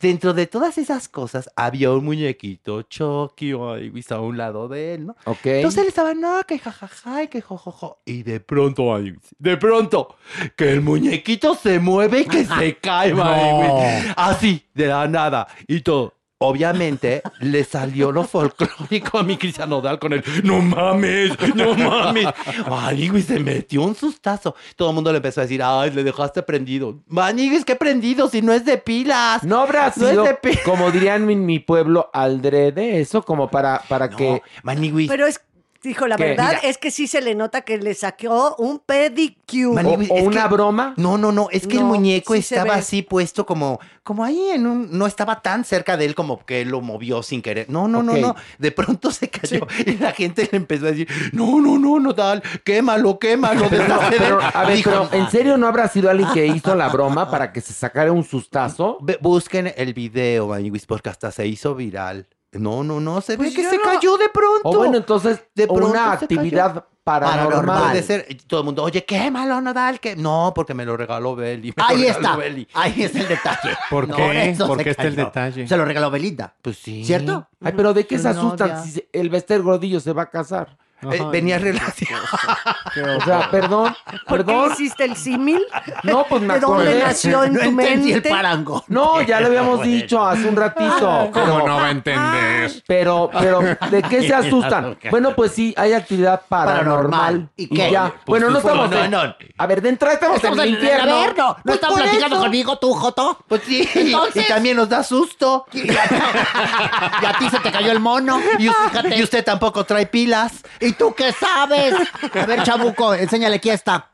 Dentro de todas esas cosas había un muñequito Chucky o a un lado de él, ¿no? Ok. Entonces él estaba, no, que jajaja, y que jojojo. Y de pronto, Maniguis, de pronto, que el muñequito se mueve y que (laughs) se cae, Maniguis. Así, de la nada. Y todo. Obviamente le salió lo folclórico a mi Cristian Nodal con el no mames, no mames. Maniguis se metió un sustazo. Todo el mundo le empezó a decir, ay, le dejaste prendido. Maniguis, ¿qué prendido? Si no es de pilas. No habrá No es sido, como dirían en mi pueblo, aldrede, eso como para, para que... Maniguis. Pero es, dijo, la ¿Qué? verdad Mira. es que sí se le nota que le sacó un pedicure. O es una que- broma. No, no, no, es que el No, muñeco sí se estaba ve. así puesto como, como ahí en un, no estaba tan cerca de él como que lo movió sin querer. No, no, Ok. no, no. De pronto se cayó y la gente le empezó a decir, no, no, no, no, tal, quémalo, quémalo. Pero, no, deshace de pero, él". a ver, Dijo, pero ¿en serio no habrá sido alguien que hizo la broma para que se sacara un sustazo? Ve- Busquen el video, Maniguis, porque hasta se hizo viral. No, no, no, se Pues ve que se no- cayó de pronto. O bueno, entonces, De pronto una actividad paranormal. Puede ser, y todo el mundo, oye, quémalo, Nadal, que no, porque me lo regaló Beli. me Ahí regaló está. Ahí está el detalle. (laughs) ¿Por No, qué? ¿Por se qué está el detalle? Se lo regaló Belinda. Pues sí. ¿Cierto? Ay, pero ¿de qué se asustan si el Bester Gordillo se va a casar? Eh, venía relacionado. (laughs) O sea, perdón, ¿Por qué perdón. hiciste el símil? No, pues me ¿De dónde acordé. nació en No tu entendí el mente? parango. No, ya lo habíamos dicho hace un ratito. ¿Cómo Pero, no va a entender? pero, pero, ¿de qué se (laughs) asustan? Bueno, pues sí, hay actividad paranormal. Paranormal. ¿Y qué? ya. Pues bueno, no sí, estamos no, en- no. A ver, de entrada estamos, Estamos en el infierno. infierno. ¿No Pues estás por platicando eso. conmigo tú, Joto? Pues sí, Entonces- y también nos da susto. (laughs) Y a, ti se te cayó el mono. Y usted, Fíjate. y usted tampoco trae pilas. ¿Y tú qué sabes? A ver, Chabuco, enséñale aquí está.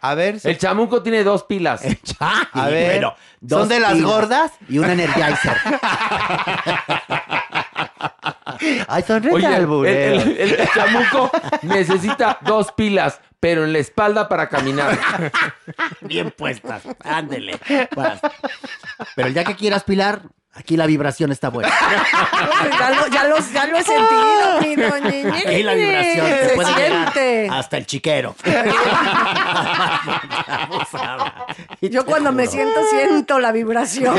A ver, El chamuco tiene dos pilas. (laughs) a ver, Bueno, dos ¿son de las pilas gordas? Y un energizer. Ay, son Oye, el, el- el chamuco necesita dos pilas, pero en la espalda para caminar. Bien puestas. Ándele. Vas. Pero el día que quieras pilar, aquí la vibración está buena. (laughs) Ya lo, ya lo- ya lo he sentido, mi doña. Aquí la vibración se, Se puede siente. hasta el chiquero. (laughs) Yo cuando me siento, siento la vibración. (laughs)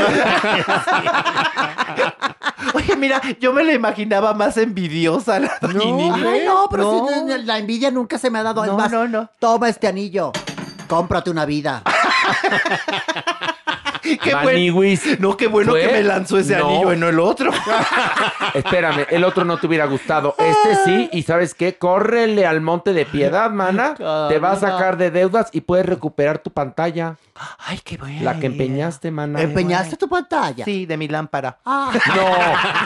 Oye, mira, yo me la imaginaba más envidiosa. La No, ay, no, pero No. si la envidia nunca se me ha dado. No, más, no, no. Toma este anillo. Cómprate una vida. (laughs) Qué bueno. Maniwis. No, qué bueno ¿Fue? que me lanzó ese No. anillo y no el otro. (laughs) Espérame, el otro no te hubiera gustado. Este sí, y ¿sabes qué? Córrele al monte de piedad, mana. (laughs) Te va a sacar de deudas y puedes recuperar tu pantalla. Ay, qué bueno. La que empeñaste, mana. ¿Empeñaste tu pantalla? Sí, de mi lámpara. Ah,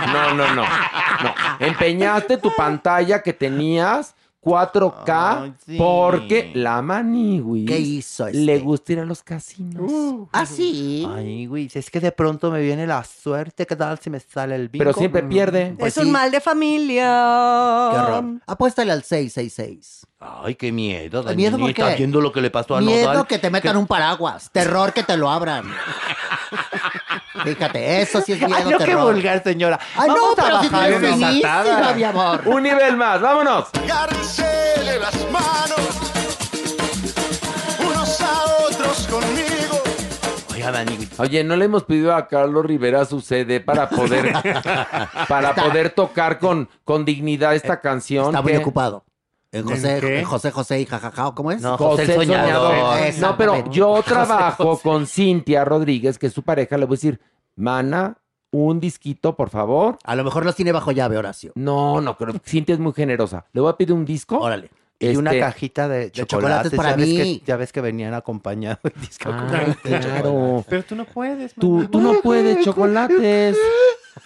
No, no, no, no. no. Empeñaste tu pantalla que tenías 4K Ay, sí. porque la Maniwis ¿Qué hizo este? le gusta ir a los casinos. ¿Ah, sí? Ay, güey, es que de pronto me viene la suerte. ¿Qué tal si me sale el bingo? pero siempre pierde. Pues es un sí. mal de familia. Qué horror. Apuéstale al 666. Ay, qué miedo. ¿Miedo por qué? viendo lo que le pasó a Miedo Nodal. que te metan un paraguas. Terror que te lo abran. (laughs) Fíjate, eso sí es miedo, Ay, no, qué terror. vulgar, señora. Ay, no, Vamos a pero si tú bajar tada. mi amor. Un nivel más, vámonos. Agárrense de las manos, unos a otros conmigo. Oiga, Dani, Oye, no le hemos pedido a Carlos Rivera su CD para poder (laughs) para poder tocar con, con dignidad esta canción. Está muy que- ocupado. En José, ¿En José, José y jajaja, ¿cómo es? No, José José el Soñador. No, pero yo trabajo José. con Cintia Rodríguez, que es su pareja. Le voy a decir, mana, un disquito, por favor. A lo mejor los tiene bajo llave, Horacio. No, no, creo Cintia es muy generosa. Le voy a pedir un disco. Órale. Y una Este- cajita de, de chocolates chocolates. para ya, ves mí. que, ya ves que venían acompañados. Ah, claro. Pero tú no puedes, Tú, mamá. tú no puedes chocolates.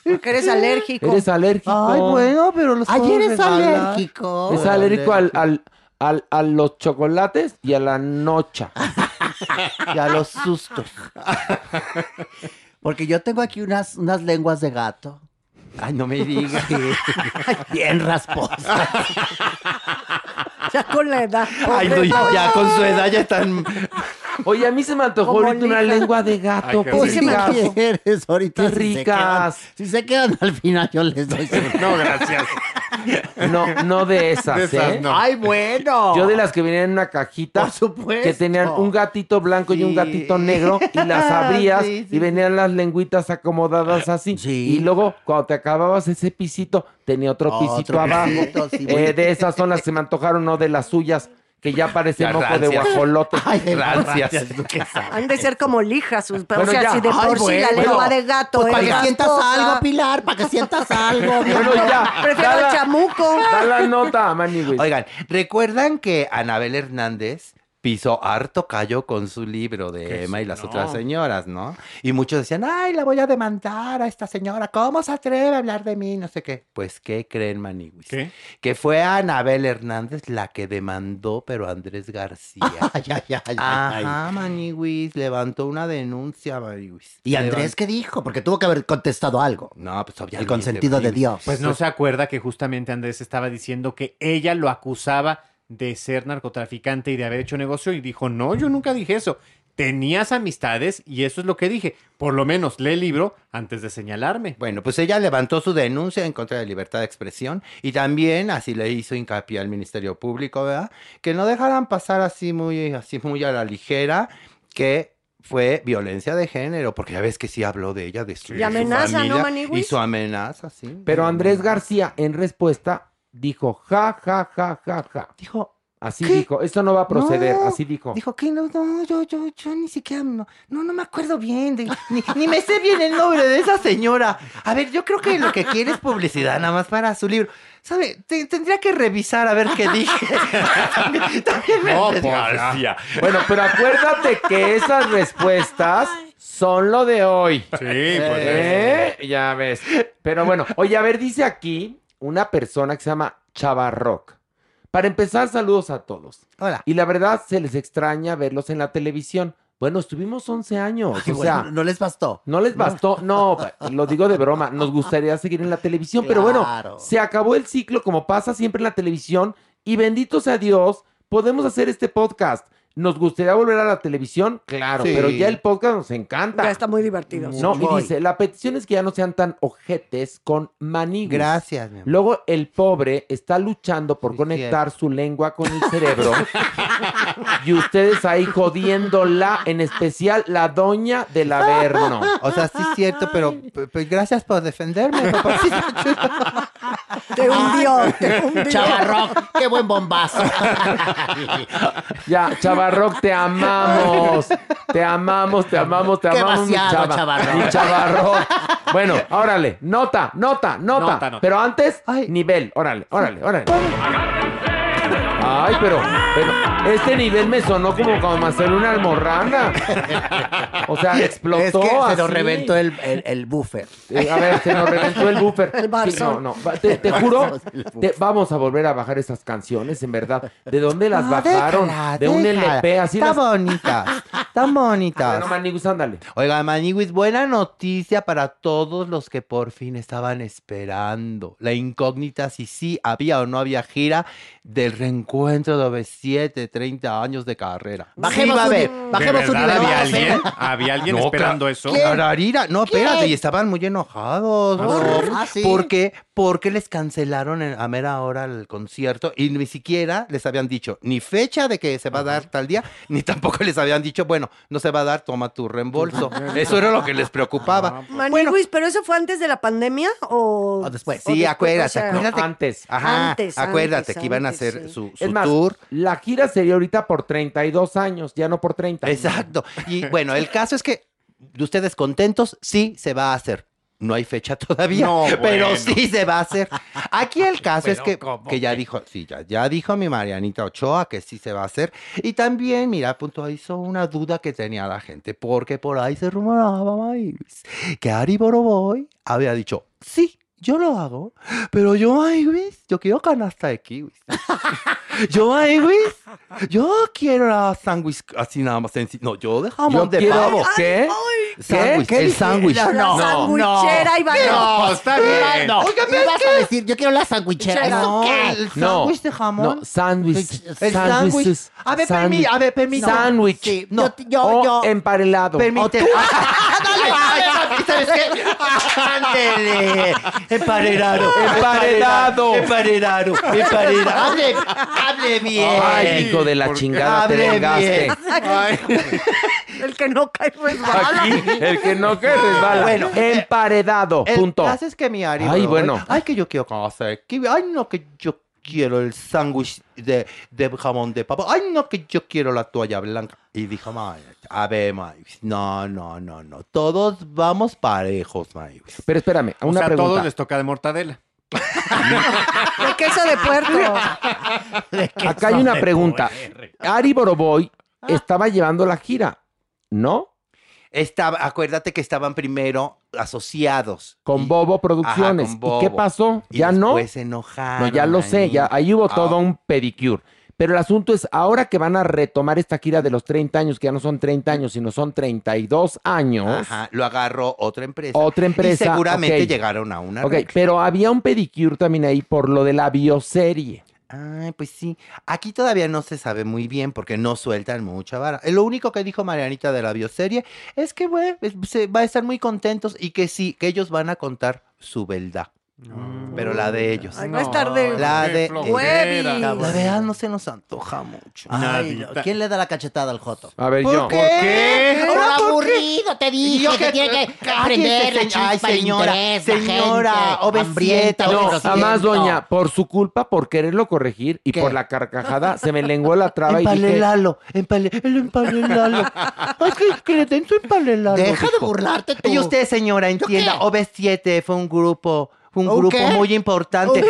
Porque eres alérgico. Eres alérgico. Ay, bueno, pero los Ay, puedo eres alérgico. Es alérgico al, al, al- a los chocolates y a la nocha. Y a los sustos. Porque yo tengo aquí unas, unas lenguas de gato. Ay, no me digas. (laughs) Bien rasposa. (laughs) Ya con la edad. (laughs) Ay, no, ya, con su edad ya están. Oye, a mí se me antojó Como ahorita una lengua de gato. Ay, qué Pues, ricas. ¿qué quieres ahorita? Qué si se ricas. quedan- Si se quedan al final, yo les doy su- No, gracias. No, no de esas, De esas ¿eh? no. Ay, bueno. Yo de las que venían en una cajita. Por supuesto. Que tenían un gatito blanco y un gatito negro y las (laughs) abrías Sí, sí. y venían las lengüitas acomodadas así. Sí. Y luego cuando te acababas ese pisito, tenía otro Otro pisito abajo. pisito, Eh, de esas son las que me antojaron, no de las suyas, que ya parece Ya moco de guajolote. Ay, de Rancias. Han de ser como lijas sus. Pero, Bueno, o sea, ya. si de Ay, por sí la bueno. lengua de gato Pues es para que sientas algo, Pilar, para que sientas algo. Bueno, ya. Prefiero da el la- chamuco. Da la nota, Manny, Oigan, ¿recuerdan que Anabel Hernández pisó harto callo con su libro de Emma y las no. otras señoras, ¿no? Y muchos decían, ay, la voy a demandar a esta señora, ¿cómo se atreve a hablar de mí? No sé qué. Pues, ¿qué creen, Maniwis? ¿Qué? Que fue Anabel Hernández la que demandó, pero Andrés García. (laughs) Ay, ay, ay, ay, ay. Ajá, Maniwis, levantó una denuncia, Maniwis. ¿Y Andrés qué dijo? Porque tuvo que haber contestado algo. No, pues obviamente. El consentido de. Dios. Pues no se acuerda que justamente Andrés estaba diciendo que ella lo acusaba de ser narcotraficante y de haber hecho negocio y dijo, no, yo nunca dije eso. Tenías amistades y eso es lo que dije. Por lo menos lee el libro antes de señalarme. Bueno, pues ella levantó su denuncia en contra de libertad de expresión y también así le hizo hincapié al Ministerio Público, ¿verdad? Que no dejaran pasar así muy, así muy a la ligera que fue violencia de género, porque ya ves que sí habló de ella, de su, Y su amenaza, ¿no, familia, Manigüis? Y su amenaza, sí. Pero Andrés García, en respuesta, dijo, ja, ja, ja, ja, ja. dijo, Así ¿Qué? dijo, esto no va a proceder, No, así dijo. Dijo que no, no, yo, yo, yo ni siquiera, no, no, no me acuerdo bien, de- ni, ni me sé bien el nombre de esa señora. A ver, yo creo que lo que quiere es publicidad nada más para su libro. ¿Sabe? Te- tendría que revisar a ver qué dije. (laughs) también, también me No. Bueno, pero acuérdate que esas respuestas son lo de hoy. Sí, pues. ¿Eh? Ya ves. Pero bueno, oye, a ver, dice aquí una persona que se llama Chavarrock. Para empezar, saludos a todos. Hola. Y la verdad, se les extraña verlos en la televisión. Bueno, estuvimos 11 años. Ay, o sea, no les bastó. no les bastó. No, lo digo de broma. Nos gustaría seguir en la televisión. Pero bueno, se acabó el ciclo como pasa siempre en la televisión. Y bendito sea Dios, podemos hacer este podcast. ¿Nos gustaría volver a la televisión? Claro, Sí. pero ya el podcast nos encanta. Ya está muy divertido. No, y dice, la petición es que ya no sean tan ojetes con manigües. Gracias, mi amor. Luego el pobre está luchando por Sí, conectar su lengua con el cerebro. y ustedes ahí jodiéndola, en especial la doña del Averno. O sea, sí es cierto, pero p- p- gracias por defenderme, chulo. Te hundió, te hundió. Chavarroc, qué buen bombazo. Ya, Chavarroc, te amamos. Te amamos, te amamos, te Qué amamos. mi vaciado, chava- Chavarroc. mi Chavarroc. Bueno, órale, nota, nota, nota. Nota, nota. Pero antes, Ay. nivel. Órale, órale, órale. Ay, pero, pero este nivel me sonó como cuando me salió una almorrana. O sea, explotó es que se así. nos reventó el, el, el buffer. Eh, a ver, se nos reventó el buffer. El no, no. Te, te juro, te- vamos a volver a bajar esas canciones, en verdad. ¿De dónde las No, bajaron? déjala, de un déjala. LP, así Está las... bonitas, tan bonitas. Bueno, Manigus, ándale. Oiga, Maniwis, buena noticia para todos los que por fin estaban esperando. La incógnita si sí había o no había gira del reencuentro de OV7, 30 años de carrera. Bajemos Sí a. ¿De Bajemos un verdad nivel. había ver. alguien? ¿Había alguien No, esperando eso? Clararira. No, espérate, y estaban muy enojados. ¿no? sí. Ah, sí. ¿Por qué? Porque les cancelaron en- a mera hora el concierto y ni siquiera les habían dicho ni fecha de que se va a dar tal día, (laughs) ni tampoco les habían dicho, bueno, no se va a dar, toma tu reembolso. (laughs) Eso era lo que les preocupaba. Maniguis, ¿pero eso fue antes de la pandemia o, O después. o Sí, acuérdate, o sea, acuérdate. Antes. Ajá, Antes, acuérdate antes, que iban a hacer sí. su, Es su más, tour. la gira sería ahorita por 32 años, ya no por 30. Exacto. Y bueno, el caso es que ustedes contentos, sí se va a hacer. No hay fecha (laughs) todavía, No, (laughs) pero bueno. sí se va a hacer. Aquí el (laughs) caso es que, ¿cómo que ya dijo, sí, ya, ya dijo mi Marianita Ochoa que sí se va a hacer. Y también, mira, punto hizo una duda que tenía la gente, porque por ahí se rumoraba Maíz, que Ari Boroboy había dicho, sí, yo lo hago, pero yo, Maíz, yo quiero canasta de kiwis. Yo, Maíz, yo quiero la sándwich así nada más sencillo. No, yo de jamón Yo de quiero- pavo. ¿Qué? Sándwich, ¿Qué el sándwich. La No, sandwichera iba No, está bien. No, Oiga, ¿qué vas a decir? Yo quiero la sandwichera. No, ¿Qué? el No, sándwich de jamón. No, sándwich. El sándwich. A ver, sándwich, permí, a ver, permítame. Sándwich. Sí, No, yo, yo, o yo- emparelado. Permíteme. (laughs) Dale, dale, (laughs) ¿Sabes qué? Ándele. Emparelado. Emparedado. Emparelado. Emparelado. Hable, bien. Ay, hijo de la chingada, te vengaste. bien. (laughs) El que no cae resbala. Aquí, el que no que resbala. Bueno, emparedado, El punto. caso es que mi Ari. Ay, bro, bueno. Ay, que yo quiero conocer. que- Ay, no, que yo quiero el sándwich de, de jamón de papa. Ay, no, que yo quiero la toalla blanca. Y dijo, "May, a ver, May, no, no, no, no. Todos vamos parejos, May. Pero espérame, O una sea, a pregunta. todos les toca de mortadela. (laughs) De queso de puerto. Acá hay una pregunta. Ari Boroboy Ah. estaba llevando la gira, ¿no? Estaba, acuérdate que estaban primero asociados. Con Bobo Producciones. Ajá, con ¿Y qué pasó? Y ¿Ya no? se enojaron. No, ya lo sé, ahí. ya ahí hubo Ah. todo un pedicure. Pero el asunto es, ahora que van a retomar esta gira de los 30 años, que ya no son 30 años, sino son 32 años, Ajá, lo agarró otra empresa. otra empresa. Y seguramente llegaron a una. Ok, pero había un pedicure también ahí por lo de la bioserie. Ay, pues sí. Aquí todavía no se sabe muy bien porque no sueltan mucha vara. Lo único que dijo Marianita de la bioserie es que, güey, es- se va a estar muy contentos y que sí, que ellos van a contar su verdad. Pero la de ellos. Ay, va a estar de- La de Huevis. La verdad no se nos antoja mucho. Ay. ¿Quién le da la cachetada al Joto? A ver, ¿Por yo. qué? qué? Por ¿Ahora por qué? aburrido, te dije Yo que que- tiene que (laughs) aprender la ay, señora, interés, señora, obesieta, No, además, doña, por su culpa, por quererlo corregir y ¿Qué? por la carcajada, se me lenguó la traba y dije, Empalelalo, empale, el empalelalo. Ay, que, que le den su empalelalo. Deja de burlarte tú. Y usted, señora, entienda, qué? OV7 fue un grupo, un ¿Un grupo qué? muy importante.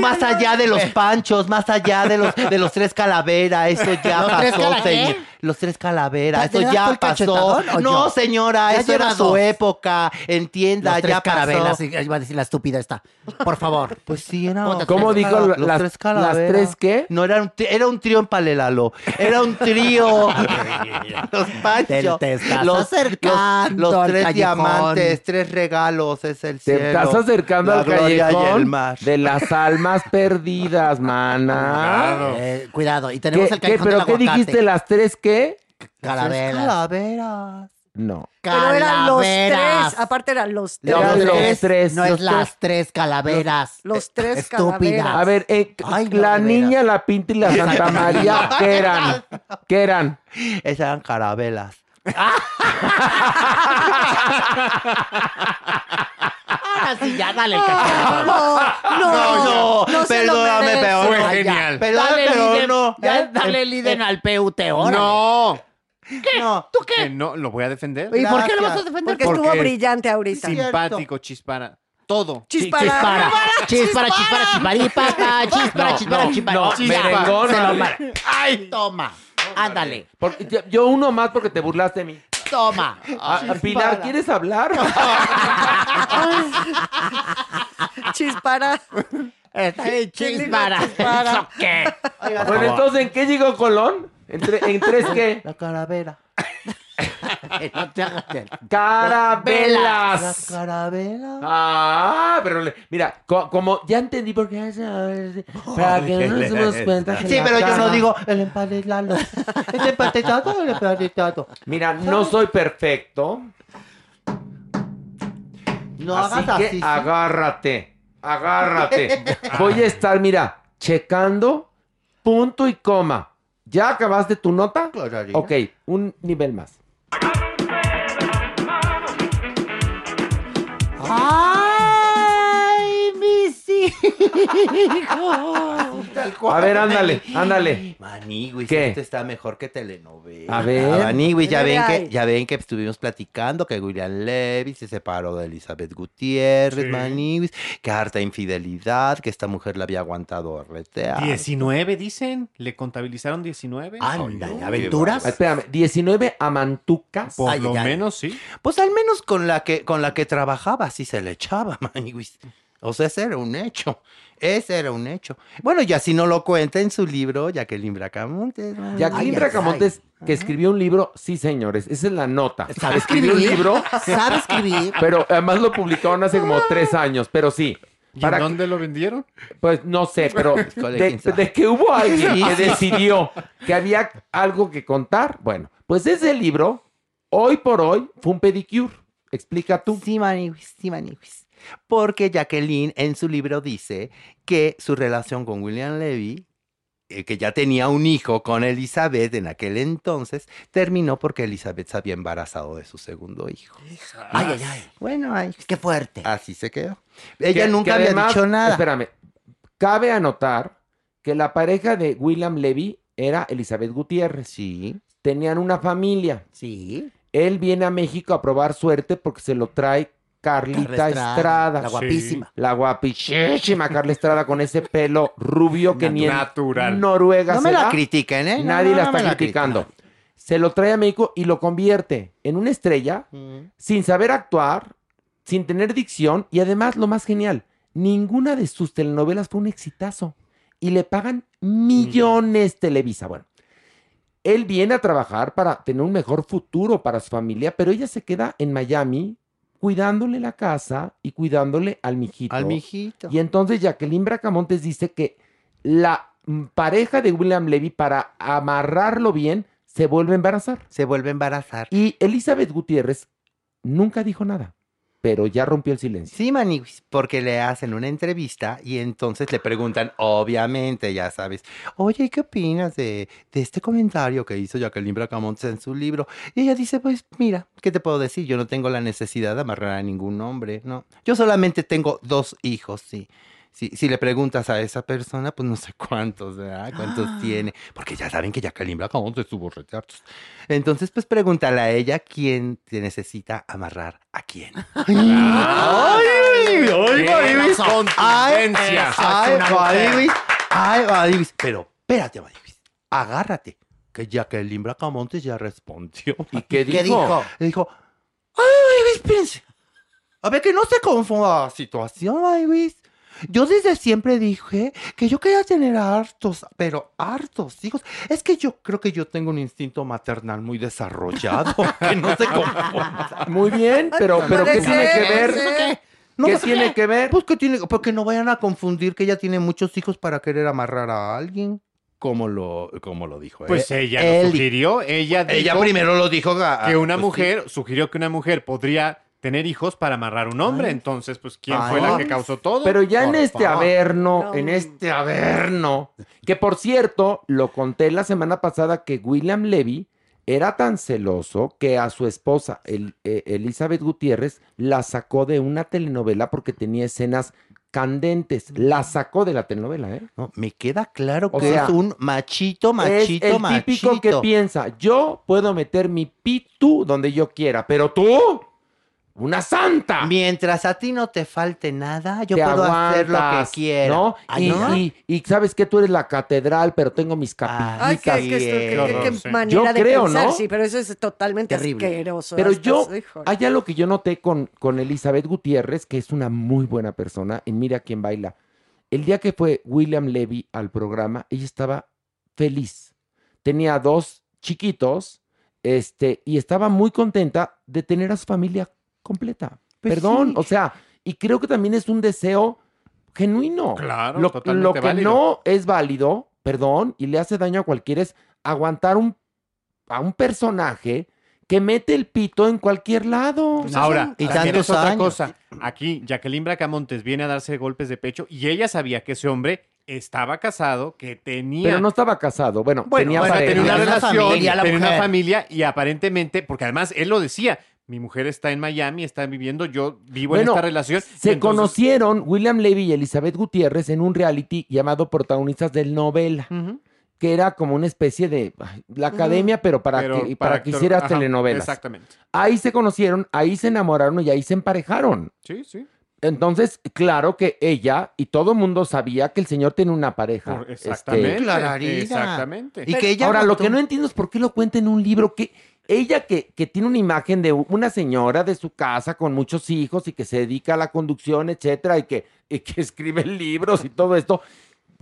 Más allá de los panchos, más allá de los, de los tres calaveras, eso ya ¿Los pasó, señor. Los tres calaveras, ¿Te eso ya pasó. No, yo? señora, Ya eso era su época. Entienda, Los tres ya pasó. y- iba a decir la estúpida esta. Por favor. (laughs) Pues sí, era. ¿Cómo te ¿Cómo los dijo los las- tres las calaveras. tres qué? No, era un, era un trío en Palelalo. Era un trío. (laughs) los panchos. Te- te estás los, acercando los- los tres diamantes, tres regalos, es el te cielo. estás acercando la al callejón mar. de las almas perdidas, (laughs) mana. Eh, cuidado. Y tenemos ¿Qué, el qué- callejón ¿Pero del qué aguacate. dijiste? ¿Las tres qué? Calaveras. calaveras. No. Pero eran los Calaveras. tres. Aparte eran los tres. Eran los tres. No Los es las tres calaveras. Los tres Estúpida. calaveras. A ver, eh, Ay, la niña, la pinta y la Santa María, (laughs) ¿qué eran? ¿Qué eran? Esas eran carabelas. (laughs) Ahora sí, ya dale el. No, no, no, no se lo perdóname, merece. pero Fue no. Ay, ya. genial. Perdóname, Dale pero Liden, no. ya, dale Liden al PUT, ahora. No. No. ¿Tú Que qué? no, lo voy a defender. ¿Y por qué lo vas a defender? Porque estuvo Porque- brillante ahorita. Simpático, chispara. Todo. Chispara. Chispara, chispara, chispara, chisparipa, chispara, chispara, no, chispara. no, Ya, merengón, se lo no. mar- Ay, toma. Ándale, yo uno más porque te burlaste de mí. Toma. Ah, Pilar, ¿quieres hablar? (laughs) Chispara. Está bien, chispara. Chispara. ¿Eso qué? bueno, entonces, ¿en qué llegó Colón? ¿En, tre- en tres qué? La calavera. (laughs) No te hagas el- La (laughs) Carabelas. Ah, pero le- mira, co- como ya entendí por qué para que no nos demos (laughs) cuenta que Sí, la pero yo no cara- digo el empanelado. ¿El empanelado o el empanelado? Mira, no soy perfecto, No así hagas que así. sí. agárrate, agárrate. Voy a estar, mira, checando punto y coma. ¿Ya acabaste tu nota? Claro. Ok, un nivel más. ¡Ay, mis hijos! A ver, ándale, (laughs) ándale. Maniguis, ¿Qué? este está mejor que telenovela. A ver. Ya ¿Qué ven que, ya ven que estuvimos platicando que William Levy se separó de Elizabeth Gutiérrez, Sí. Que harta infidelidad, que esta mujer la había aguantado retear. 19, dicen. Le contabilizaron 19. Anda, Ay, ¿aventuras? Espérame, 19 amantucas. Por Ay, lo menos, sí. Pues al menos con la que con la que trabajaba sí se le echaba, (laughs) Maniguis. O sea, ese era un hecho. Ese era un hecho. Bueno, y así no lo cuenta en su libro Jacqueline Bracamontes. ¿no? Jacqueline Bracamontes, que escribió un libro, sí, señores, esa es la nota. ¿Sabe escribió un escribir? libro, ¿Sabe escribir? pero además lo publicaron hace como tres años, pero sí. ¿Y Para en dónde lo vendieron? Pues no sé, pero (laughs) de, que hubo alguien que decidió que había algo que contar, bueno, pues ese libro, hoy por hoy, fue un pedicure. Explica tú. Sí, maniwis, sí, maniwis. Porque Jacqueline en su libro dice que su relación con William Levy, eh, que ya tenía un hijo con Elizabeth en aquel entonces, terminó porque Elizabeth se había embarazado de su segundo hijo. Ay, ay, ay. Bueno, ay, Qué fuerte. así se quedó. Ella Que- nunca que había además, dicho nada. Espérame, cabe anotar que la pareja de William Levy era Elizabeth Gutiérrez. Sí, Tenían una familia. Sí. Él viene a México a probar suerte porque se lo trae Carlita Carla Estrada. Estrada, la guapísima. La guapichísima Carla Estrada con ese pelo rubio que ni en Natural. Noruega no se me la da. critiquen, ¿eh? No, Nadie no, la no está me criticando. Se lo trae a México y lo convierte en una estrella critiquen. sin saber actuar, sin tener dicción y además lo más genial, ninguna de sus telenovelas fue un exitazo y le pagan millones Televisa. Bueno, él viene a trabajar para tener un mejor futuro para su familia, pero ella se queda en Miami cuidándole la casa y cuidándole al mijito. Al mijito. Y entonces Jacqueline Bracamontes dice que la mm, pareja de William Levy, para amarrarlo bien, se vuelve a embarazar. Se vuelve a embarazar. Y Elizabeth Gutiérrez nunca dijo nada, pero ya rompió el silencio. Sí, Maniwis, porque le hacen una entrevista y entonces le preguntan, obviamente, ya sabes, oye, ¿qué opinas de, de este comentario que hizo Jacqueline Bracamontes en su libro? Y ella dice, pues mira, ¿qué te puedo decir? Yo no tengo la necesidad de amarrar a ningún hombre, ¿no? Yo solamente tengo dos hijos, sí. Si, si le preguntas a esa persona, pues no sé cuántos, ¿verdad? ¿Cuántos tiene? Porque ya saben que Jacqueline Bracamontes tuvo retratos. Entonces, pues pregúntale a ella quién te necesita amarrar a quién. (laughs) ¡Ay, ay, ay, Maniwis! ¡Ay, Contundencia. ay, Maniwis! Pero, espérate, Maniwis. Agárrate. Que Jacqueline Bracamontes ya respondió. (laughs) ¿Y qué dijo? ¿Qué dijo? Le dijo, ¡ay, Maniwis, espérense! A ver, que no se confunda la situación, Maniwis. Yo desde siempre dije que yo quería tener hartos, pero hartos hijos. Es que yo creo que yo tengo un instinto maternal muy desarrollado. (laughs) que no se confunda. Muy bien, pero, pero ¿qué tiene que ver? No, ¿Qué pues, tiene que ver? Pues que tiene, porque no vayan a confundir que ella tiene muchos hijos para querer amarrar a alguien, como lo, como lo dijo. Pues eh, ella lo sugirió. Ella, Ella dijo primero lo dijo. ah, que una pues, sí. mujer, sugirió que una mujer podría tener hijos para amarrar un hombre. Ay. Entonces, pues, ¿quién Ay. fue la que causó todo? Pero ya en este favor. averno, No. en este averno, que por cierto, lo conté la semana pasada que William Levy era tan celoso que a su esposa, el- eh, Elizabeth Gutiérrez, la sacó de una telenovela porque tenía escenas candentes. La sacó de la telenovela, ¿eh? No, me queda claro O que sea, es un machito, machito, es el machito. típico que piensa, yo puedo meter mi pitu donde yo quiera, pero tú, una santa. Mientras a ti no te falte nada, yo te puedo hacer lo que quiera. ¿no? Ay, y, ¿no? y- y sabes que tú eres la catedral, pero tengo mis Ah, Ay, capillitas. qué, qué, qué- qué- sí. manera Yo de creo, pensar, ¿no? sí, pero eso es totalmente Terrible. asqueroso. Pero yo, hay algo que yo noté con, con Elizabeth Gutiérrez, que es una muy buena persona, en Mira quién baila. El día que fue William Levy al programa, ella estaba feliz. Tenía dos chiquitos, este, y estaba muy contenta de tener a su familia completa. Pues Perdón, sí. o sea, y creo que también es un deseo genuino. Claro, lo, totalmente lo que válido. no es válido, perdón, y le hace daño a cualquiera es aguantar un, a un personaje que mete el pito en cualquier lado. Ahora, y tantos es otra años. cosa. Aquí, Jacqueline Bracamontes viene a darse golpes de pecho y ella sabía que ese hombre estaba casado, que tenía... Pero no estaba casado. Bueno, Bueno, tenía bueno, pareja. tenía una relación, familia, tenía una familia y aparentemente, porque además él lo decía, mi mujer está en Miami, está viviendo, yo vivo en esta relación. Se entonces- conocieron William Levy y Elizabeth Gutiérrez en un reality llamado Protagonistas del Novela, que era como una especie de la academia, pero para Pero que para, que actor- hicieras ajá, telenovelas. Exactamente. Ahí se conocieron, ahí se enamoraron y ahí se emparejaron. Sí, sí. Entonces, claro que ella y todo el mundo sabía que el señor tiene una pareja. Este, exactamente. Clararina. Exactamente. Y que ella Ahora, lo que no entiendo es por qué lo cuenta en un libro que ella que, que tiene una imagen de una señora de su casa con muchos hijos y que se dedica a la conducción, etcétera, y que, y que (laughs) escribe libros y todo esto.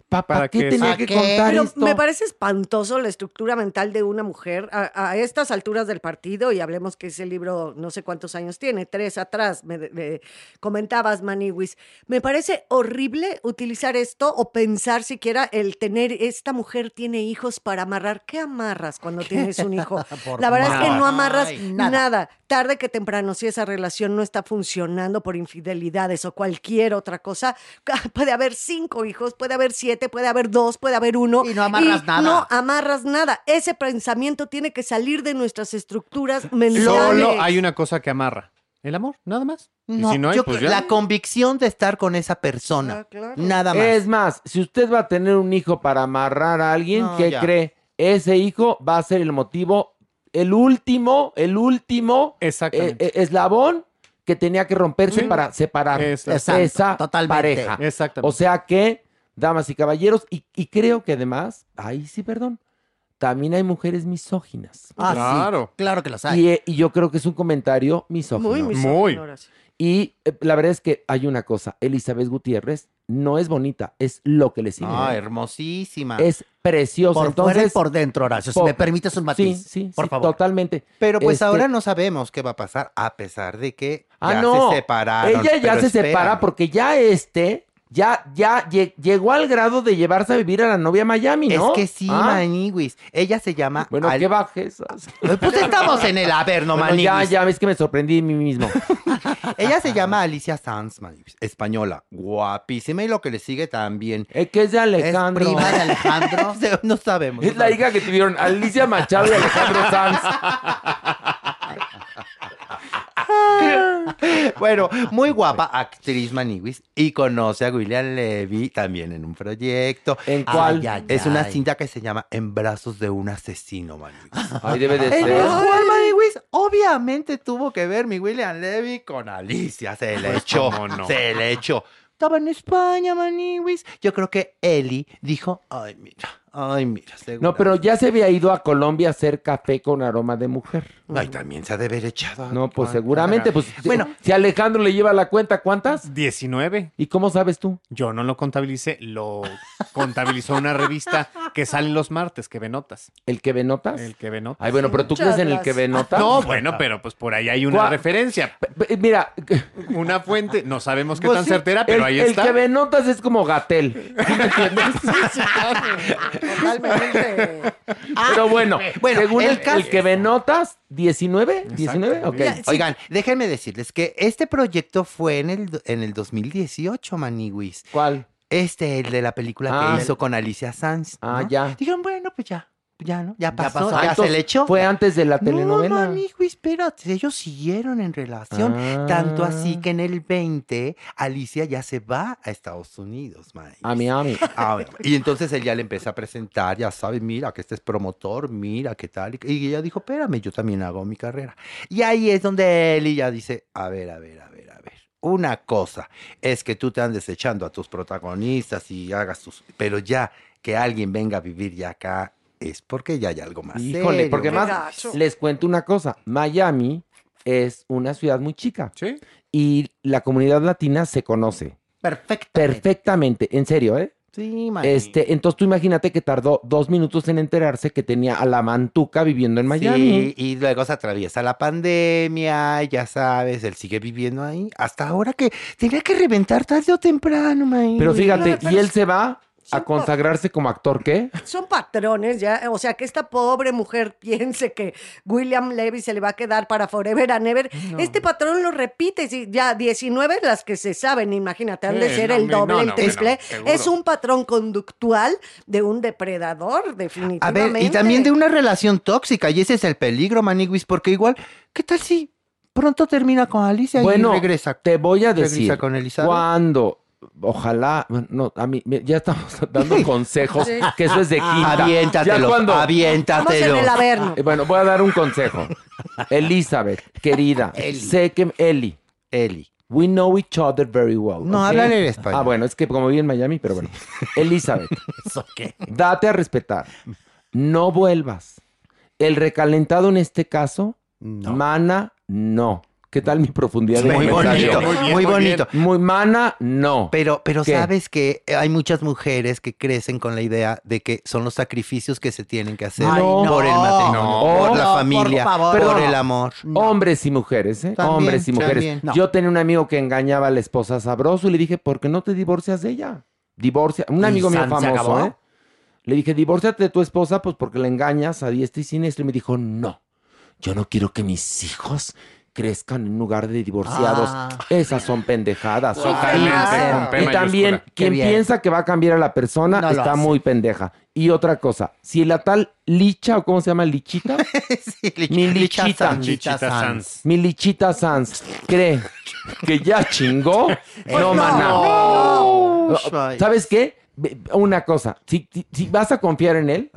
¿Para, ¿Para qué qué? tenía ¿Para que qué? contar Pero esto? me parece espantoso la estructura mental de una mujer a, a estas alturas del partido y hablemos que ese libro no sé cuántos años tiene, tres atrás, me, me comentabas, Maniwis. Me parece horrible utilizar esto o pensar siquiera el tener, esta mujer tiene hijos para amarrar. ¿Qué amarras cuando tienes un hijo? (laughs) La verdad es que no amarras Ay, nada. nada. Tarde que temprano, si esa relación no está funcionando por infidelidades o cualquier otra cosa, (laughs) puede haber cinco hijos, puede haber siete, puede haber dos, puede haber uno. Y no amarras nada. No amarras nada. Ese pensamiento tiene que salir de nuestras estructuras mentales. Solo hay una cosa que amarra. El amor, nada más. Y No, si no hay, yo pues ya. la convicción de estar con esa persona. Ah, claro. Nada más. Es más, si usted va a tener un hijo para amarrar a alguien, No, ¿qué ya. cree? Ese hijo va a ser el motivo, el último, el último eh, Exactamente. eh, eslabón que tenía que romperse Sí. para separar Exacto. esa totalmente. pareja. Exactamente. O sea que, damas y caballeros, y, y creo que además, ahí sí, perdón, también hay mujeres misóginas. Ah, Claro. sí, claro que los hay. Y, eh, y yo creo que es un comentario misógino. Muy misógino, Muy. Y eh, la verdad es que hay una cosa, Elizabeth Gutiérrez no es bonita, es lo que le sigue. No, hermosísima. es preciosa. por fuera y Entonces, por dentro, Horacio. Si me permites un matiz. sí, por sí, favor. totalmente. Pero pues Este- ahora no sabemos qué va a pasar, a pesar de que Ah, ya no. se separaron. Ella ya se separa porque ya este, ya, ya lle- llegó al grado de llevarse a vivir a la novia a Miami, ¿no? Es que sí, Ah, Maniwis. Ella se llama. Bueno, Al- qué bajezas. Pues estamos en el Averno, Bueno, ya, Maniwis. ya ves que me sorprendí de mí mismo. (laughs) Ella se llama Alicia Sanz, Maniwis. Española. Guapísima. Y lo que le sigue también. Es que es de Alejandro. Es prima de Alejandro. (laughs) no sabemos. Es la hija que tuvieron Alicia Machado y Alejandro Sanz. (laughs) (laughs) Bueno, muy guapa actriz Maniwis y conoce a William Levy también en un proyecto. ¿En cuál? Ay, ay, Es una cinta que se llama En brazos de un asesino, Maniwis. Ay, debe de En ser. cual Maniwis obviamente tuvo que ver mi William Levy con Alicia. Se le Pues, echó, se le echó. Estaba en España, Maniwis. Yo creo que Eli dijo, ay, mira, ay, mira. No, pero ya se había ido a Colombia a hacer café con aroma de mujer. Ay, también se ha de haber echado. No, pues seguramente, pues Bueno. si Alejandro le lleva la cuenta, ¿cuántas? 19. ¿Y cómo sabes tú? Yo no lo contabilicé, lo contabilizó una revista que sale los martes, que ve notas. ¿El que ve notas? El que ve notas. Ay, bueno, pero tú Muchas crees en el que ve notas. No, bueno, pero pues por ahí hay una ¿Cuál? referencia, Mira, una fuente. No sabemos qué pues tan sí, certera, pero el, ahí el está. que ve notas es como Gatel. (laughs) ¿sí me entiendes? Totalmente. (laughs) pero bueno, bueno, según el el, caso- el que ve notas, 19, 19, ok. Ya, sí. Oigan, déjenme decirles que este proyecto fue en el, en el 2018, Maniwis. ¿Cuál? Este, el de la película Ah. que hizo con Alicia Sanz. Ah, ¿no? ya. Dijeron, bueno, pues ya, ya, ¿no? Ya pasó, pasó. ya, Ah, se le echó. Fue antes de la No, telenovela. Maniwis, espérate, ellos siguieron en relación. Tanto así Ah. que en el 20, Alicia ya se va a Estados Unidos, Maniwis. A Miami. (laughs) Ah. Y entonces él ya le empieza a presentar, ya sabes, mira que este es promotor, mira qué tal. Y y ella dijo, espérame, yo también hago mi carrera. Y ahí es donde él ya dice, a ver, a ver, a ver, a ver. Una cosa es que tú te andes echando a tus protagonistas y hagas tus... Pero ya que alguien venga a vivir ya acá es porque ya hay algo más Híjole, serio. porque más les cuento una cosa. Miami es una ciudad muy chica Sí. y la comunidad latina se conoce Perfecto. perfectamente. En serio, ¿eh? Sí, Mani. Este, entonces tú imagínate que tardó dos minutos en enterarse que tenía a la mantuca viviendo en Miami. Sí, y luego se atraviesa la pandemia, ya sabes, él sigue viviendo ahí. Hasta ahora que tenía que reventar tarde o temprano, Mani. Pero fíjate, y él se va a consagrarse como actor, ¿qué? Son patrones ya, o sea, que esta pobre mujer piense que William Levy se le va a quedar para forever and ever. Este patrón lo repite, si ya 19 las que se saben, imagínate, han de ser no, el doble, no, el triple. es un patrón conductual de un depredador, A definitivamente. ver, y también de una relación tóxica, y ese es el peligro, Maniguis, porque igual, ¿qué tal si pronto termina con Alicia Bueno, y regresa? te voy a regresa decir, con Elizabeth. cuando, ojalá, bueno, no, a mí, ya estamos (laughs) dando consejos, Sí. que eso es de quinta. Aviéntatelo, Ya cuando- aviéntatelo. En el. Eh, Bueno, voy a dar un consejo. Elizabeth, querida, sé que Eli, Eli. we know each other very well. No, ¿ok? háblale en español. Ah, bueno, es que como viví en Miami, pero bueno. Elizabeth, (laughs) ¿Eso qué? date a respetar. No vuelvas. El recalentado en este caso, mana, no. ¿Qué tal mi profundidad de Muy comentario? bonito, muy, muy bonito. Muy mana, no. Pero, pero ¿Qué? sabes que hay muchas mujeres que crecen con la idea de que son los sacrificios que se tienen que hacer Ay, no. por el matrimonio, No. por la por familia, por, favor. el amor. Hombres y mujeres, ¿eh? También, Hombres y mujeres. también. No. Yo tenía un amigo que engañaba a la esposa sabroso y le dije, ¿por qué no te divorcias de ella? Divorcia. Un ¿Y amigo mío famoso, acabó? ¿eh? Le dije, divórciate de tu esposa, pues porque la engañas a diestra y siniestra. Y me dijo, no, yo no quiero que mis hijos crezcan en lugar de divorciados. Ah. Esas son pendejadas. Totalmente, Y- también, quien piensa que va a cambiar a la persona No está muy pendeja. Y otra cosa, si la tal licha, o cómo se llama, lichita, (laughs) mi lichita, Sanz. Lichita Sanz. mi lichita Sanz, cree que ya chingó, (laughs) Pues no, no. maná. No. ¿Sabes qué? Una cosa, si, si- si vas a confiar en él,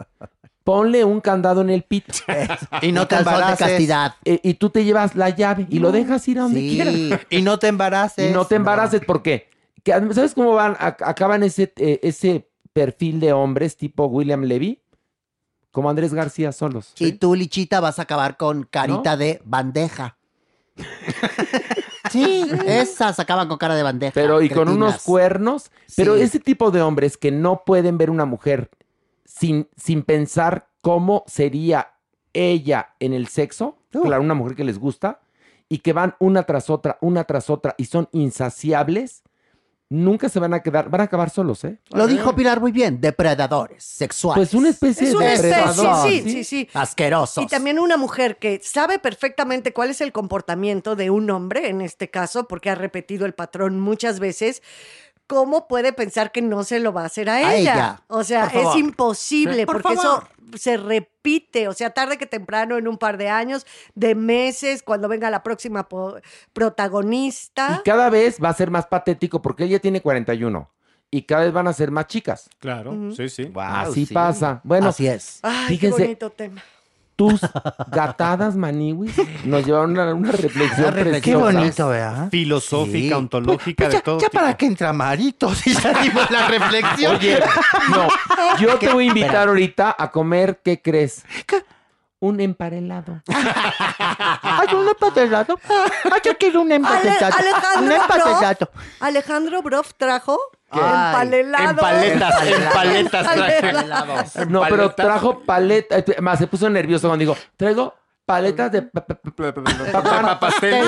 ponle un candado en el pito. (laughs) Y no te de embaraces. castidad. Eh, y tú te llevas la llave y lo dejas ir a donde Sí. quieras. (laughs) Y no te embaraces. Y no te embaraces, ¿por qué? Que, ¿Sabes cómo van? Ac- acaban ese, eh, ese perfil de hombres tipo William Levy, como Andrés García solos. Y tú, Lichita, vas a acabar con carita de bandeja. (laughs) Sí, esas acaban con cara de bandeja. Pero y con unos cuernos. Pero Sí. ese tipo de hombres que no pueden ver una mujer sin, sin pensar cómo sería ella en el sexo, claro, una mujer que les gusta, y que van una tras otra, una tras otra, y son insaciables, nunca se van a quedar, van a acabar solos, ¿eh? Lo dijo Pilar muy bien, depredadores sexuales. Pues una especie Es de una especie, depredador. sí, sí, sí. Asquerosos. Y también una mujer que sabe perfectamente cuál es el comportamiento de un hombre, en este caso, porque ha repetido el patrón muchas veces. ¿Cómo puede pensar que no se lo va a hacer a, A ella? ella. O sea, Por favor. es imposible, Por porque favor. eso se repite, o sea, tarde que temprano, en un par de años, de meses, cuando venga la próxima protagonista. Y cada vez va a ser más patético porque ella tiene 41 y cada vez van a ser más chicas. Claro, sí, sí. Así pasa. Bueno, Así es. Ay, qué fíjense, bonito tema. Tus gatadas maniwis nos llevaron a una reflexión Una reflexión. Qué bonito, ¿verdad? Filosófica, Sí. ontológica, Pues de ya, todo. ya tipo. para que entra Marito, (laughs) si ya dimos la reflexión. Oye, no, yo te voy a invitar ahorita a comer, ¿qué crees? Un emparelado. (laughs) Ay, un empanelado. Ay, yo quiero un Ale- empanelado. Un. Broff, Alejandro Broff trajo. Empalelado. En paletas, en paletas. No, pero paletas. trajo paleta. eh, Más se puso nervioso cuando digo, traigo paletas de pa- pa- pa- pa- pastel.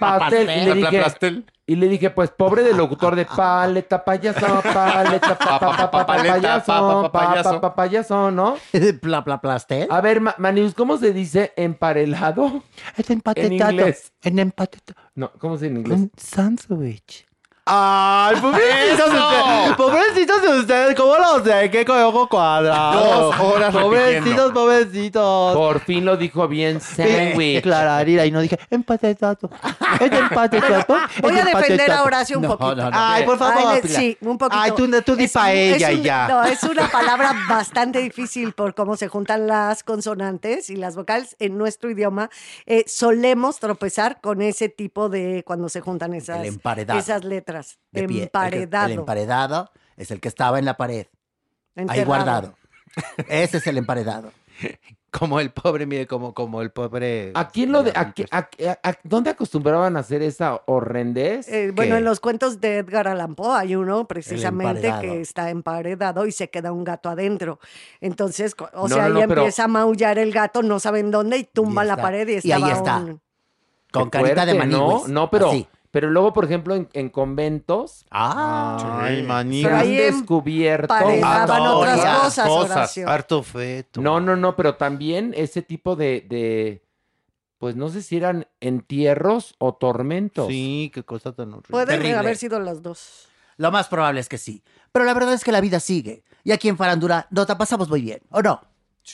pa- pastel. Y le dije, pastel. y le dije, pues pobre del locutor de paleta payaso, paleta pa- pa- pa- pa- Paleta, payaso, pa- pa- pa- payaso. pa- pa- payaso, ¿no? Pla, pla, plastel. A ver, Ma- Manius, ¿cómo se dice emparelado? Es empatetado. inglés. En empatetado. No, ¿cómo se dice en inglés? Un sándwich. Ay, pobrecitos (laughs) de ustedes. Pobrecitos de ustedes. ¿Cómo lo sé? ¿Qué con ojo cuadrado? Dos horas Pobrecitos, pobrecitos. Por fin lo dijo bien sandwich. Clararira, y no dije empatetado. Es empatetado. Voy es a defender a Horacio un poquito. Ay, por favor, sí, un poquito. Ay, tú, tú di pa' ella y ya. No, es una (laughs) palabra bastante difícil por cómo se juntan las consonantes y las vocales en nuestro idioma. Eh, solemos tropezar con ese tipo de cuando se juntan esas, El emparedado. esas letras. De pie. El que- Emparedado. El, emparedado es el que estaba en la pared. Ahí guardado. Ese es el emparedado. (laughs) Como el pobre, mire, como, como el pobre. ¿A quién lo de, a, qué- a- a- a- ¿Dónde acostumbraban a hacer esa horrendez? Eh, bueno, en los cuentos de Edgar Allan Poe hay uno precisamente que está emparedado y se queda un gato adentro. Entonces, o No, sea, no, ahí no, empieza a maullar el gato, no saben dónde y tumba Y la pared y, Y ahí está. un- Con Qué carita de manigüis. No, no, pero, Así. Pero luego, por ejemplo, en, en conventos Ay, Pero manito. han descubierto. Emparedaban otras cosas. Harto feto. No, no, no, pero también ese tipo de, de, pues no sé si eran entierros o tormentos. Sí, qué cosa tan horrible. Pueden Terrible. haber sido las dos. Lo más probable es que sí. Pero la verdad es que la vida sigue. Y aquí en Farandura nos la pasamos muy bien, ¿o no?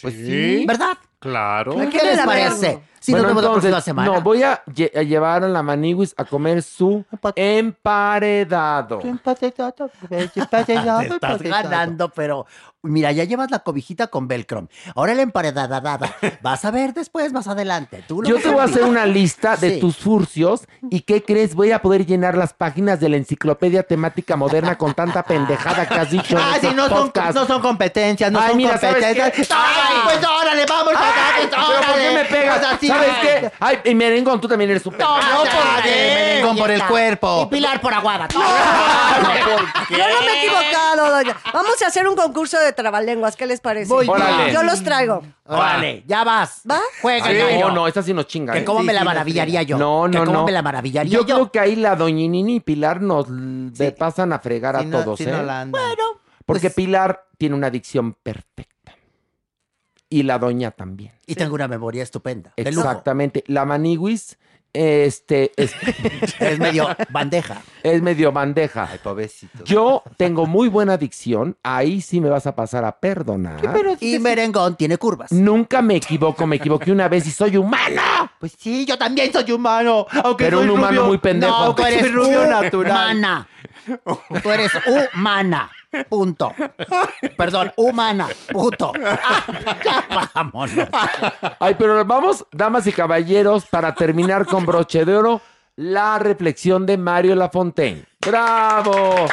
Pues sí. ¿Verdad? Claro. ¿Qué queda les la parece? Si nos Bueno, vemos la entonces, próxima semana. No, voy a, lle- a llevar a la Maniwis a comer su emparedado. Empatetado, Te (laughs) estás ganando, pero mira, ya llevas la cobijita con velcro. Ahora el emparedada. Vas a ver después, más adelante. Tú lo Yo te voy a hacer una lista de Sí. tus furcios y ¿qué crees? Voy a poder llenar las páginas de la enciclopedia temática moderna con tanta pendejada que has dicho en Ah, sí, no son, no son competencias, no Ay, son mira, ¿sabes competencias. qué? Ay, pues órale, vamos a ¿Pero por qué me pegas? Así, ¿Sabes ay. qué? Ay, y merengón, tú también eres un No, no, por merengón por el cuerpo. Y Pilar por aguada. (laughs) Yo no me he equivocado, doña. Vamos a hacer un concurso de trabalenguas. ¿Qué les parece? Órale. Yo los traigo. Órale, ya vas. ¿Va? Juega, gallo. No, no, esta sí nos chinga. Que ¿eh? cómo me la maravillaría yo. No, Que no, cómo no. me la maravillaría yo. yo. creo que ahí la doñinini y Pilar nos le pasan a fregar a no- todos, ¿eh? no. Bueno, Porque pues- Pilar tiene una dicción perfecta. Y la doña también. y tengo una memoria estupenda. Exactamente. La maniguis, este, es, (laughs) Es medio bandeja. es medio bandeja. Ay, pobrecito. Yo tengo muy buena dicción. Ahí sí me vas a pasar a perdonar. Y merengón tiene curvas. Nunca me equivoco. Me equivoqué una vez y soy humano. Pues sí, yo también soy humano. Aunque Pero soy un humano rubio. muy pendejo. No, tú eres rubio natural. humana. Tú eres humana. Punto. Perdón, humana. Punto. Ya vámonos. Ay, pero vamos, damas y caballeros, para terminar con broche de oro, la reflexión de Mario Lafontaine. ¡Bravo!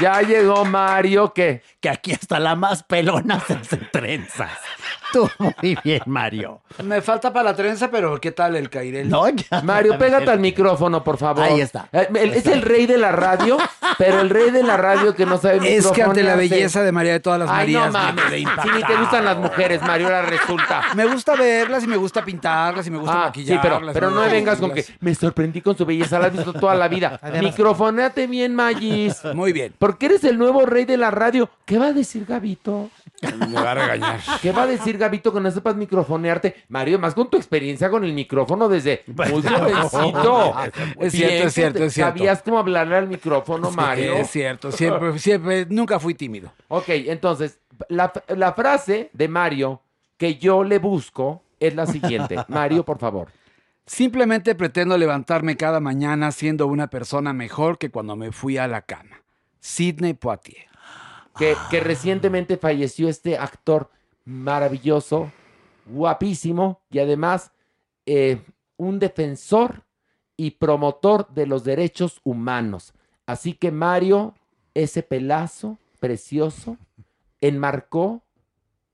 Ya llegó Mario, ¿qué? Que aquí hasta la más pelona se hace trenzas. (laughs) Tú muy bien, Mario. Me falta para la trenza, pero ¿qué tal el cairel? No, ya. Mario, (laughs) pégate al micrófono, por favor. Ahí está. Eh, el- Es el rey de la radio, pero el rey de la radio que no sabe Es que ante la belleza de María de todas las Ay, no Marías. me mames. quedé Si ni te gustan las mujeres, Mario, ahora resulta. (laughs) Me gusta verlas y me gusta pintarlas y me gusta Ah, maquillarlas. sí, pero, pero me no me vengas con que me sorprendí con su belleza, la has visto toda la vida. Microfonéate bien, Magis. Muy bien. Porque eres el nuevo rey de la radio. ¿Qué va a decir Gabito? Me va a regañar. ¿Qué va a decir Gabito que no sepas microfonearte? Mario, más con tu experiencia con el micrófono desde muy (laughs) jovencito. Es cierto, es cierto, es cierto. ¿Sabías cómo hablarle al micrófono, Sí, Mario? Es cierto, siempre, (laughs) siempre, nunca fui tímido. Ok, entonces, la, la frase de Mario que yo le busco es la siguiente. (laughs) Mario, por favor. Simplemente pretendo levantarme cada mañana siendo una persona mejor que cuando me fui a la cama. Sidney Poitier. Que, recientemente falleció este actor maravilloso, guapísimo y además eh, un defensor y promotor de los derechos humanos. Así que Mario, ese pelazo precioso, enmarcó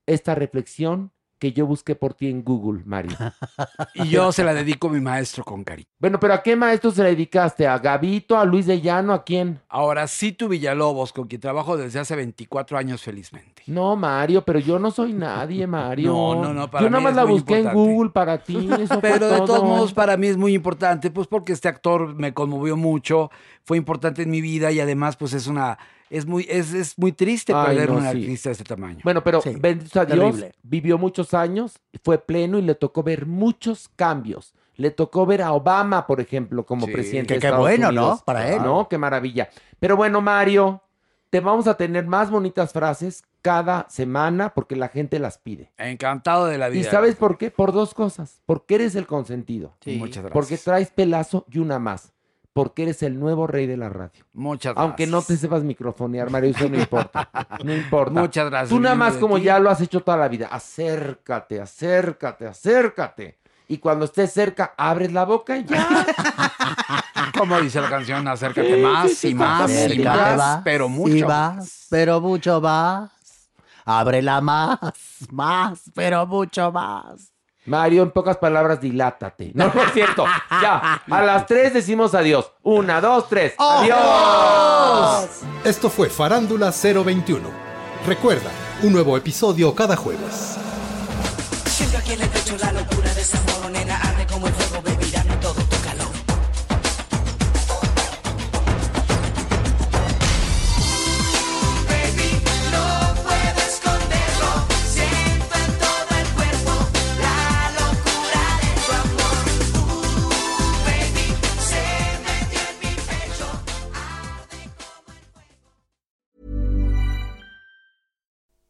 esta reflexión que yo busqué por ti en Google, Mario. (laughs) Y yo se la dedico a mi maestro con cariño. Bueno, pero ¿a qué maestro se le dedicaste? ¿A Gabito, a Luis de Llano, a quién? Ahora, Situ Villalobos, con quien trabajo desde hace 24 años felizmente. No, Mario, pero yo no soy nadie, Mario. No, no, no, para Yo nada mí más es la busqué en importante. Google para ti. eso (laughs) Pero de todo. todos modos, para mí es muy importante, pues porque este actor me conmovió mucho, fue importante en mi vida y además, pues es una, es muy, es, es muy triste Ay, perder no, un sí. artista de este tamaño. Bueno, pero Sí, bendito a Dios, terrible. vivió muchos años, fue pleno y le tocó ver muchos cambios. Le tocó ver a Obama, por ejemplo, como Sí. presidente Que de qué Estados bueno, ¿no? Unidos. Para él. No, qué maravilla. Pero bueno, Mario, te vamos a tener más bonitas frases cada semana porque la gente las pide. Encantado de la vida. ¿Y sabes por qué? Por dos cosas. Porque eres el consentido. Muchas gracias. Porque traes pelazo y una más. Porque eres el nuevo rey de la radio. Muchas gracias. Aunque no te sepas microfonear, Mario, eso no importa. No importa. Muchas gracias, Tú nada más como ya lo has hecho toda la vida. Acércate, acércate, acércate. Y cuando estés cerca, abres la boca y ya. (laughs) Como dice la canción, acércate más y más y más, pero mucho más, más. pero mucho más. Ábrela más, más, pero mucho más. Mario, en pocas palabras, dilátate. No, no es cierto. Ya, a las tres decimos adiós. Una, dos, tres. ¡Adiós! Esto fue Farándula 021. Recuerda, un nuevo episodio cada jueves. Siento aquí en el pecho la locura de nena, arde como el fuego,